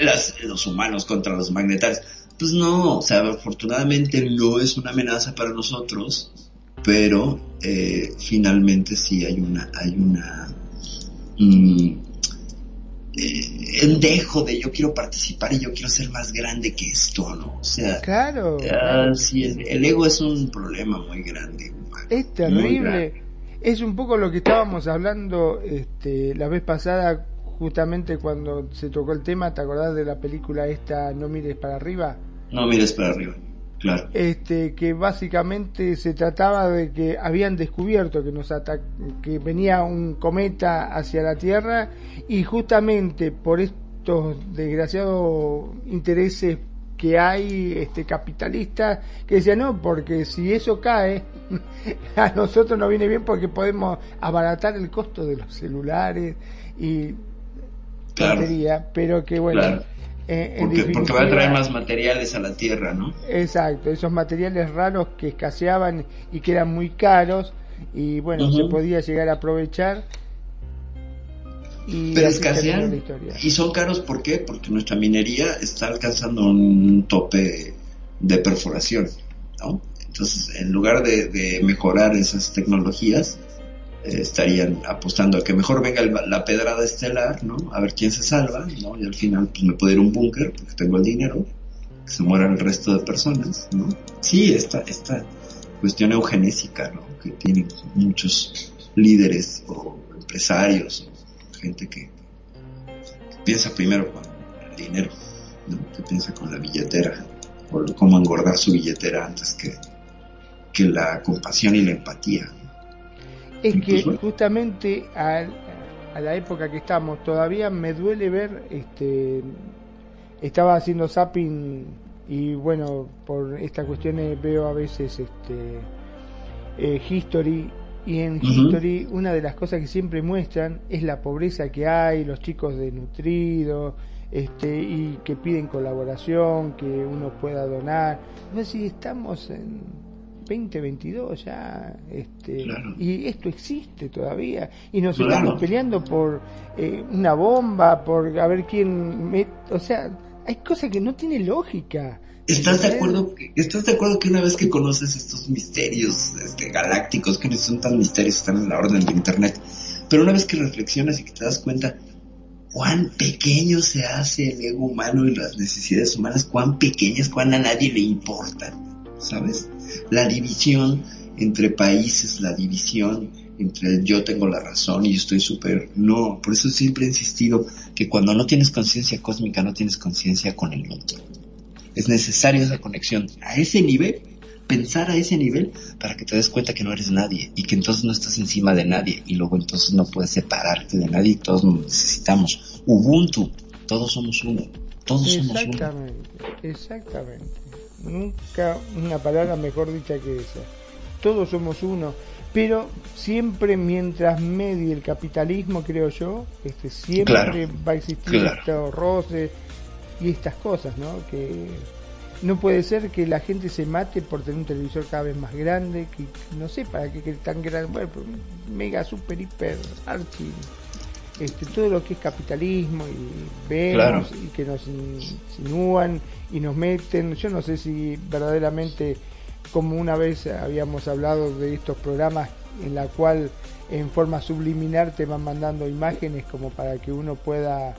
las- los humanos contra los magnetares. Pues no, o sea, afortunadamente no es una amenaza para nosotros, pero eh, finalmente sí hay una, hay una, mm, eh, un dejo de yo quiero participar y yo quiero ser más grande que esto, ¿no? O sea, Claro. ah, sí, el, el ego es un problema muy grande. Es terrible. grande. Es un poco lo que estábamos hablando este, la vez pasada, justamente cuando se tocó el tema. ¿Te acordás de la película esta No mires para arriba? No mires para arriba, claro. Este, que básicamente se trataba de que habían descubierto que nos ata- que venía un cometa hacia la Tierra y justamente por estos desgraciados intereses que hay este capitalistas que decían no porque si eso cae a nosotros nos viene bien porque podemos abaratar el costo de los celulares y Claro. tontería, pero que bueno Claro. Eh, Porque, porque va a traer más materiales a la Tierra, ¿no? Exacto, esos materiales raros que escaseaban y que eran muy caros y bueno, se podía llegar a aprovechar. Y Pero escasean y son caros, ¿por qué? Porque nuestra minería está alcanzando un tope de perforación, ¿no? Entonces, en lugar de, de mejorar esas tecnologías, eh, estarían apostando a que mejor venga el- la pedrada estelar, ¿no? A ver quién se salva, ¿no? Y al final, pues me puedo ir a un búnker porque tengo el dinero, que se mueran el resto de personas, ¿no? Sí, esta, esta cuestión eugenésica, ¿no? Que tienen muchos líderes o empresarios o gente que, que piensa primero con el dinero, ¿no? Que piensa con la billetera, o cómo engordar su billetera antes que, que la compasión y la empatía. Es que justamente a, a la época que estamos, todavía me duele ver, este, estaba haciendo zapping y bueno, por estas cuestiones veo a veces este, eh, History y en. History una de las cosas que siempre muestran es la pobreza que hay, los chicos desnutridos, este, y que piden colaboración, que uno pueda donar. No sé si estamos en 2022 ya, este, Claro. y esto existe todavía, y nos Claro. estamos peleando por eh, una bomba, por a ver quién, met- o sea, hay cosas que no tienen lógica. ¿Estás de acuerdo que, estás de acuerdo que una vez que conoces estos misterios este, galácticos que no son tan misterios, están en la orden de internet, pero una vez que reflexionas y que te das cuenta cuán pequeño se hace el ego humano y las necesidades humanas, cuán pequeñas, cuán a nadie le importan, ¿sabes? La división entre países, la división entre yo tengo la razón y estoy súper... No, por eso siempre he insistido que cuando no tienes conciencia cósmica no tienes conciencia con el otro. Es necesario esa conexión a ese nivel, pensar a ese nivel para que te des cuenta que no eres nadie y que entonces no estás encima de nadie y luego entonces no puedes separarte de nadie y todos necesitamos. Ubuntu, todos somos uno, todos somos uno. Exactamente, exactamente. Nunca una palabra mejor dicha que esa. Todos somos uno, pero siempre mientras medie el capitalismo, creo yo, este siempre Claro, va a existir claro. estos roces y estas cosas, ¿no? Que no puede ser que la gente se mate por tener un televisor cada vez más grande, que no sé para qué que tan grande, bueno, mega, super, hiper, archi, este, todo lo que es capitalismo y vemos Claro. y que nos insinúan y nos meten, yo no sé si verdaderamente como una vez habíamos hablado de estos programas en la cual en forma subliminar te van mandando imágenes como para que uno pueda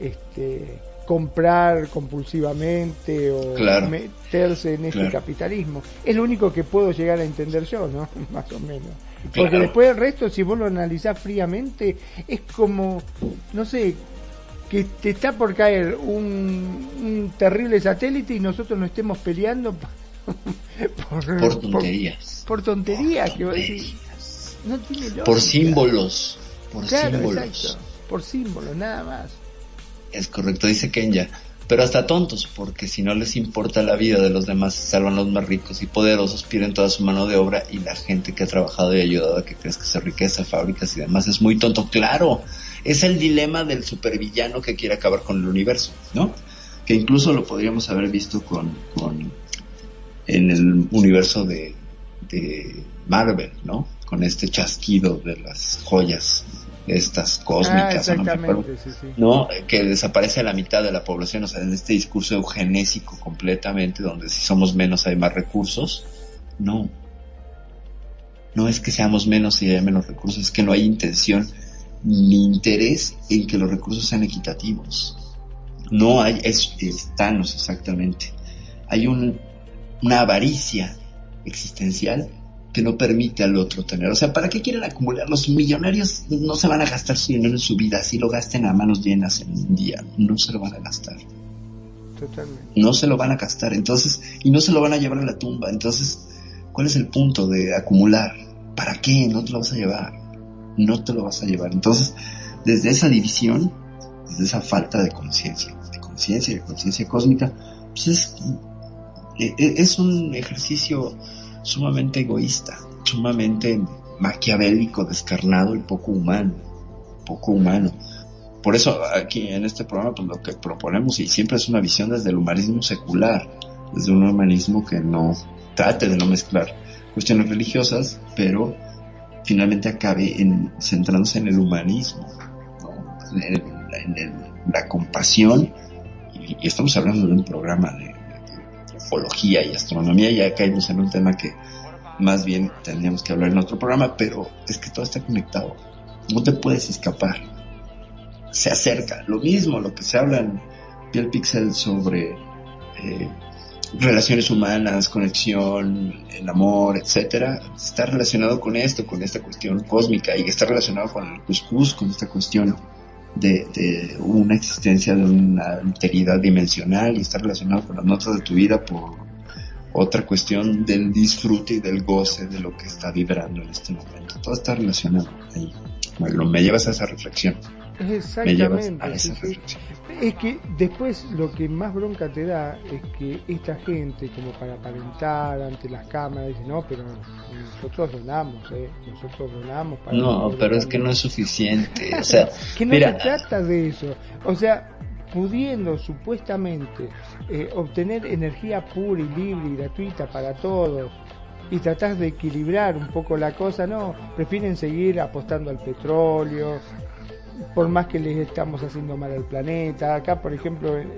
este comprar compulsivamente o Claro. meterse en este Claro. capitalismo. Es lo único que puedo llegar a entender yo, ¿no? Más o menos. Porque Claro. después el resto, si vos lo analizás fríamente, es como, no sé, que te está por caer un, un terrible satélite y nosotros nos estemos peleando por, Por tonterías. Por, tonterías, que vos decís, no tiene lógica. Por símbolos, por Claro, símbolos. exacto. Por símbolos, nada más. Es correcto, dice Kenya. Pero hasta tontos, porque si no les importa la vida de los demás, salvan los más ricos y poderosos, pierden toda su mano de obra y la gente que ha trabajado y ayudado a que crezca esa riqueza, fábricas y demás es muy tonto. Claro, es el dilema del supervillano que quiere acabar con el universo, ¿no? Que incluso lo podríamos haber visto con, con en el universo de, de Marvel, ¿no? Con este chasquido de las joyas estas Ah, cósmicas, ¿no? Me acuerdo. exactamente, sí, sí. ¿no? Que desaparece la mitad de la población, o sea, en este discurso eugenésico completamente, donde si somos menos hay más recursos, no. No es que seamos menos y haya menos recursos, es que no hay intención ni interés en que los recursos sean equitativos. No hay, es, es Thanos exactamente. Hay un, una avaricia existencial que no permite al otro tener. O sea, ¿para qué quieren acumular? Los millonarios no se van a gastar su dinero en su vida, si lo gasten a manos llenas en un día, no se lo van a gastar. Totalmente. No se lo van a gastar, entonces, y no se lo van a llevar a la tumba. Entonces, ¿cuál es el punto de acumular? ¿Para qué? No te lo vas a llevar. No te lo vas a llevar. Entonces, desde esa división, desde esa falta de conciencia, de conciencia de conciencia cósmica, pues es, e- e- es un ejercicio sumamente egoísta, sumamente maquiavélico, descarnado y poco humano, poco humano. Por eso aquí en este programa pues lo que proponemos y siempre es una visión desde el humanismo secular, desde un humanismo que no trate de no mezclar cuestiones religiosas, pero finalmente acabe en, centrándose en el humanismo, en, la compasión y, estamos hablando de un programa de ufología y astronomía, ya caímos en un tema que más bien tendríamos que hablar en otro programa, pero es que todo está conectado, no te puedes escapar, se acerca, lo mismo, lo que se habla en Piel Pixel sobre eh, relaciones humanas, conexión, el amor, etcétera, está relacionado con esto, con esta cuestión cósmica y está relacionado con el cuscús, con esta cuestión de, de una existencia de una alteridad dimensional y está relacionado con las notas de tu vida por otra cuestión del disfrute y del goce de lo que está vibrando en este momento. Todo está relacionado ahí. Bueno, me llevas a esa reflexión. Exactamente. sí, sí. Es que después lo que más bronca te da es que esta gente, como para aparentar ante las cámaras, dice, no, pero nosotros donamos, ¿eh? nosotros donamos para... No, pero es que no es suficiente. O sea, que no mira, se trata de eso. O sea, pudiendo supuestamente eh, obtener energía pura y libre y gratuita para todos y tratar de equilibrar un poco la cosa, no, prefieren seguir apostando al petróleo, por más que les estamos haciendo mal al planeta. Acá, por ejemplo, en,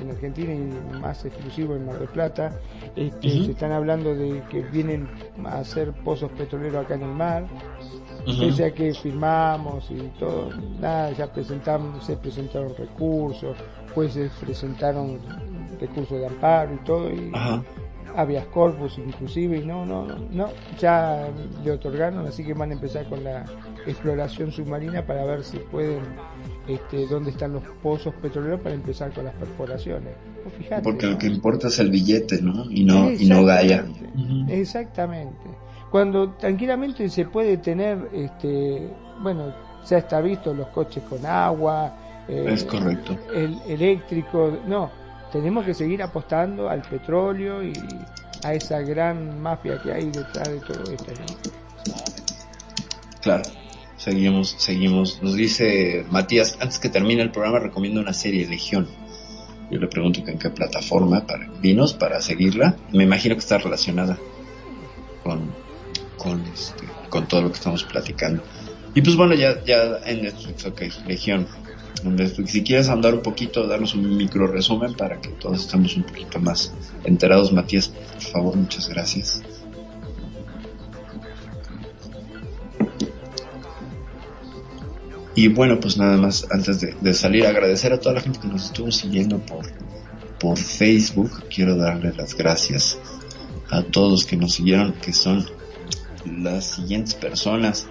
en Argentina y más exclusivo en Mar del Plata, este, se están hablando de que vienen a hacer pozos petroleros acá en el mar. Ujú. Pese a que firmamos y todo, nada, ya presentamos, se presentaron recursos, jueces presentaron recursos de amparo y todo, y Ajá. habeas corpus inclusive, y no, no, no, no, ya le otorgaron, así que van a empezar con la exploración submarina para ver si pueden, este, dónde están los pozos petroleros para empezar con las perforaciones. Pues fíjate, porque ¿no? lo que importa es el billete, ¿no? Y no, y no Gaia. Exactamente, Exactamente. Cuando tranquilamente se puede tener, este, bueno, ya está visto los coches con agua, eh, Es correcto. el eléctrico, no, tenemos que seguir apostando al petróleo y a esa gran mafia que hay detrás de todo esto. ¿no? Claro. Seguimos, seguimos. Nos dice Matías, antes que termine el programa recomiendo una serie Legión. Yo le pregunto en qué plataforma para dinos para seguirla. Me imagino que está relacionada con con este, con todo lo que estamos platicando. Y pues bueno, ya ya en Netflix, ok, Legión. Si quieres andar un poquito, darnos un micro resumen para que todos estemos un poquito más enterados, Matías, por favor, muchas gracias. Y bueno, pues nada más antes de, salir, agradecer a toda la gente que nos estuvo siguiendo por, por Facebook. Quiero darle las gracias a todos que nos siguieron, que son las siguientes personas.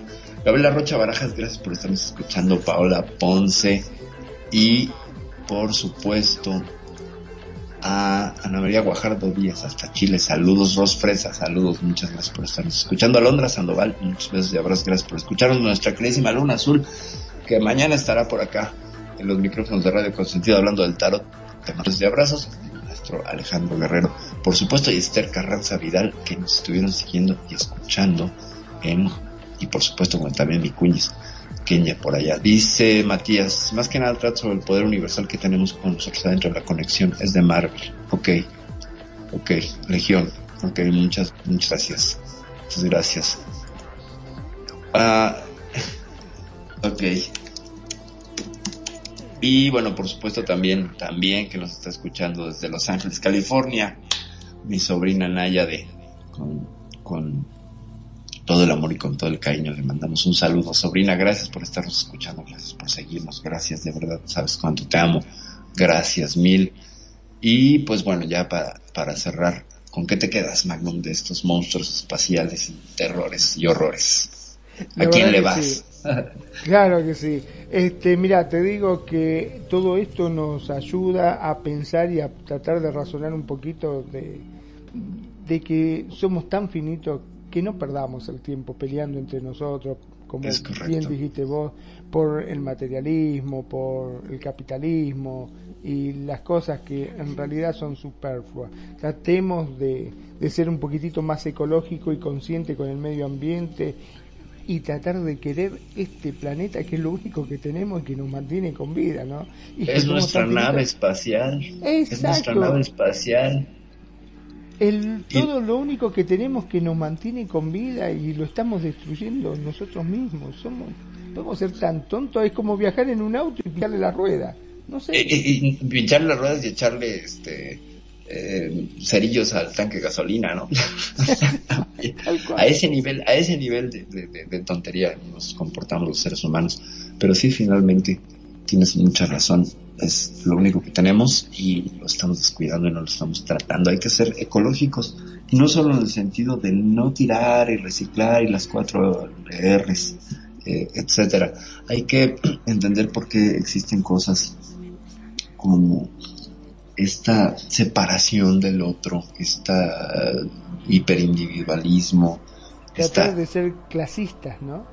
Gabriela Rocha Barajas, gracias por estarnos escuchando. Paola Ponce y por supuesto a Ana María Guajardo Díaz hasta Chile. Saludos, Ros Fresa, saludos, muchas gracias por estarnos escuchando. Alondra Sandoval, muchos besos y abrazos, gracias por escucharnos. Nuestra queridísima Luna Azul, que mañana estará por acá en los micrófonos de Radio Consentido hablando del tarot. Te mando y abrazos. Nuestro Alejandro Guerrero, por supuesto, y Esther Carranza Vidal, que nos estuvieron siguiendo y escuchando en, y por supuesto, como también mi cuñis, Kenia por allá. Dice Matías, más que nada trata sobre el poder universal que tenemos con nosotros adentro de la conexión. Es de Marvel. Ok. Ok. Legión. Ok, muchas, muchas gracias. Muchas gracias. Ah, ok. Y bueno, por supuesto también, también que nos está escuchando desde Los Ángeles, California, mi sobrina Naya de, con, con todo el amor y con todo el cariño le mandamos un saludo. Sobrina, gracias por estarnos escuchando, gracias por seguirnos, gracias de verdad, sabes cuánto te amo, gracias mil. Y pues bueno, ya para, para cerrar, ¿con qué te quedas, Magnum, de estos monstruos espaciales terrores y horrores? ¿A quién le vas? sí. Claro que sí. Este, mira, te digo que todo esto nos ayuda a pensar y a tratar de razonar un poquito de, de que somos tan finitos que no perdamos el tiempo peleando entre nosotros, como bien dijiste vos, por el materialismo, por el capitalismo y las cosas que en realidad son superfluas. Tratemos de, de ser un poquitito más ecológico y consciente con el medio ambiente y tratar de querer este planeta que es lo único que tenemos y que nos mantiene con vida, ¿no? Y Es nuestra nave espacial. Es nuestra nave espacial. El, todo lo único que tenemos que nos mantiene con vida y lo estamos destruyendo nosotros mismos. Somos, podemos ser tan tontos, es como viajar en un auto y pillarle la rueda. No sé. Eh, eh, y pincharle las ruedas y echarle este eh, cerillos al tanque de gasolina, ¿no? a ese nivel, a ese nivel de, de- de- de tontería nos comportamos los seres humanos. Pero sí, finalmente, tienes mucha razón. Es lo único que tenemos y lo estamos descuidando y no lo estamos tratando. Hay que ser ecológicos. Y no solo en el sentido de no tirar y reciclar y las cuatro R's, eh, etcétera. Hay que entender por qué existen cosas como esta separación del otro, esta hiperindividualismo, Tratar esta, de ser clasistas, ¿no?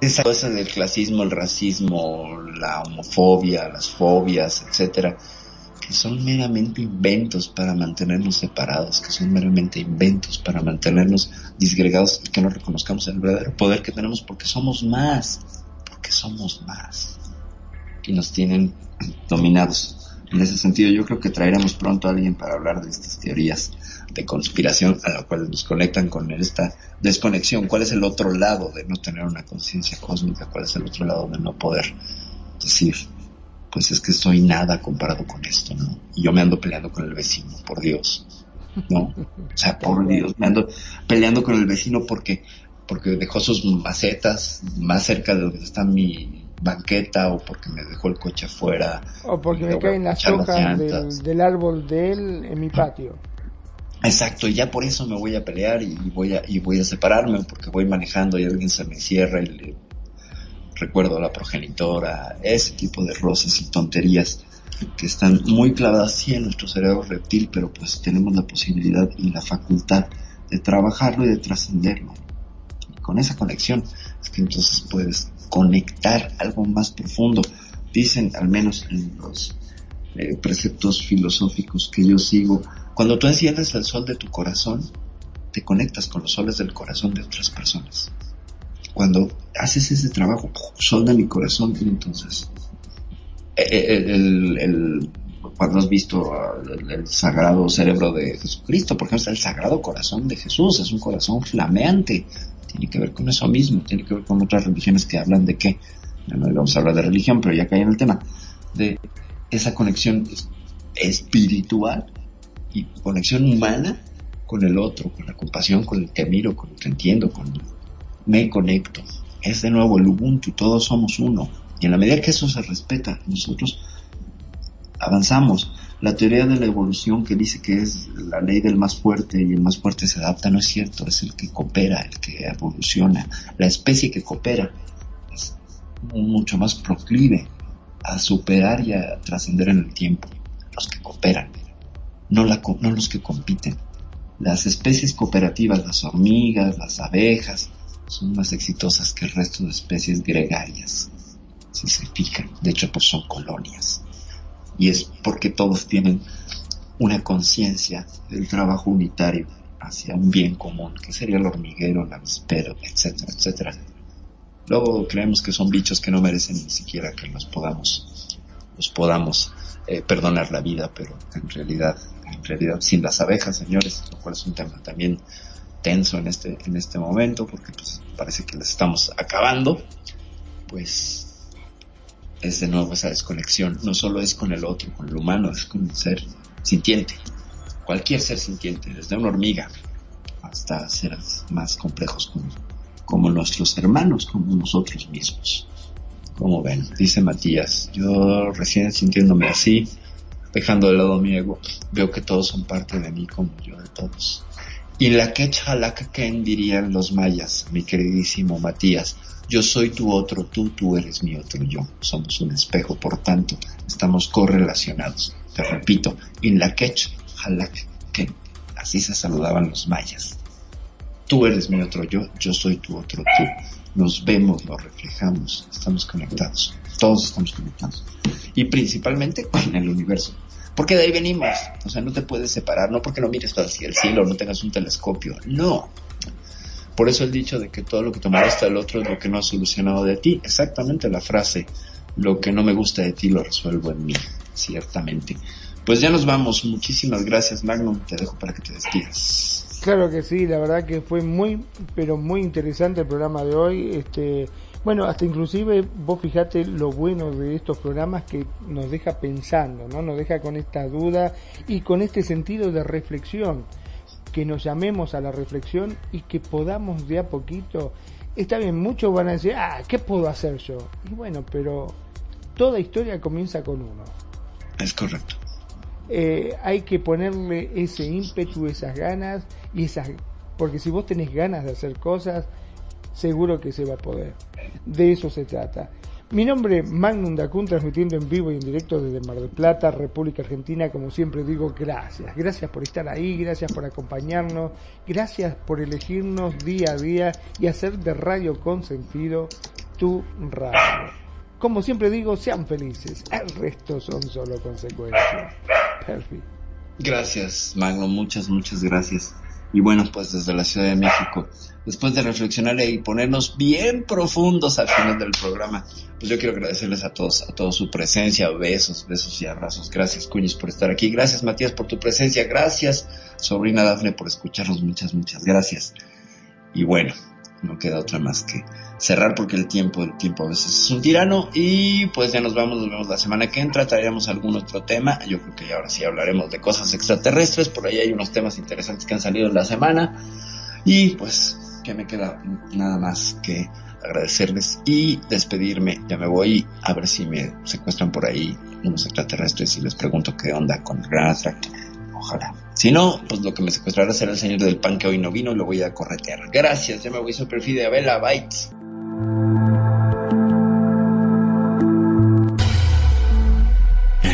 esa cosa del clasismo, el racismo, la homofobia, las fobias, etcétera, que son meramente inventos para mantenernos separados, que son meramente inventos para mantenernos disgregados y que no reconozcamos el verdadero poder que tenemos porque somos más, porque somos más y nos tienen dominados. En ese sentido, yo creo que traeremos pronto a alguien para hablar de estas teorías de conspiración a la cual nos conectan con esta desconexión. ¿Cuál es el otro lado de no tener una conciencia cósmica? ¿Cuál es el otro lado de no poder decir, pues es que soy nada comparado con esto, ¿no? Y yo me ando peleando con el vecino, por Dios, ¿no? O sea, por Dios, me ando peleando con el vecino porque, porque dejó sus macetas más cerca de donde está mi banqueta o porque me dejó el coche afuera. O porque me caen las hojas del, del árbol de él en mi patio. Exacto, y ya por eso me voy a pelear y voy a, y voy a separarme porque voy manejando y alguien se me cierra y le recuerdo a la progenitora, ese tipo de rosas y tonterías que están muy clavadas sí en nuestro cerebro reptil, pero pues tenemos la posibilidad y la facultad de trabajarlo y de trascenderlo. Con esa conexión es que entonces puedes conectar algo más profundo. Dicen, al menos en los eh, preceptos filosóficos que yo sigo, cuando tú enciendes el sol de tu corazón, te conectas con los soles del corazón de otras personas. Cuando haces ese trabajo, sol de mi corazón, entonces, eh, eh, cuando has visto el, el sagrado cerebro de Jesucristo, por ejemplo, el sagrado corazón de Jesús, es un corazón flameante, tiene que ver con eso mismo, tiene que ver con otras religiones que hablan de qué, ya no vamos a hablar de religión, pero ya caí en el tema, de esa conexión es- espiritual y conexión humana con el otro, con la compasión, con el que miro, con el que entiendo, con me conecto. Es de nuevo el Ubuntu, todos somos uno. Y en la medida que eso se respeta, nosotros avanzamos. La teoría de la evolución que dice que es la ley del más fuerte y el más fuerte se adapta no es cierto, es el que coopera, el que evoluciona. La especie que coopera es mucho más proclive a superar y a trascender en el tiempo. Los que cooperan, no, la, no los que compiten. Las especies cooperativas, las hormigas, las abejas, son más exitosas que el resto de especies gregarias, si se fijan. De hecho, pues son colonias. Y es porque todos tienen una conciencia del trabajo unitario hacia un bien común, que sería el hormiguero, el avispero, etcétera, etcétera. Luego creemos que son bichos que no merecen ni siquiera que los podamos, los podamos eh, perdonar la vida, pero en realidad, en realidad sin las abejas, señores, lo cual es un tema también tenso en este, en este momento, porque pues parece que les estamos acabando, pues es de nuevo esa desconexión, no solo es con el otro, con el humano, es con el ser sintiente, cualquier ser sintiente, desde una hormiga hasta seres más complejos como nuestros hermanos, como nosotros mismos. Como ven, dice Matías, yo recién sintiéndome así, dejando de lado mi ego, veo que todos son parte de mí como yo de todos. Y la que ken dirían los mayas, mi queridísimo Matías, yo soy tu otro tú, tú eres mi otro yo. Somos un espejo, por tanto, estamos correlacionados. Te repito, in la quech ken. Así se saludaban los mayas. Tú eres mi otro yo, yo soy tu otro tú. Nos vemos, nos reflejamos, estamos conectados. Todos estamos conectados. Y principalmente con el universo. Porque de ahí venimos. O sea, no te puedes separar, no porque no mires hacia el cielo, no tengas un telescopio. No. Por eso el dicho de que todo lo que tomaste del otro es lo que no ha solucionado de ti. Exactamente la frase, lo que no me gusta de ti lo resuelvo en mí, ciertamente. Pues ya nos vamos. Muchísimas gracias, Magnum. Te dejo para que te despidas. Claro que sí, la verdad que fue muy, pero muy interesante el programa de hoy. Este, bueno, hasta inclusive vos fijate lo bueno de estos programas que nos deja pensando, ¿no? Nos deja con esta duda y con este sentido de reflexión que nos llamemos a la reflexión y que podamos de a poquito, está bien, muchos van a decir, ah, ¿qué puedo hacer yo? Y bueno, pero toda historia comienza con uno. Es correcto. Eh, hay que ponerle ese ímpetu, esas ganas y esas, porque si vos tenés ganas de hacer cosas, seguro que se va a poder. De eso se trata. Mi nombre es Magnum Dacun, transmitiendo en vivo y en directo desde Mar del Plata, República Argentina. Como siempre digo, gracias. Gracias por estar ahí, gracias por acompañarnos, gracias por elegirnos día a día y hacer de Radio Consentido tu radio. Como siempre digo, sean felices. El resto son solo consecuencias. Perfecto. Gracias, Magnum. Muchas, muchas gracias. Y bueno, pues desde la Ciudad de México, después de reflexionar y ponernos bien profundos al final del programa, pues yo quiero agradecerles a todos, a todos su presencia, besos, besos y abrazos. Gracias, Cuñis, por estar aquí. Gracias, Matías, por tu presencia. Gracias, sobrina Dafne, por escucharnos. Muchas, muchas gracias. Y bueno, no queda otra más que cerrar porque el tiempo, el tiempo a veces es un tirano y pues ya nos vamos, nos vemos la semana que entra, traeremos algún otro tema, yo creo que ahora sí hablaremos de cosas extraterrestres, por ahí hay unos temas interesantes que han salido en la semana y pues que me queda nada más que agradecerles y despedirme, ya me voy a ver si me secuestran por ahí unos extraterrestres y les pregunto qué onda con el gran ojalá. Si no, pues lo que me secuestrará será el señor del pan que hoy no vino y lo voy a corretear. Gracias, ya me voy super fide a Vela,